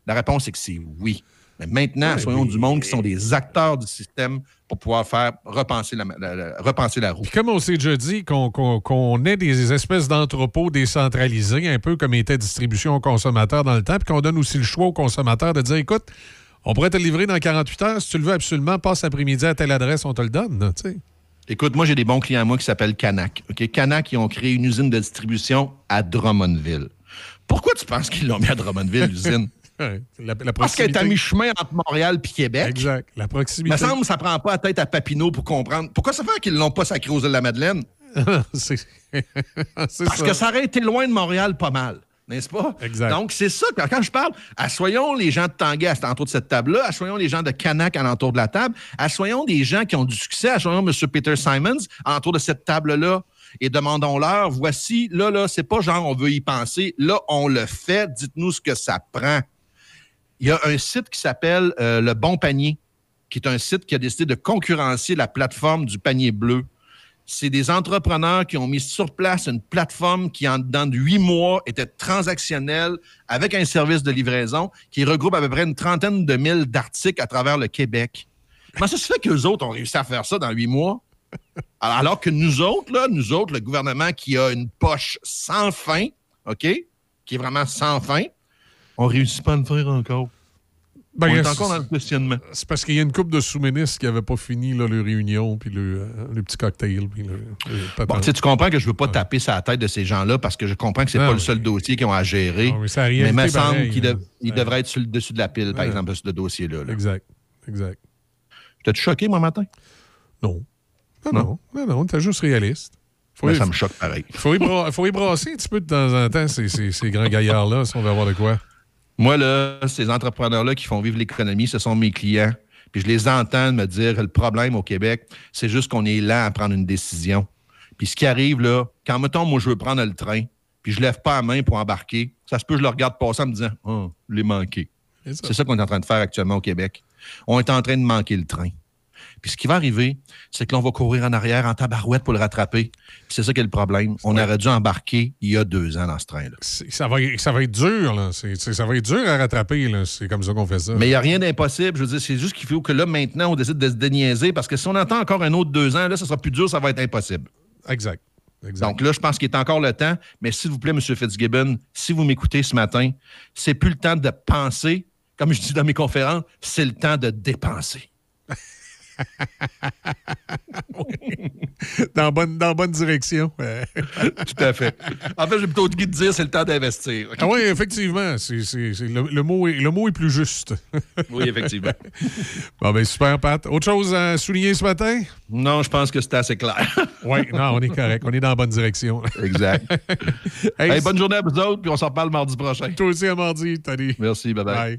La réponse est que c'est oui. Mais maintenant, soyons du monde qui sont des acteurs du système pour pouvoir faire repenser la, la- la- repenser la roue. Puis comme on s'est déjà dit, qu'on qu'on- qu'on ait des espèces d'entrepôts décentralisés, un peu comme était distribution aux consommateurs dans le temps, puis qu'on donne aussi le choix aux consommateurs de dire, écoute, on pourrait te le livrer dans 48 heures, si tu le veux absolument, passe l'après-midi à telle adresse, on te le donne. Écoute, moi, j'ai des bons clients à moi qui s'appellent Canac. OK? Canac, ils ont créé une usine de distribution à Drummondville. Pourquoi tu penses qu'ils l'ont mis à Drummondville, l'usine? Ouais, la, la Parce qu'elle est à mi-chemin entre Montréal et Québec. Exact. La Il proximité. me semble que ça prend pas la tête à Papineau pour comprendre. Pourquoi ça fait qu'ils l'ont pas sacré aux îles de la Madeleine? c'est Parce ça. que ça aurait été loin de Montréal pas mal. N'est-ce pas? Exact. Donc, c'est ça, quand, quand je parle, assoyons les gens de Tanguay à l'entour de cette table-là, assoyons les gens de Canac à l'entour de la table, assoyons des gens qui ont du succès, assoyons M. Peter Simons à l'entour de cette table-là et demandons-leur, voici, là, là, c'est pas genre on veut y penser, là, on le fait, dites-nous ce que ça prend. Il y a un site qui s'appelle euh, Le Bon Panier, qui est un site qui a décidé de concurrencer la plateforme du panier bleu. C'est des entrepreneurs qui ont mis sur place une plateforme qui, en dedans de huit mois, était transactionnelle avec un service de livraison qui regroupe à peu près une trentaine de mille d'articles à travers le Québec. Comment ça se fait qu'eux autres ont réussi à faire ça dans huit mois? Alors alors que nous autres, là, nous autres, le gouvernement qui a une poche sans fin, OK? Qui est vraiment sans fin, on réussit pas à le faire encore. Ben, on est encore dans le questionnement. C'est parce qu'il y a une couple de sous-ministres qui n'avaient pas fini là, leur réunion, puis le, euh, le petit cocktail, puis le, le Bon, tu comprends que je veux pas taper sur la tête de ces gens-là parce que je comprends que c'est Non, pas le seul dossier qu'ils ont à gérer. Non, mais il me semble pareil, qu'il hein. dev- il Ouais. devrait être sur le dessus de la pile, par Ouais. exemple, ce dossier-là. là. Exact. Exact. T'es-tu choqué, moi, matin? Non. Non, non. Non, non, t'es juste réaliste. Mais y- ça me choque pareil. Faut y, bra- faut y brasser un petit peu de temps en temps, ces, ces- ces grands gaillards-là, si on veut avoir de quoi. Moi, là, ces entrepreneurs-là qui font vivre l'économie, ce sont mes clients. Puis je les entends me dire le problème au Québec, c'est juste qu'on est lent à prendre une décision. Puis ce qui arrive, là, quand, mettons, moi, je veux prendre le train, puis je lève pas la main pour embarquer, ça se peut, je le regarde passer en me disant, oh, je l'ai manqué. C'est ça. C'est ça qu'on est en train de faire actuellement au Québec. On est en train de manquer le train. Puis ce qui va arriver, c'est que l'on va courir en arrière en tabarouette pour le rattraper. Puis c'est ça qui est le problème. On aurait dû embarquer il y a deux ans dans ce train-là. Ça va, ça va être dur, là. Ça va être dur à rattraper, là. C'est comme ça qu'on fait ça. Mais il n'y a rien d'impossible. Je veux dire, c'est juste qu'il faut que là, maintenant, on décide de se déniaiser parce que si on attend encore un autre deux ans, là, ça sera plus dur, ça va être impossible. Exact. Donc là, je pense qu'il est encore le temps. Mais s'il vous plaît, M. Fitzgibbon, si vous m'écoutez ce matin, c'est plus le temps de penser. Comme je dis dans mes conférences, c'est le temps de dépenser. dans, bonne, dans bonne direction. Tout à fait. En fait, j'ai plutôt envie de dire c'est le temps d'investir. Ah oui, effectivement. C'est- c'est- c'est- le, le mot est, le mot est plus juste. Oui, effectivement. bon, ben super, Pat. Autre chose à souligner ce matin? Non, je pense que c'était assez clair. oui, non, on est correct. On est dans la bonne direction. Exact. Hey, Hey, bonne journée à vous autres, puis on s'en reparle mardi prochain. Toi aussi à mardi, Tony. Merci, bye-bye.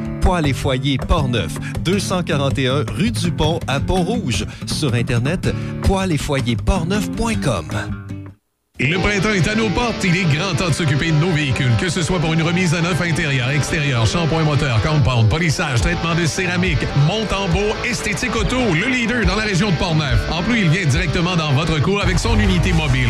Poêles et foyers Portneuf, 241 rue du Pont à Pont-Rouge. Sur Internet, poêles et foyers portneuf.com. Le printemps est à nos portes. Il est grand temps de s'occuper de nos véhicules, que ce soit pour une remise à neuf intérieur, extérieur, shampoing moteur, compound, polissage, traitement de céramique, monte en beau, esthétique auto, le leader dans la région de Portneuf. En plus, il vient directement dans votre cour avec son unité mobile.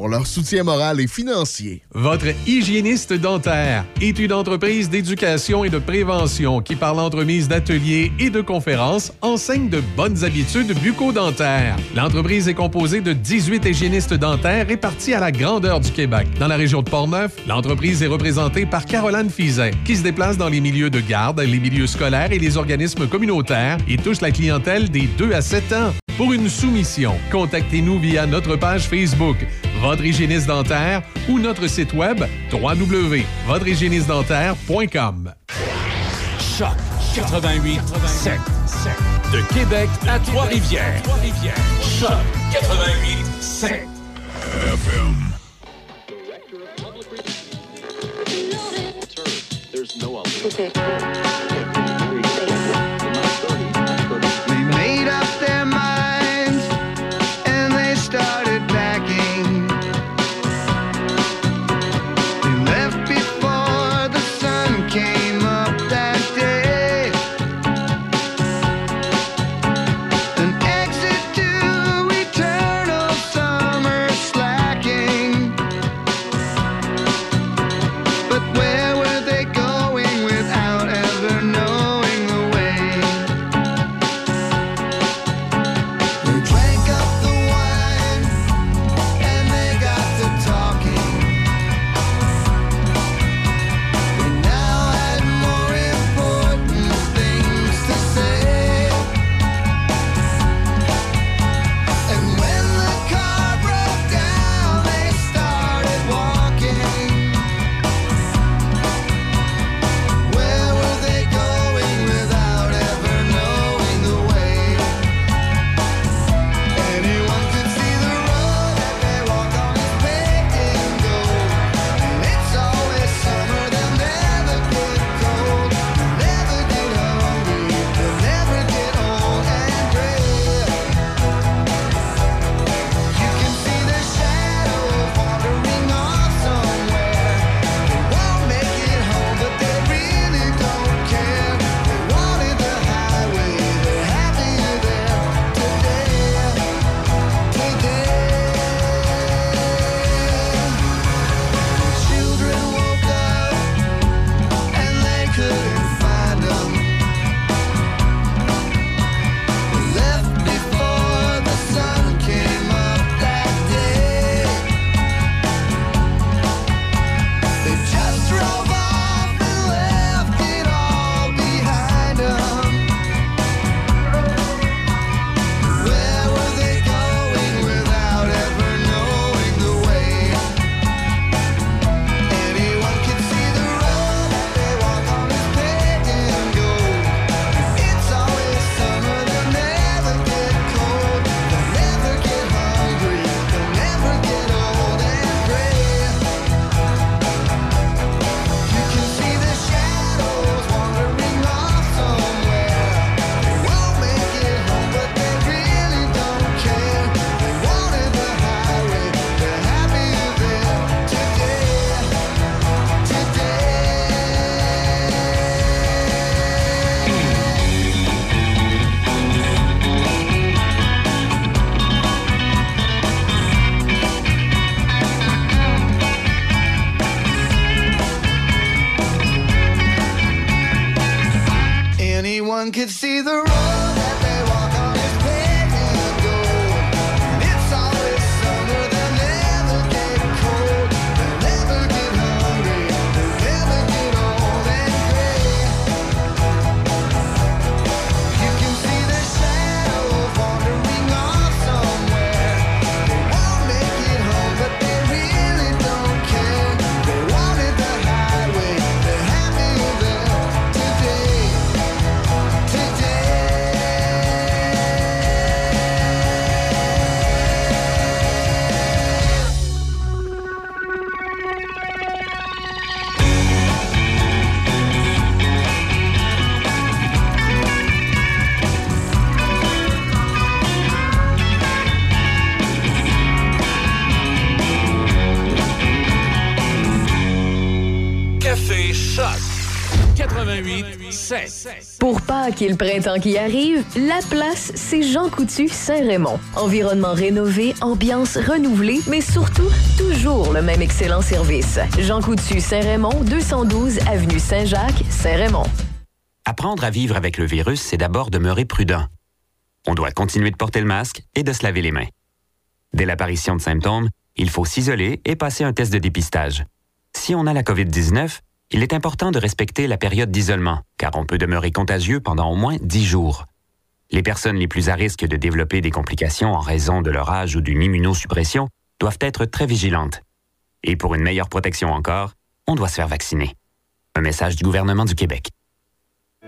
pour leur soutien moral et financier. Votre hygiéniste dentaire est une entreprise d'éducation et de prévention qui, par l'entremise d'ateliers et de conférences, enseigne de bonnes habitudes bucco-dentaires. L'entreprise est composée de 18 hygiénistes dentaires répartis à la grandeur du Québec. Dans la région de Portneuf, l'entreprise est représentée par Caroline Fizet, qui se déplace dans les milieux de garde, les milieux scolaires et les organismes communautaires et touche la clientèle des 2 à 7 ans. Pour une soumission, contactez-nous via notre page Facebook, Votre hygiéniste dentaire ou notre site web www.votrehygiénistedentaire.com. Choc 88 7. De Québec à Trois-Rivières. Choc 88 7. They qui arrive, la place, c'est Jean Coutu Saint-Raymond. Environnement rénové, ambiance renouvelée, mais surtout, toujours le même excellent service. Jean Coutu Saint-Raymond, 212 Avenue Saint-Jacques, Saint-Raymond. Apprendre à vivre avec le virus, c'est d'abord demeurer prudent. On doit continuer de porter le masque et de se laver les mains. Dès l'apparition de symptômes, il faut s'isoler et passer un test de dépistage. Si on a la COVID-19, il est important de respecter la période d'isolement, car on peut demeurer contagieux pendant au moins 10 jours. Les personnes les plus à risque de développer des complications en raison de leur âge ou d'une immunosuppression doivent être très vigilantes. Et pour une meilleure protection encore, on doit se faire vacciner. Un message du gouvernement du Québec.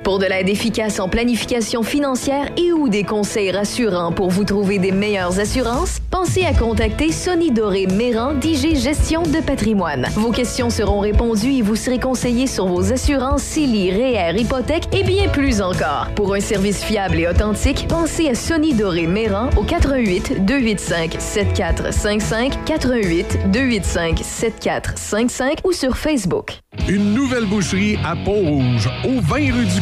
Pour de l'aide efficace en planification financière et ou des conseils rassurants pour vous trouver des meilleures assurances, pensez à contacter Sonny Doré Méran d'IG Gestion de patrimoine. Vos questions seront répondues et vous serez conseillé sur vos assurances CELI, REER, hypothèque et bien plus encore. Pour un service fiable et authentique, pensez à Sonny Doré Méran au 88 285 7455 88 285 7455 ou sur Facebook. Une nouvelle boucherie à Pont-Rouge, au 20 rue du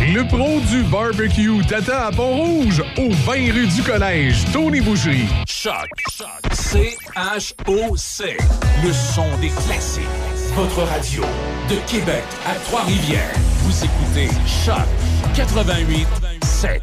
Le pro du barbecue t'attend à Pont-Rouge, au 20 rue du Collège, Tony Boucherie. Choc. C-H-O-C. Le son des classiques. Votre radio de Québec à Trois-Rivières. Vous écoutez Choc 88 7.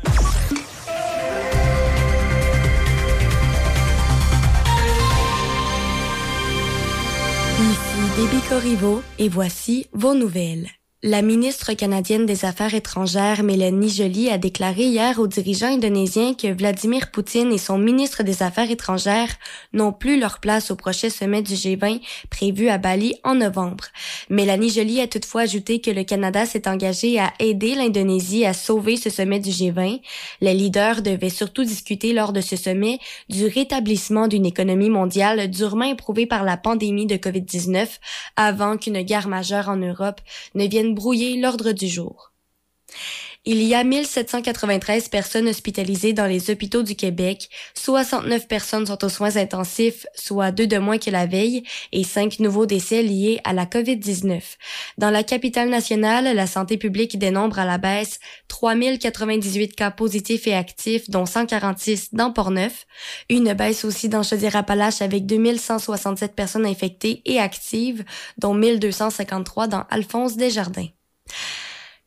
Ici Déby Corriveau et voici vos nouvelles. La ministre canadienne des Affaires étrangères, Mélanie Joly, a déclaré hier aux dirigeants indonésiens que Vladimir Poutine et son ministre des Affaires étrangères n'ont plus leur place au prochain sommet du G20 prévu à Bali en novembre. Mélanie Joly a toutefois ajouté que le Canada s'est engagé à aider l'Indonésie à sauver ce sommet du G20. Les leaders devaient surtout discuter lors de ce sommet du rétablissement d'une économie mondiale durement éprouvée par la pandémie de COVID-19 avant qu'une guerre majeure en Europe ne vienne brouiller l'ordre du jour. Il y a 1793 personnes hospitalisées dans les hôpitaux du Québec, 69 personnes sont aux soins intensifs, soit deux de moins que la veille, et cinq nouveaux décès liés à la COVID-19. Dans la capitale nationale, la santé publique dénombre à la baisse 3098 cas positifs et actifs, dont 146 dans Portneuf. Une baisse aussi dans Chaudière-Appalaches avec 2167 personnes infectées et actives, dont 1253 dans Alphonse Desjardins.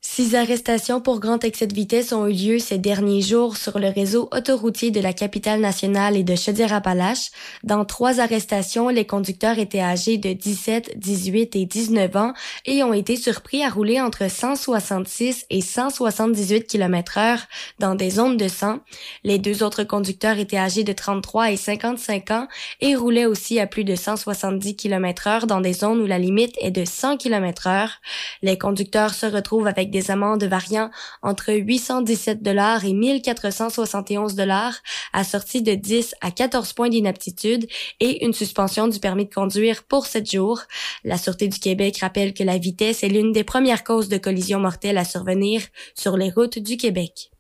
Six arrestations pour grand excès de vitesse ont eu lieu ces derniers jours sur le réseau autoroutier de la capitale nationale et de Chaudière-Appalaches. Dans trois arrestations, les conducteurs étaient âgés de 17, 18 et 19 ans et ont été surpris à rouler entre 166 et 178 km heure dans des zones de 100. Les deux autres conducteurs étaient âgés de 33 et 55 ans et roulaient aussi à plus de 170 km heure dans des zones où la limite est de 100 km heure. Les conducteurs se retrouvent avec des amendes variant entre 817 dollars et 1471 dollars, assorties de 10 à 14 points d'inaptitude et une suspension du permis de conduire pour 7 jours. La Sûreté du Québec rappelle que la vitesse est l'une des premières causes de collisions mortelles à survenir sur les routes du Québec.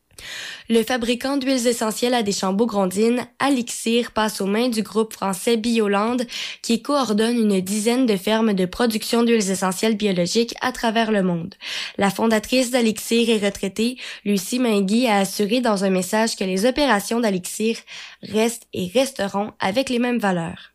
Le fabricant d'huiles essentielles à Deschambault-Grondines, Alixir, passe aux mains du groupe français Bioland, qui coordonne une dizaine de fermes de production d'huiles essentielles biologiques à travers le monde. La fondatrice d'Alixir et retraitée, Lucie Mingui, a assuré dans un message que les opérations d'Alixir restent et resteront avec les mêmes valeurs.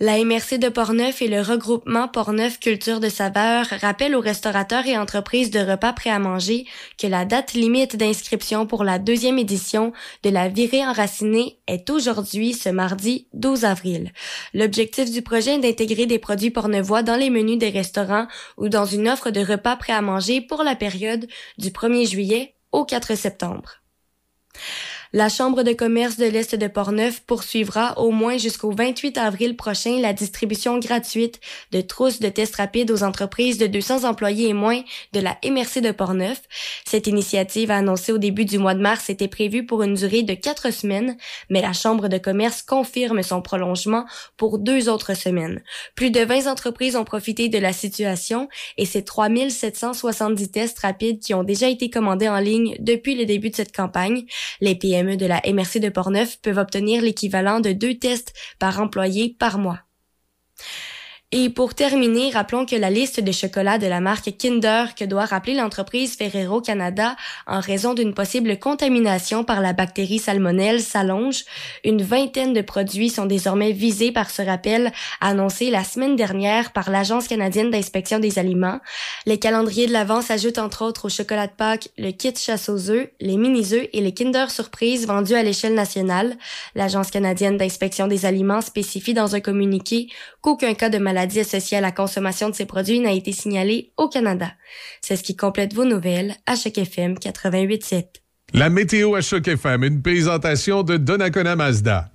La MRC de Portneuf et le regroupement Portneuf Culture de Saveur rappellent aux restaurateurs et entreprises de repas prêts à manger que la date limite d'inscription pour la deuxième édition de la virée enracinée est aujourd'hui, ce mardi 12 avril. L'objectif du projet est d'intégrer des produits pornevois dans les menus des restaurants ou dans une offre de repas prêts à manger pour la période du 1er juillet au 4 septembre. La Chambre de commerce de l'Est de Portneuf poursuivra au moins jusqu'au 28 avril prochain la distribution gratuite de trousses de tests rapides aux entreprises de 200 employés et moins de la MRC de Portneuf. Cette initiative annoncée au début du mois de mars était prévue pour une durée de quatre semaines, mais la Chambre de commerce confirme son prolongement pour deux autres semaines. Plus de 20 entreprises ont profité de la situation et c'est 3770 tests rapides qui ont déjà été commandés en ligne depuis le début de cette campagne. Les PME de la MRC de Portneuf peuvent obtenir l'équivalent de deux tests par employé par mois. Et pour terminer, rappelons que la liste de chocolats de la marque Kinder que doit rappeler l'entreprise Ferrero Canada en raison d'une possible contamination par la bactérie salmonelle s'allonge. Une vingtaine de produits sont désormais visés par ce rappel annoncé la semaine dernière par l'Agence canadienne d'inspection des aliments. Les calendriers de l'avant s'ajoutent entre autres au chocolat de Pâques, le kit chasse aux œufs, les mini-œufs et les Kinder Surprise vendus à l'échelle nationale. L'Agence canadienne d'inspection des aliments spécifie dans un communiqué qu'aucun cas de maladie associée à la consommation de ces produits n'a été signalé au Canada. C'est ce qui complète vos nouvelles à Choc FM 88.7. La météo à Choc FM, une présentation de Donnacona Mazda.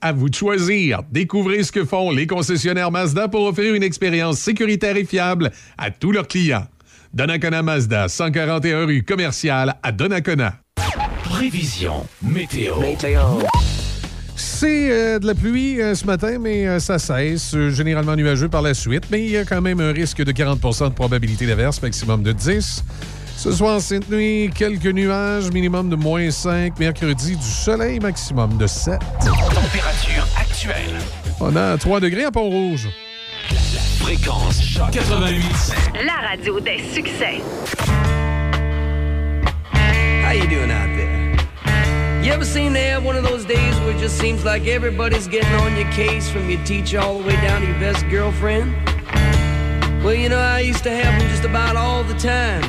À vous de choisir. Découvrez ce que font les concessionnaires Mazda pour offrir une expérience sécuritaire et fiable à tous leurs clients. Donnacona Mazda, 141 rue commerciale à Donnacona. Prévision météo. C'est euh, de la pluie euh, ce matin, mais euh, ça cesse. euh, généralement nuageux par la suite, mais il y a quand même un risque de 40% de probabilité d'averse, maximum de 10. Ce soir, cette nuit, quelques nuages, minimum de moins 5. Mercredi, du soleil, maximum de 7. Température actuelle. On a 3 degrés à Pont-Rouge. Fréquence choc 88. La radio des succès. How you doing? You ever seem to have one of those days where it just seems like everybody's getting on your case from your teacher all the way down to your best girlfriend? Well, you know, I used to have them just about all the time,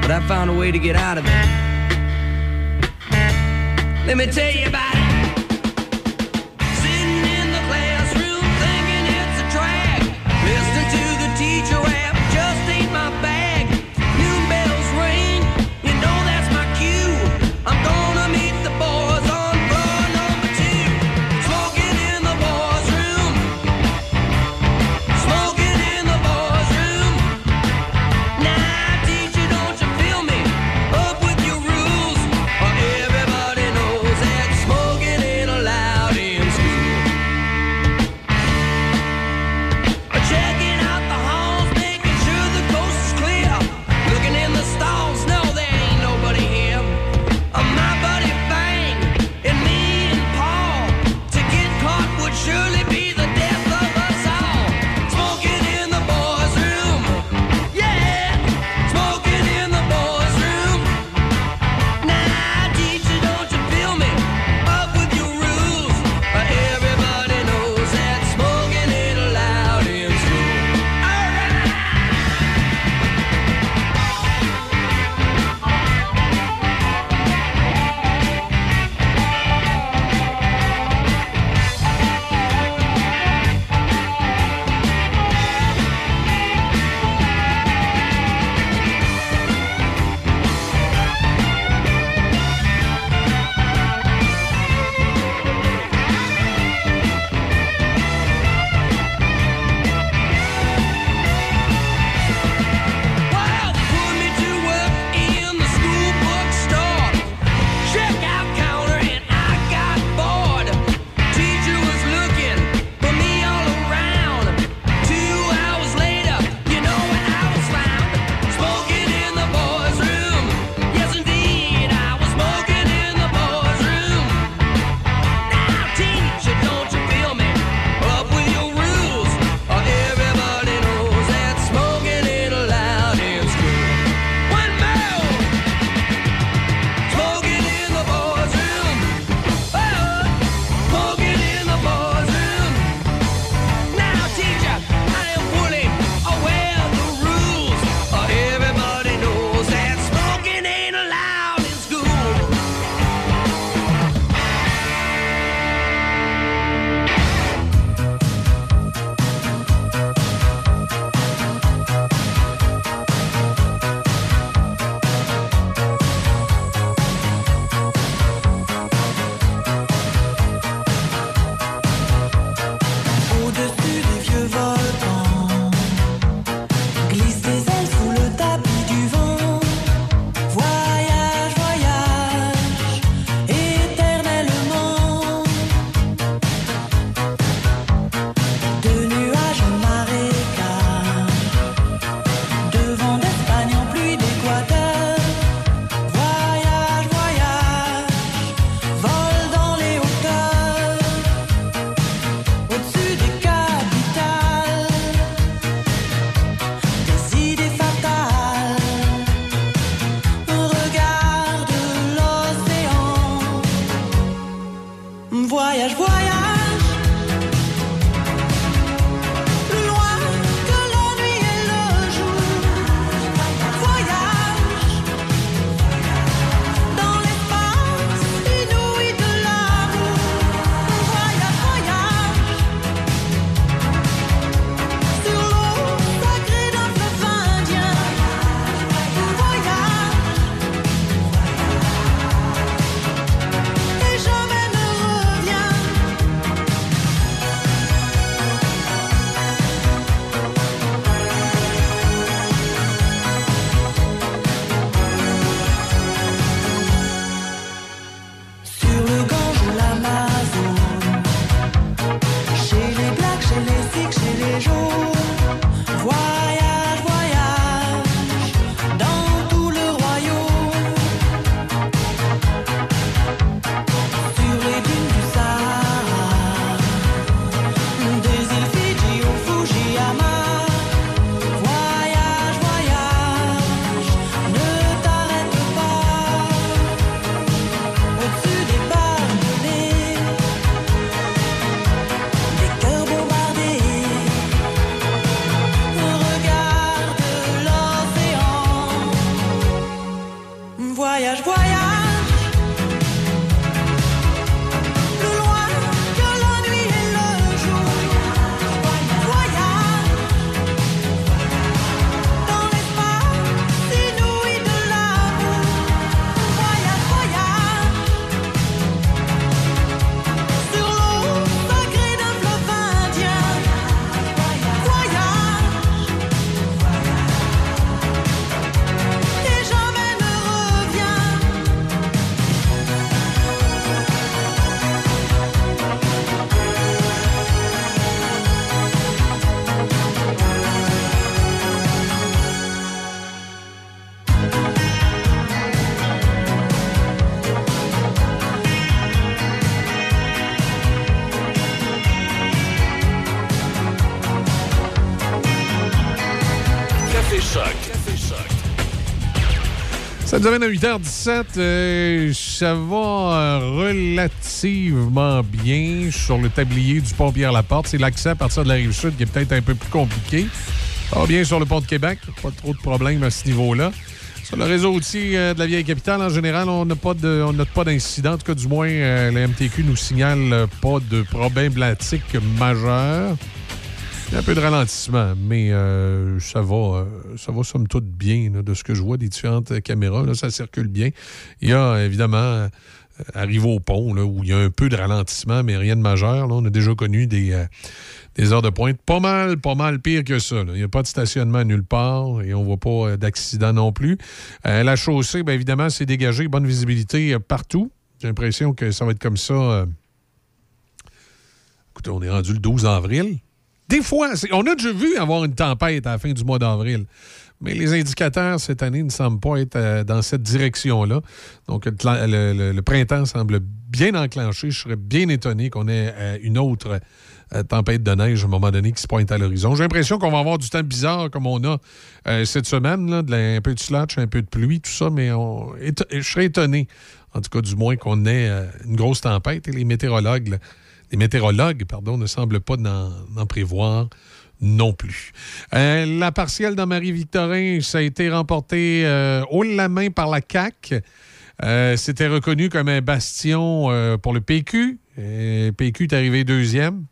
but I found a way to get out of it. Let me tell you about it. Ça nous amène à 8h17. euh, ça va euh, relativement bien sur le tablier du pont Pierre-Laporte. C'est l'accès à partir de la rive sud qui est peut-être un peu plus compliqué. Bien sur le pont de Québec. Pas trop de problèmes à ce niveau-là. Sur le réseau routier euh, de la vieille capitale, en général, on n'a pas d'incident. En tout cas, du moins, la MTQ nous signale pas de problématique majeure. Il y a un peu de ralentissement, mais euh, ça va euh, ça va somme toute bien de ce que je vois des différentes caméras. Ça circule bien. Il y a évidemment, euh, arrivé au pont, là, où il y a un peu de ralentissement, mais rien de majeur. On a déjà connu des, des heures de pointe pas mal, pas mal pire que ça. Il n'y a pas de stationnement nulle part et on ne voit pas d'accident non plus. La chaussée, bien évidemment, c'est dégagé, bonne visibilité partout. J'ai l'impression que ça va être comme ça. Écoutez, on est rendu le 12 avril. Des fois, on a déjà vu avoir une tempête à la fin du mois d'avril. Mais les indicateurs cette année ne semblent pas être euh, dans cette direction-là. Donc, le, printemps semble bien enclenché. Je serais bien étonné qu'on ait euh, une autre euh, tempête de neige à un moment donné qui se pointe à l'horizon. J'ai l'impression qu'on va avoir du temps bizarre comme on a cette semaine, là, un peu de slotch, un peu de pluie, tout ça, mais on- je serais étonné, en tout cas du moins, qu'on ait une grosse tempête. Et les météorologues, les météorologues, pardon, ne semblent pas n'en prévoir non plus. Euh, la partielle dans Marie-Victorin, ça a été remporté euh, haut la main par la CAQ. Euh, C'était reconnu comme un bastion pour le PQ. Euh, PQ est arrivé deuxième.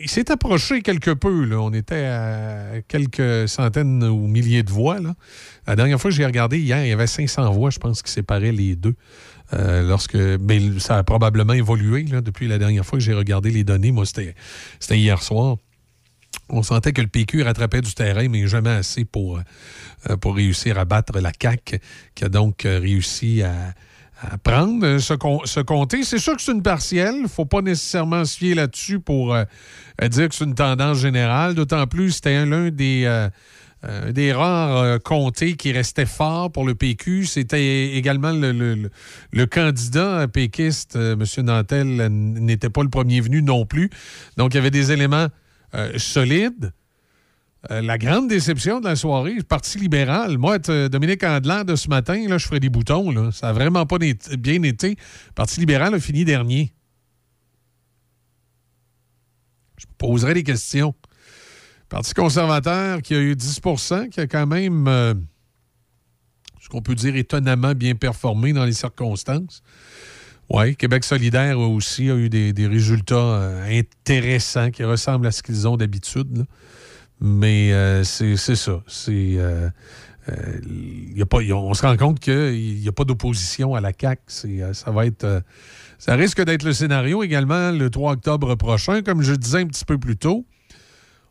Il s'est approché quelque peu. Là. On était à quelques centaines ou milliers de voix. La dernière fois que j'ai regardé, hier, il y avait 500 voix, je pense, qui séparaient les deux. Euh, lorsque, mais ça a probablement évolué là, depuis la dernière fois que j'ai regardé les données. Moi, c'était hier soir. On sentait que le PQ rattrapait du terrain, mais jamais assez pour, euh, pour réussir à battre la CAQ, qui a donc euh, réussi à, prendre ce, com- ce comté. C'est sûr que c'est une partielle. Il ne faut pas nécessairement se fier là-dessus pour dire que c'est une tendance générale. D'autant plus, c'était un- l'un des, euh, des rares euh, comtés qui restait fort pour le PQ. C'était également le, candidat péquiste, euh, M. Nantel, n'était pas le premier venu non plus. Donc, il y avait des éléments euh, solides. Euh, la grande déception de la soirée, le Parti libéral. Moi, Dominique Andelard de ce matin, là, je ferais des boutons. Là. Ça n'a vraiment pas bien été. Le Parti libéral a fini dernier. Je poserai des questions. Parti conservateur qui a eu 10% qui a quand même, euh, ce qu'on peut dire, étonnamment bien performé dans les circonstances. Oui, Québec solidaire aussi a eu des, des résultats euh, intéressants qui ressemblent à ce qu'ils ont d'habitude. Mais euh, c'est ça. C'est. y a pas, on se rend compte qu'il n'y a pas d'opposition à la CAQ. Ça va être. ça risque d'être le scénario également le 3 octobre prochain, comme je disais un petit peu plus tôt.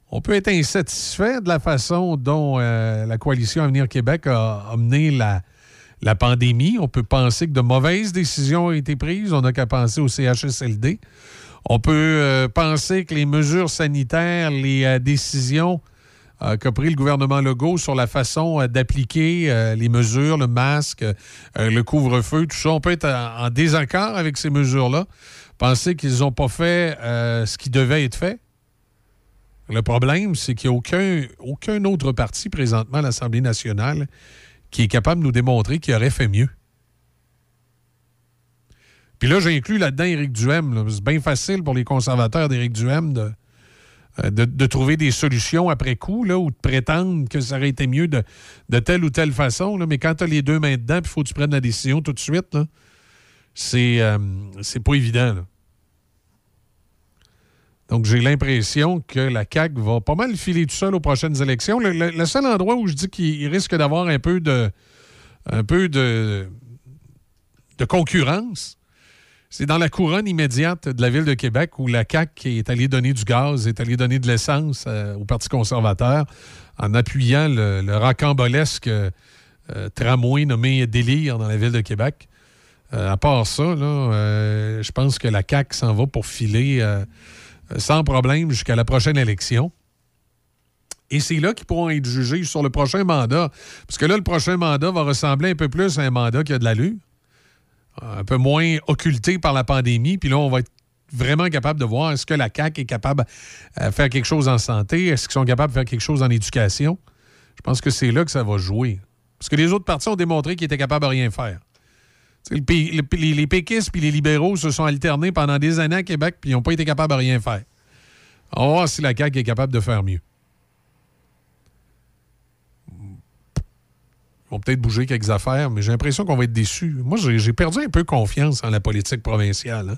On peut être insatisfait de la façon dont euh, la coalition Avenir Québec a, a mené la, pandémie. On peut penser que de mauvaises décisions ont été prises. On n'a qu'à penser au CHSLD. On peut euh, penser que les mesures sanitaires, les euh, décisions qu'a pris le gouvernement Legault sur la façon d'appliquer les mesures, le masque, le couvre-feu, tout ça, on peut être en, en désaccord avec ces mesures-là, penser qu'ils n'ont pas fait ce qui devait être fait. Le problème, c'est qu'il n'y a aucun, autre parti présentement à l'Assemblée nationale qui est capable de nous démontrer qu'il aurait fait mieux. Puis là, j'inclus là-dedans Éric Duhem. C'est bien facile pour les conservateurs d'Éric Duhem de, euh, de, trouver des solutions après coup là, ou de prétendre que ça aurait été mieux de, telle ou telle façon. Mais quand tu as les deux mains dedans, il faut que tu prennes la décision tout de suite, euh, c'est pas évident. Donc, j'ai l'impression que la CAQ va pas mal filer tout seul aux prochaines élections. Le, seul endroit où je dis qu'il risque d'avoir un peu de concurrence, c'est dans la couronne immédiate de la ville de Québec où la CAQ est allée donner du gaz, est allée donner de l'essence euh, au Parti conservateur en appuyant le, le euh, tramway nommé Délire dans la ville de Québec. Euh, à part ça, je pense que la CAQ s'en va pour filer sans problème jusqu'à la prochaine élection. Et c'est là qu'ils pourront être jugés sur le prochain mandat. Parce que là, le prochain mandat va ressembler un peu plus à un mandat qui a de l'allure, un peu moins occulté par la pandémie. Puis là, on va être vraiment capables de voir est-ce que la CAQ est capable de faire quelque chose en santé, est-ce qu'ils sont capables de faire quelque chose en éducation? Je pense que c'est là que ça va jouer. Parce que les autres partis ont démontré qu'ils étaient capables de rien faire. Les, péquistes puis les libéraux se sont alternés pendant des années à Québec puis ils n'ont pas été capables de rien faire. On va voir si la CAQ est capable de faire mieux. Ils vont peut-être bouger quelques affaires, mais j'ai l'impression qu'on va être déçus. Moi, j'ai j'ai perdu un peu confiance en la politique provinciale. hein.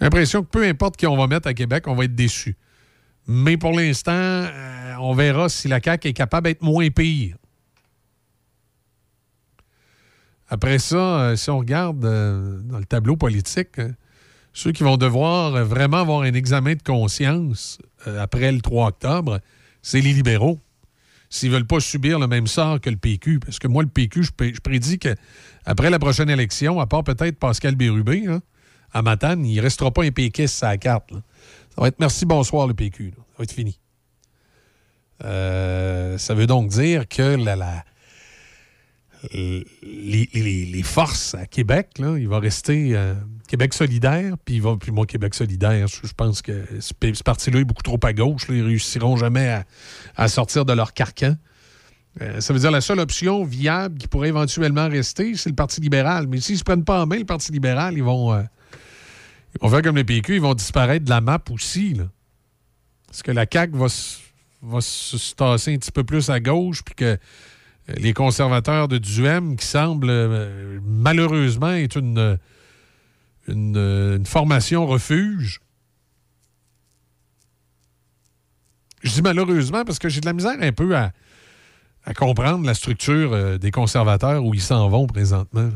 J'ai l'impression que peu importe qui on va mettre à Québec, on va être déçus. Mais pour l'instant, euh, on verra si la CAQ est capable d'être moins pire. Après ça, euh, si on regarde euh, dans le tableau politique, hein, ceux qui vont devoir euh, vraiment avoir un examen de conscience euh, après le 3 octobre, c'est les libéraux. S'ils ne veulent pas subir le même sort que le PQ. Parce que moi, le PQ, je, je prédis qu'après la prochaine élection, à part peut-être Pascal Bérubé, à Matane, il ne restera pas un péquiste à carte. Ça va être merci, bonsoir, le PQ. là. Ça va être fini. Euh, ça veut donc dire que la- les, les- les forces à Québec, là, il va rester euh, Québec solidaire, puis il va, puis moi, Québec solidaire, je, pense que ce, parti-là est beaucoup trop à gauche. là, ils réussiront jamais à, sortir de leur carcan. Euh, ça veut dire la seule option viable qui pourrait éventuellement rester, c'est le Parti libéral. Mais s'ils ne se prennent pas en main, le Parti libéral, ils vont, euh, ils vont faire comme le PQ, ils vont disparaître de la map aussi. Parce que la CAQ va, se- va se se tasser un petit peu plus à gauche, puis que les conservateurs de Duhem, qui semblent euh, malheureusement être une, formation refuge. Je dis malheureusement parce que j'ai de la misère un peu à, comprendre la structure euh, des conservateurs où ils s'en vont présentement.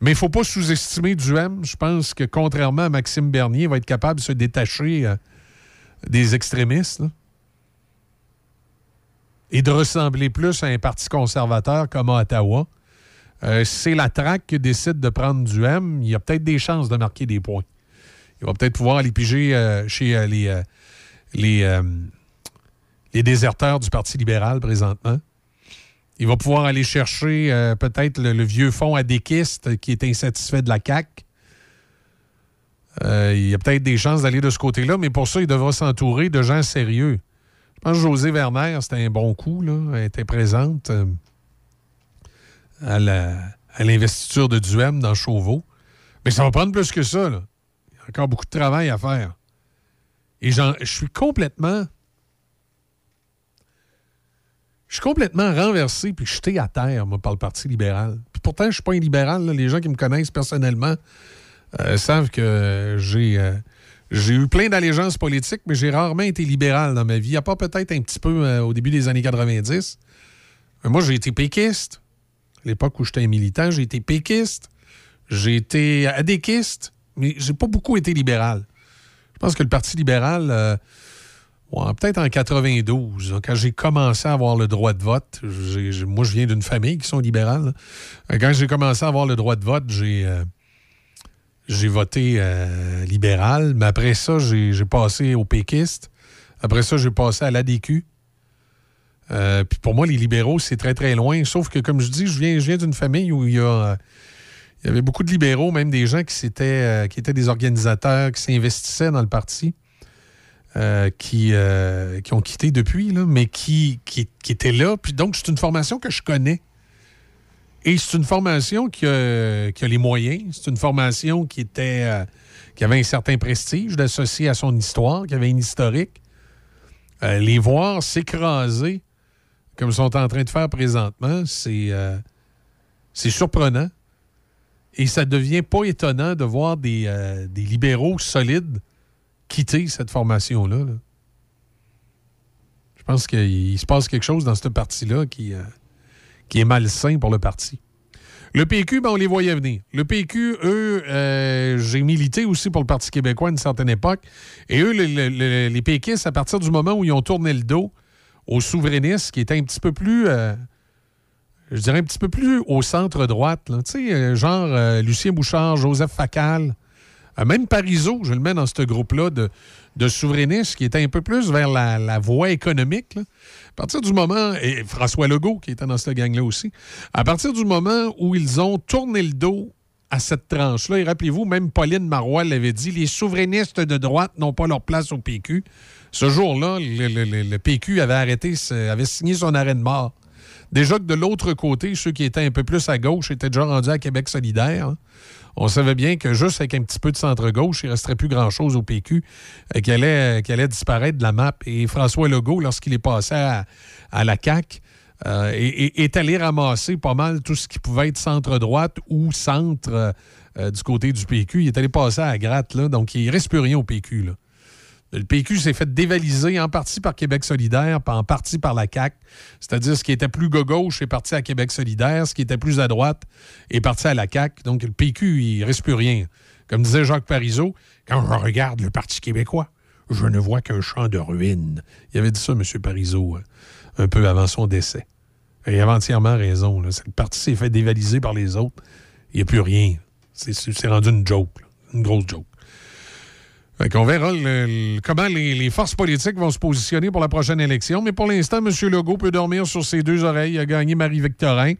Mais il ne faut pas sous-estimer Duhem. Je pense que contrairement à Maxime Bernier, il va être capable de se détacher euh, des extrémistes. Et de ressembler plus à un parti conservateur comme à Ottawa. Euh, c'est la traque qui décide de prendre du M, il y a peut-être des chances de marquer des points. Il va peut-être pouvoir aller piger euh, chez euh, les, les, les déserteurs du Parti libéral présentement. Il va pouvoir aller chercher peut-être le, le vieux fonds adéquiste qui est insatisfait de la CAQ. Il y a peut-être des chances d'aller de ce côté-là, mais pour ça, il devra s'entourer de gens sérieux. Je pense que José Werner, c'était un bon coup. Là. Elle était présente euh, à à l'investiture de Duhem dans Chauveau. Mais ça va prendre plus que ça. là. Il y a encore beaucoup de travail à faire. Et j'en- je suis complètement. Je suis complètement renversé puis jeté à terre, moi, par le Parti libéral. Puis pourtant, je ne suis pas un libéral. Les gens qui me connaissent personnellement euh, savent que j'ai. euh, j'ai eu plein d'allégeances politiques, mais j'ai rarement été libéral dans ma vie, à part peut-être un petit peu euh, au début des années 90. Mais moi, j'ai été péquiste. À l'époque où j'étais militant, j'ai été péquiste. J'ai été adéquiste, mais j'ai pas beaucoup été libéral. Je pense que le Parti libéral, euh, peut-être en 92, hein, quand j'ai commencé à avoir le droit de vote, moi, je viens d'une famille qui sont libérales. Euh, Quand j'ai commencé à avoir le droit de vote, j'ai... euh, j'ai voté euh, libéral, mais après ça, j'ai passé au péquiste. Après ça, j'ai passé à l'ADQ. Euh, puis pour moi, les libéraux, c'est très, très loin. Sauf que, comme je dis, je viens, je viens d'une famille où il y, a, euh, il y avait beaucoup de libéraux, même des gens qui, s'étaient, euh, qui étaient des organisateurs, qui s'investissaient dans le parti, qui, qui ont quitté depuis, là, mais qui, qui, qui étaient là. Puis donc, c'est une formation que je connais. Et c'est une formation qui a, les moyens. C'est une formation qui était euh, qui avait un certain prestige d'associer à son histoire, qui avait une historique. Euh, les voir s'écraser comme ils sont en train de faire présentement, c'est euh, surprenant. Et ça devient pas étonnant de voir des, euh, des libéraux solides quitter cette formation-là. là. Je pense qu'il se passe quelque chose dans cette partie-là qui, qui est malsain pour le parti. Le PQ, ben, on les voyait venir. Le PQ, eux, euh, j'ai milité aussi pour le Parti québécois à une certaine époque. Et eux, le- le- le- les péquistes, à partir du moment où ils ont tourné le dos aux souverainistes, qui étaient un petit peu plus, euh, je dirais un petit peu plus au centre-droite, tu sais, euh, genre Lucien Bouchard, Joseph Facal, même Parizeau, je le mets dans ce groupe-là de, souverainistes qui étaient un peu plus vers la, voie économique. À partir du moment, et François Legault qui était dans cette gang-là aussi, à partir du moment où ils ont tourné le dos à cette tranche-là. Et rappelez-vous, même Pauline Marois l'avait dit, les souverainistes de droite n'ont pas leur place au PQ. Ce jour-là, le, PQ avait arrêté, avait signé son arrêt de mort. Déjà que de l'autre côté, ceux qui étaient un peu plus à gauche étaient déjà rendus à Québec solidaire. hein. On savait bien que juste avec un petit peu de centre-gauche, il ne resterait plus grand-chose au PQ euh, qui, allait, qui allait disparaître de la map. Et François Legault, lorsqu'il est passé à, la CAQ, euh, est, allé ramasser pas mal tout ce qui pouvait être centre-droite ou centre euh, euh, du côté du PQ. Il est allé passer à gratte, donc il ne reste plus rien au PQ. Le PQ s'est fait dévaliser en partie par Québec solidaire, en partie par la CAQ. C'est-à-dire ce qui était plus gauche est parti à Québec solidaire, ce qui était plus à droite est parti à la CAQ. Donc le PQ, il ne reste plus rien. Comme disait Jacques Parizeau, quand je regarde le Parti québécois, je ne vois qu'un champ de ruines. Il avait dit ça, M. Parizeau, euh, un peu avant son décès. Il avait entièrement raison. Le parti s'est fait dévaliser par les autres. Il n'y a plus rien. C'est- rendu une joke, une grosse joke. Qu'on verra comment les, forces politiques vont se positionner pour la prochaine élection. Mais pour l'instant, M. Legault peut dormir sur ses deux oreilles. Il a gagné Marie-Victorin.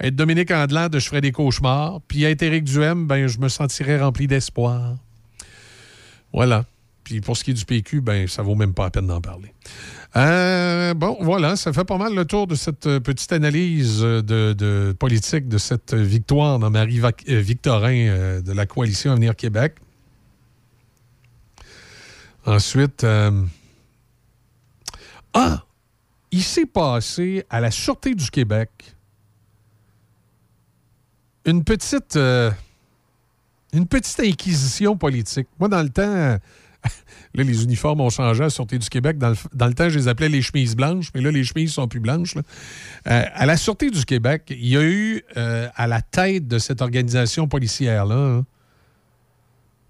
Être Dominique Andelade, je ferais des cauchemars. Puis être Éric Duhem, ben, je me sentirais rempli d'espoir. Voilà. Puis pour ce qui est du PQ, ben, ça vaut même pas la peine d'en parler. Euh, bon, voilà, ça fait pas mal le tour de cette euh, petite analyse euh, de, politique de cette victoire dans Marie-Victorin de la coalition Avenir Québec. Ensuite, euh, ah, il s'est passé à la Sûreté du Québec une petite, euh, une petite inquisition politique. Moi, dans le temps, là, les uniformes ont changé à la Sûreté du Québec. Dans le, dans le temps, je les appelais les chemises blanches, mais là, les chemises sont plus blanches. Euh, à la Sûreté du Québec, il y a eu à la tête de cette organisation policière-là, hein,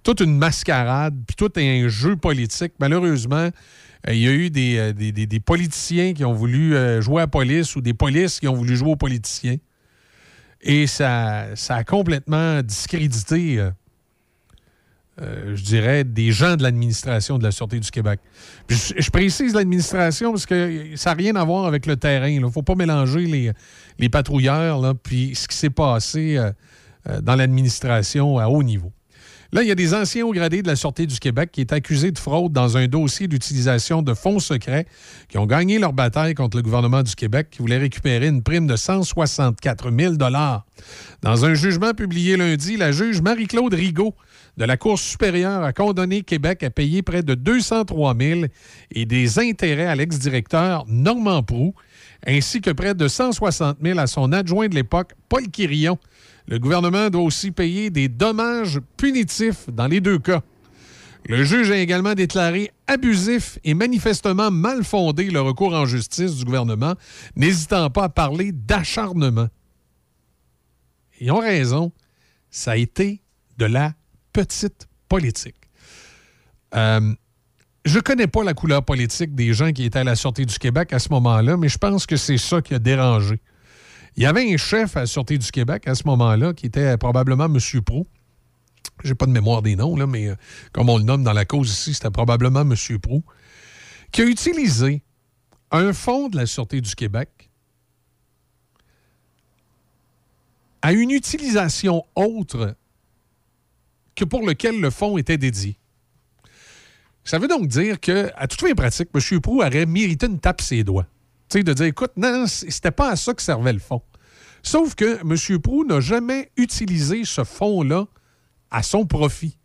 toute une mascarade, puis tout un jeu politique. Malheureusement, euh, il y a eu des, euh, des- des- des politiciens qui ont voulu euh, jouer à la police ou des polices qui ont voulu jouer aux politiciens. Et ça, ça a complètement discrédité, je dirais, des gens de l'administration de la Sûreté du Québec. Je, précise l'administration parce que ça n'a rien à voir avec le terrain. Il ne faut pas mélanger les, les patrouilleurs puis ce qui s'est passé dans l'administration à haut niveau. Là, il y a des anciens hauts gradés de la Sûreté du Québec qui est accusés de fraude dans un dossier d'utilisation de fonds secrets qui ont gagné leur bataille contre le gouvernement du Québec qui voulait récupérer une prime de 164 000 Dans un jugement publié lundi, la juge Marie-Claude Rigaud de la Cour supérieure a condamné Québec à payer près de 203 000 et des intérêts à l'ex-directeur Normand Prou, ainsi que près de 160 000 à son adjoint de l'époque, Paul Quirillon. Le gouvernement doit aussi payer des dommages punitifs dans les deux cas. Le juge a également déclaré abusif et manifestement mal fondé le recours en justice du gouvernement, n'hésitant pas à parler d'acharnement. Ils ont raison, ça a été de la petite politique. Euh, je ne connais pas la couleur politique des gens qui étaient à la Sûreté du Québec à ce moment-là, mais je pense que c'est ça qui a dérangé. Il y avait un chef à la Sûreté du Québec à ce moment-là qui était probablement M. Prou. J'ai pas de mémoire des noms, mais euh, comme on le nomme dans la cause ici, c'était probablement M. Prou, qui a utilisé un fonds de la Sûreté du Québec à une utilisation autre que pour lequel le fonds était dédié. Ça veut donc dire que, à toute fin pratique, M. Prou aurait mérité une tape ses doigts. De dire, écoute, non, c'était pas à ça que servait le fonds. Sauf que M. Prou n'a jamais utilisé ce fonds-là à son profit.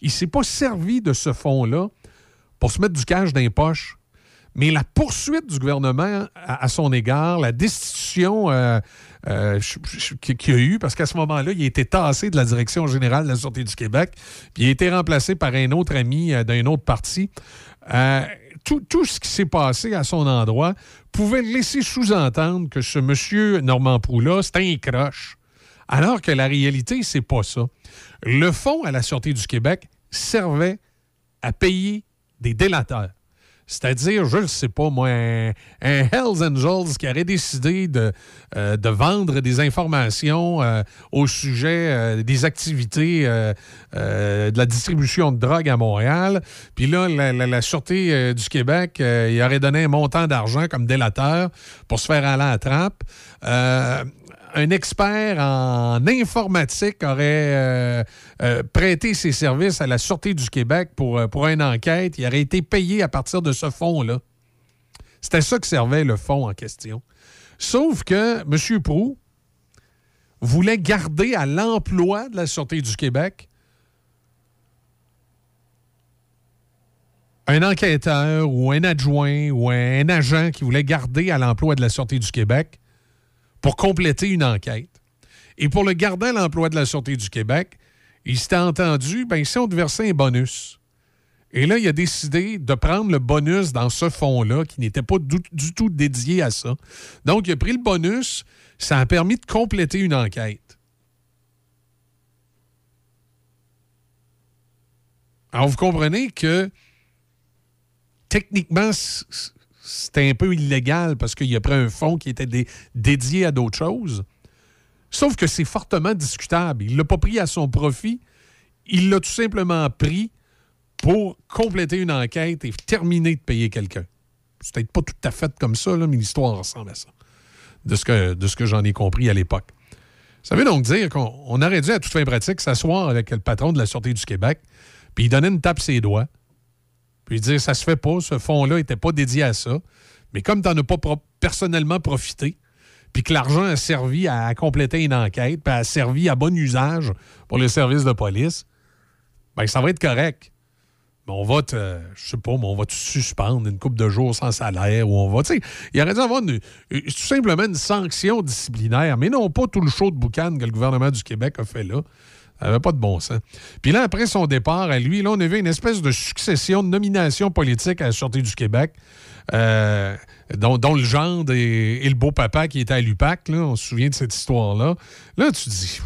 Il ne s'est pas servi de ce fonds-là pour se mettre du cash dans les poches. Mais la poursuite du gouvernement à, son égard, la destitution euh, euh, qu'il a eu, parce qu'à ce moment-là, il a été tassé de la direction générale de la Sûreté du Québec, puis il a été remplacé par un autre ami euh, d'un autre parti. Euh, tout, tout ce qui s'est passé à son endroit pouvait laisser sous-entendre que ce monsieur Normand Proulx-là, c'était un croche. Alors que la réalité, c'est pas ça. Le fonds à la Sûreté du Québec servait à payer des délateurs. C'est-à-dire, je ne sais pas, moi, un, Hells Angels qui aurait décidé de, euh, vendre des informations euh, au sujet euh, des activités de la distribution de drogue à Montréal. Puis là, la, la- Sûreté du Québec, il aurait donné un montant d'argent comme délateur pour se faire aller à la trappe. Un expert en informatique aurait euh, euh, prêté ses services à la Sûreté du Québec pour, euh, pour une enquête. Il aurait été payé à partir de ce fonds-là. C'était ça que servait le fonds en question. Sauf que M. Prou voulait garder à l'emploi de la Sûreté du Québec un enquêteur ou un adjoint ou un agent qui voulait garder à l'emploi de la Sûreté du Québec pour compléter une enquête. Et pour le garder à l'emploi de la Sûreté du Québec, il s'était entendu, ben si on te versait un bonus. Et là, il a décidé de prendre le bonus dans ce fonds-là, qui n'était pas du, tout dédié à ça. Donc, il a pris le bonus, ça a permis de compléter une enquête. Alors, vous comprenez que techniquement, c'était un peu illégal parce qu'il a pris un fonds qui était dé- dédié à d'autres choses. Sauf que c'est fortement discutable. Il ne l'a pas pris à son profit. Il l'a tout simplement pris pour compléter une enquête et terminer de payer quelqu'un. C'est peut-être pas tout à fait comme ça, mais l'histoire ressemble à ça, de ce que, j'en ai compris à l'époque. Ça veut donc dire qu'on on aurait dû, à toute fin pratique, s'asseoir avec le patron de la Sûreté du Québec, puis il donner une tape ses doigts, puis dire ça se fait pas, ce fonds-là n'était pas dédié à ça. Mais comme tu n'en as pas personnellement profité, puis que l'argent a servi à compléter une enquête, puis a servi à bon usage pour le service de police, ben ça va être correct. Mais on va te, je sais pas, mais on va te suspendre une coupe de jours sans salaire ou on va, tu sais, il aurait dû avoir une- tout simplement une sanction disciplinaire, mais non pas tout le show de boucan que le gouvernement du Québec a fait là. Ça n'avait pas de bon sens. Puis là, après son départ à lui, là, on avait une espèce de succession de nominations politiques à la Sûreté du Québec, euh, dont, le gendre et, le beau papa qui était à l'UPAC. Là, on se souvient de cette histoire-là. Là, tu dis.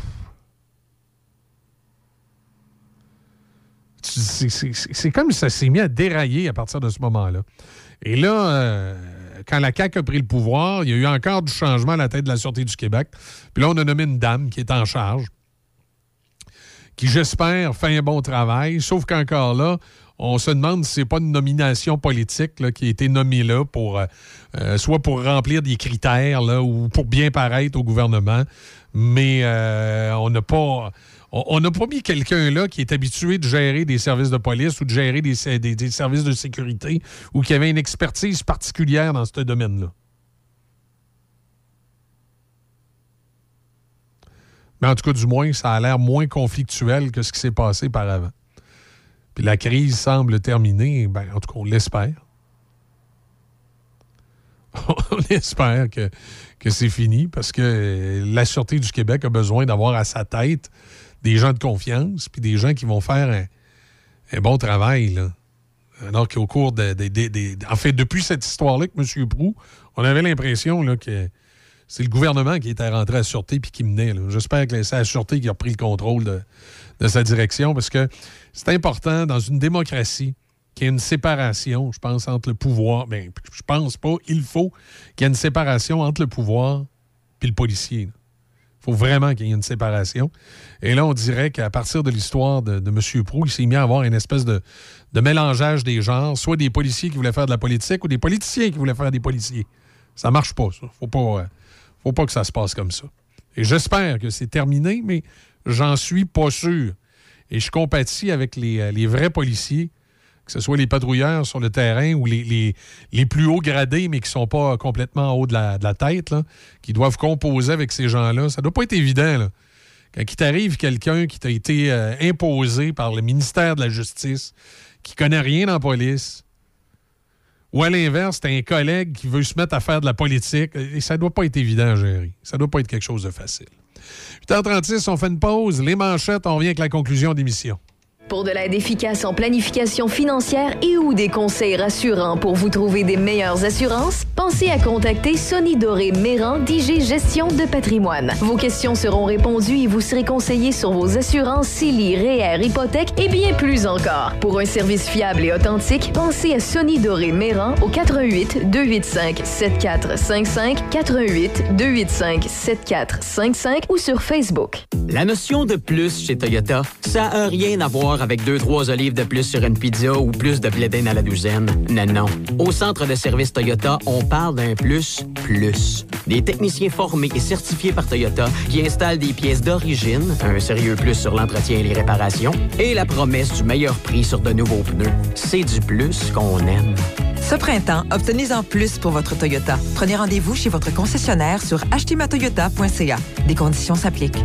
c'est- comme ça s'est mis à dérailler à partir de ce moment-là. Et là, euh, quand la CAQ a pris le pouvoir, il y a eu encore du changement à la tête de la Sûreté du Québec. Puis là, on a nommé une dame qui est en charge, qui, j'espère, fait un bon travail. Sauf qu'encore là, on se demande si c'est pas une nomination politique là, qui a été nommée là pour euh, euh, soit pour remplir des critères là, ou pour bien paraître au gouvernement. Mais euh, on n'a pas. On n'a pas mis quelqu'un là qui est habitué de gérer des services de police ou de gérer des- des services de sécurité ou qui avait une expertise particulière dans ce domaine-là. Mais en tout cas, du moins, ça a l'air moins conflictuel que ce qui s'est passé par avant. Puis la crise semble terminée, ben, en tout cas, on l'espère. on espère que, que c'est fini parce que la Sûreté du Québec a besoin d'avoir à sa tête des gens de confiance puis des gens qui vont faire un, bon travail. Là. Alors qu'au cours de, de- En fait, depuis cette histoire-là avec M. Prou, on avait l'impression que c'est le gouvernement qui était rentré à la Sûreté puis qui menait. J'espère que c'est la Sûreté qui a pris le contrôle de, sa direction parce que c'est important dans une démocratie qu'il y ait une séparation, je pense, entre le pouvoir. Bien, je pense pas, il faut qu'il y ait une séparation entre le pouvoir puis le policier. là. Il faut vraiment qu'il y ait une séparation. Et là, on dirait qu'à partir de l'histoire de, M. Prou, il s'est mis à avoir une espèce de, de mélangeage des genres, soit des policiers qui voulaient faire de la politique ou des politiciens qui voulaient faire des policiers. Ça marche pas, ça. Faut pas, euh, faut pas que ça se passe comme ça. Et j'espère que c'est terminé, mais j'en suis pas sûr. Et je compatis avec les, euh, vrais policiers, que ce soit les patrouilleurs sur le terrain ou les, plus hauts gradés, mais qui sont pas complètement en haut de la, de tête, qui doivent composer avec ces gens-là. Ça doit pas être évident. Quand il t'arrive quelqu'un qui t'a été euh, imposé par le ministère de la Justice, qui connaît rien en police, ou à l'inverse, t'as un collègue qui veut se mettre à faire de la politique, et ça doit pas être évident à gérer. Ça doit pas être quelque chose de facile. 8h36, on fait une pause. Les manchettes, on revient avec la conclusion d'émission. Pour de l'aide efficace en planification financière et ou des conseils rassurants pour vous trouver des meilleures assurances, pensez à contacter Sonny Doré Méran d'IG Gestion de patrimoine. Vos questions seront répondues et vous serez conseillé sur vos assurances CELI, REER, hypothèque et bien plus encore. Pour un service fiable et authentique, pensez à Sonny Doré Méran au 88 285 7455 88 285 7455 ou sur Facebook. La notion de plus chez Toyota, ça n'a rien à voir avec deux, trois olives de plus sur une pizza ou plus de blé à la douzaine. Non, non. Au centre de service Toyota, on parle d'un plus, plus. Des techniciens formés et certifiés par Toyota qui installent des pièces d'origine, un sérieux plus sur l'entretien et les réparations, et la promesse du meilleur prix sur de nouveaux pneus. C'est du plus qu'on aime. Ce printemps, obtenez-en plus pour votre Toyota. Prenez rendez-vous chez votre concessionnaire sur achetermatoyota.ca. Des conditions s'appliquent.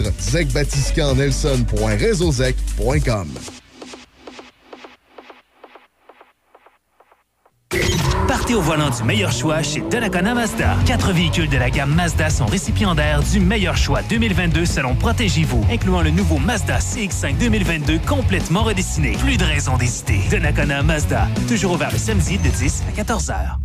zecbatiscannelson.réseauzec.com. Partez au volant du meilleur choix chez Donnacona Mazda. Quatre véhicules de la gamme Mazda sont récipiendaires du meilleur choix 2022 selon Protégez-vous, incluant le nouveau Mazda CX-5 2022 complètement redessiné. Plus de raison d'hésiter. Donnacona Mazda, toujours ouvert le samedi de 10 à 14 heures.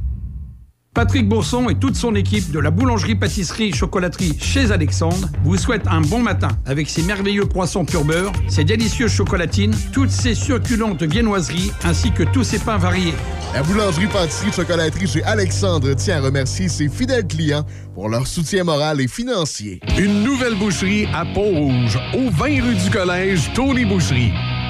Patrick Bourson et toute son équipe de la boulangerie-pâtisserie-chocolaterie chez Alexandre vous souhaitent un bon matin avec ses merveilleux poissons pur beurre, ses délicieuses chocolatines, toutes ses succulentes viennoiseries ainsi que tous ses pains variés. La boulangerie-pâtisserie-chocolaterie chez Alexandre tient à remercier ses fidèles clients pour leur soutien moral et financier. Une nouvelle boucherie à Pont-Rouge, au 20 rue du Collège, Tony Boucherie.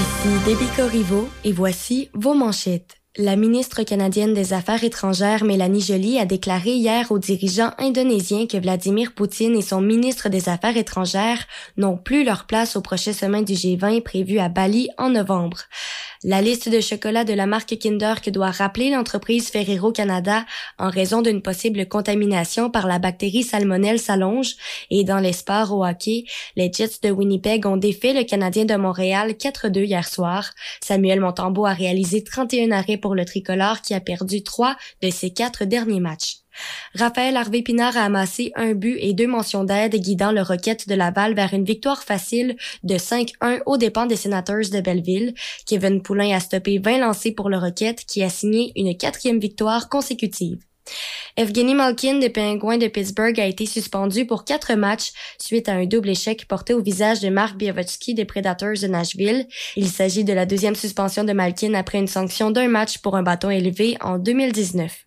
Ici Déby Corriveau et voici vos manchettes. La ministre canadienne des Affaires étrangères Mélanie Joly a déclaré hier aux dirigeants indonésiens que Vladimir Poutine et son ministre des Affaires étrangères n'ont plus leur place au prochain sommet du G20 prévu à Bali en novembre. La liste de chocolat de la marque Kinder que doit rappeler l'entreprise Ferrero Canada en raison d'une possible contamination par la bactérie Salmonelle s'allonge et dans les au hockey, les Jets de Winnipeg ont défait le Canadien de Montréal 4-2 hier soir. Samuel Montembeau a réalisé 31 arrêts pour le tricolore qui a perdu trois de ses quatre derniers matchs. Raphaël Harvey Pinard a amassé un but et deux mentions d'aide guidant le Rocket de Laval vers une victoire facile de 5-1 aux dépens des Senators de Belleville. Kevin Poulain a stoppé 20 lancés pour le Rocket qui a signé une quatrième victoire consécutive. Evgeny Malkin des Penguins de Pittsburgh a été suspendu pour quatre matchs suite à un double échec porté au visage de Mark Biavotsky des Predators de Nashville. Il s'agit de la deuxième suspension de Malkin après une sanction d'un match pour un bâton élevé en 2019.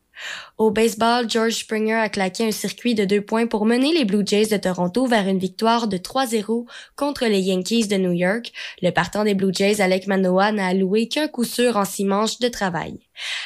Au baseball, George Springer a claqué un circuit de deux points pour mener les Blue Jays de Toronto vers une victoire de 3-0 contre les Yankees de New York. Le partant des Blue Jays, Alec Manoa, n'a alloué qu'un coup sûr en six manches de travail.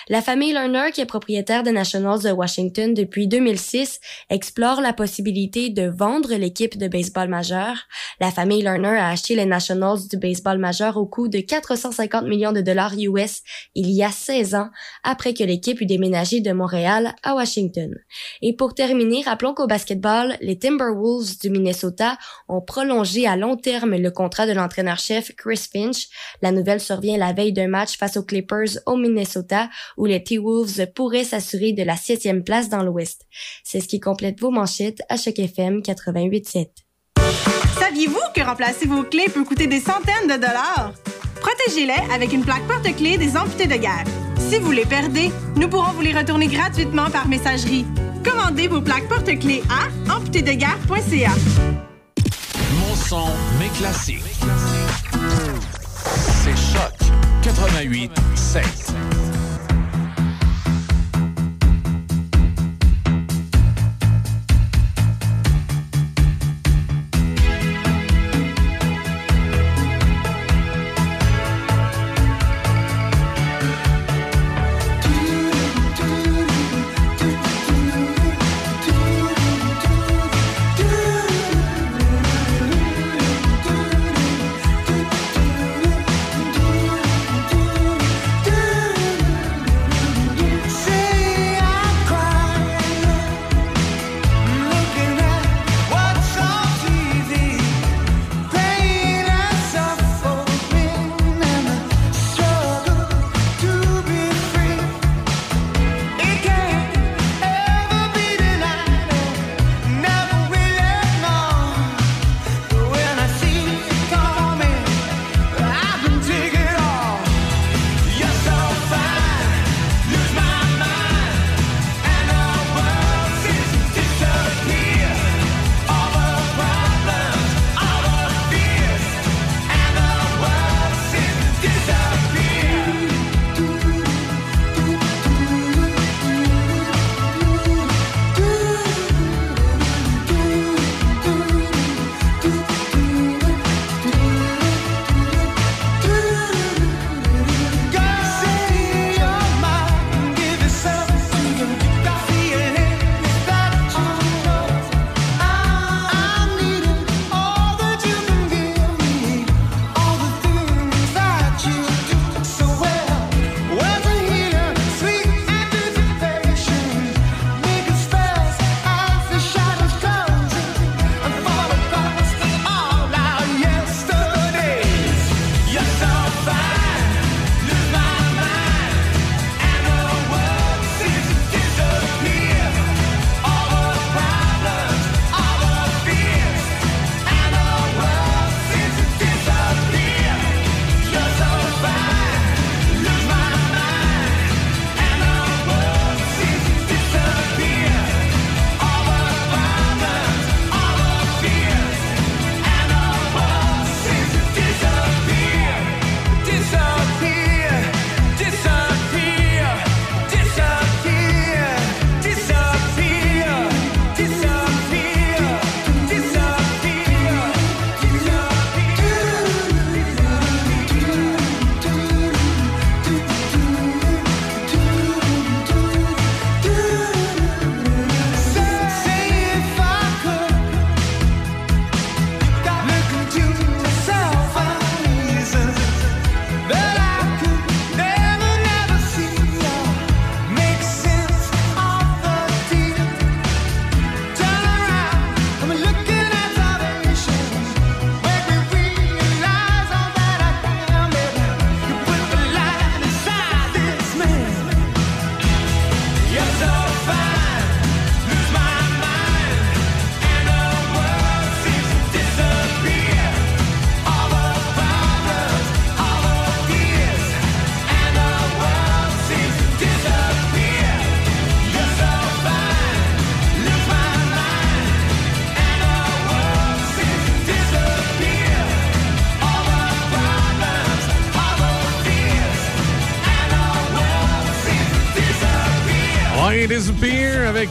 La famille Lerner, qui est propriétaire des Nationals de Washington depuis 2006, explore la possibilité de vendre l'équipe de baseball majeur. La famille Lerner a acheté les Nationals du baseball majeur au coût de 450 millions de dollars US il y a 16 ans, après que l'équipe eut déménagé de Montréal à Washington. Et pour terminer, rappelons qu'au basketball, les Timberwolves du Minnesota ont prolongé à long terme le contrat de l'entraîneur-chef Chris Finch. La nouvelle survient la veille d'un match face aux Clippers au Minnesota où les T-Wolves pourraient s'assurer de la septième place dans l'Ouest. C'est ce qui complète vos manchettes à Choc FM 88.7. Saviez-vous que remplacer vos clés peut coûter des centaines de dollars? Protégez-les avec une plaque porte-clés des amputés de guerre. Si vous les perdez, nous pourrons vous les retourner gratuitement par messagerie. Commandez vos plaques porte-clés à amputédeguerre.ca. Mon son, mes classiques. C'est Choc 88 7.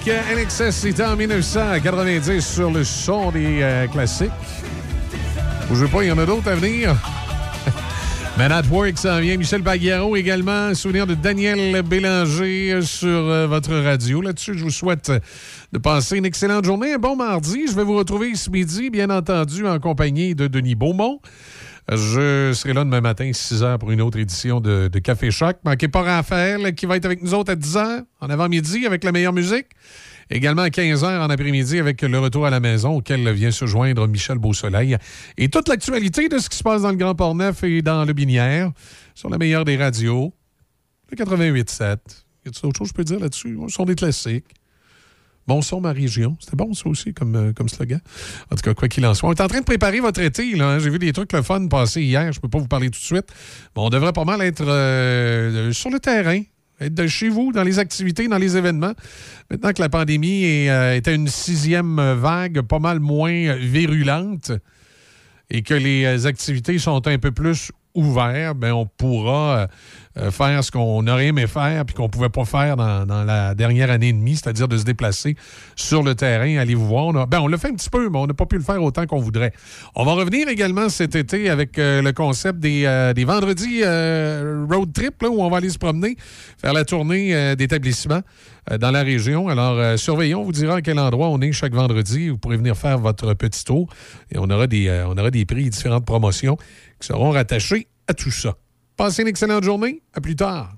NXS, c'était en 1990 sur le son des euh, classiques. Bougez pas, il y en a d'autres à venir. Man at Work s'en vient. Michel Baguero également. Souvenir de Daniel Bélanger sur euh, votre radio. Là-dessus, je vous souhaite de passer une excellente journée. Un bon mardi. Je vais vous retrouver ce midi, bien entendu, en compagnie de Denis Beaumont. Je serai là demain matin, 6 h, pour une autre édition de, Café Choc. Manquez pas Raphaël, qui va être avec nous autres à 10 h, en avant-midi, avec la meilleure musique. Également à 15 h en après-midi avec le retour à la maison auquel vient se joindre Michel Beausoleil. Et toute l'actualité de ce qui se passe dans le Grand Port-Neuf et dans le Binière sur la meilleure des radios, le 88.7. Y a-t-il d'autres choses que je peux dire là-dessus? Ce sont des classiques. Bon son, ma région. C'était bon, ça aussi, comme, euh, comme slogan. En tout cas, quoi qu'il en soit. On est en train de préparer votre été. là, hein. J'ai vu des trucs le fun passer hier. Je peux pas vous parler tout de suite. Mais on devrait pas mal être euh, sur le terrain. Être de chez vous, dans les activités, dans les événements. Maintenant que la pandémie est, euh, à une sixième vague pas mal moins virulente et que les euh, activités sont un peu plus ouvertes, ben on pourra euh, faire ce qu'on aurait aimé faire puis qu'on pouvait pas faire dans, dans la dernière année et demie, c'est-à-dire de se déplacer sur le terrain, aller vous voir. On, ben, on l'a fait un petit peu, mais on n'a pas pu le faire autant qu'on voudrait. On va revenir également cet été avec euh, le concept des, euh, des vendredis road trip, là, où on va aller se promener, faire la tournée d'établissements dans la région. Alors, surveillons, on vous dira à quel endroit on est chaque vendredi. Vous pourrez venir faire votre petit tour et on aura des, on aura des prix et différentes promotions qui seront rattachés à tout ça. Passez une excellente journée. À plus tard.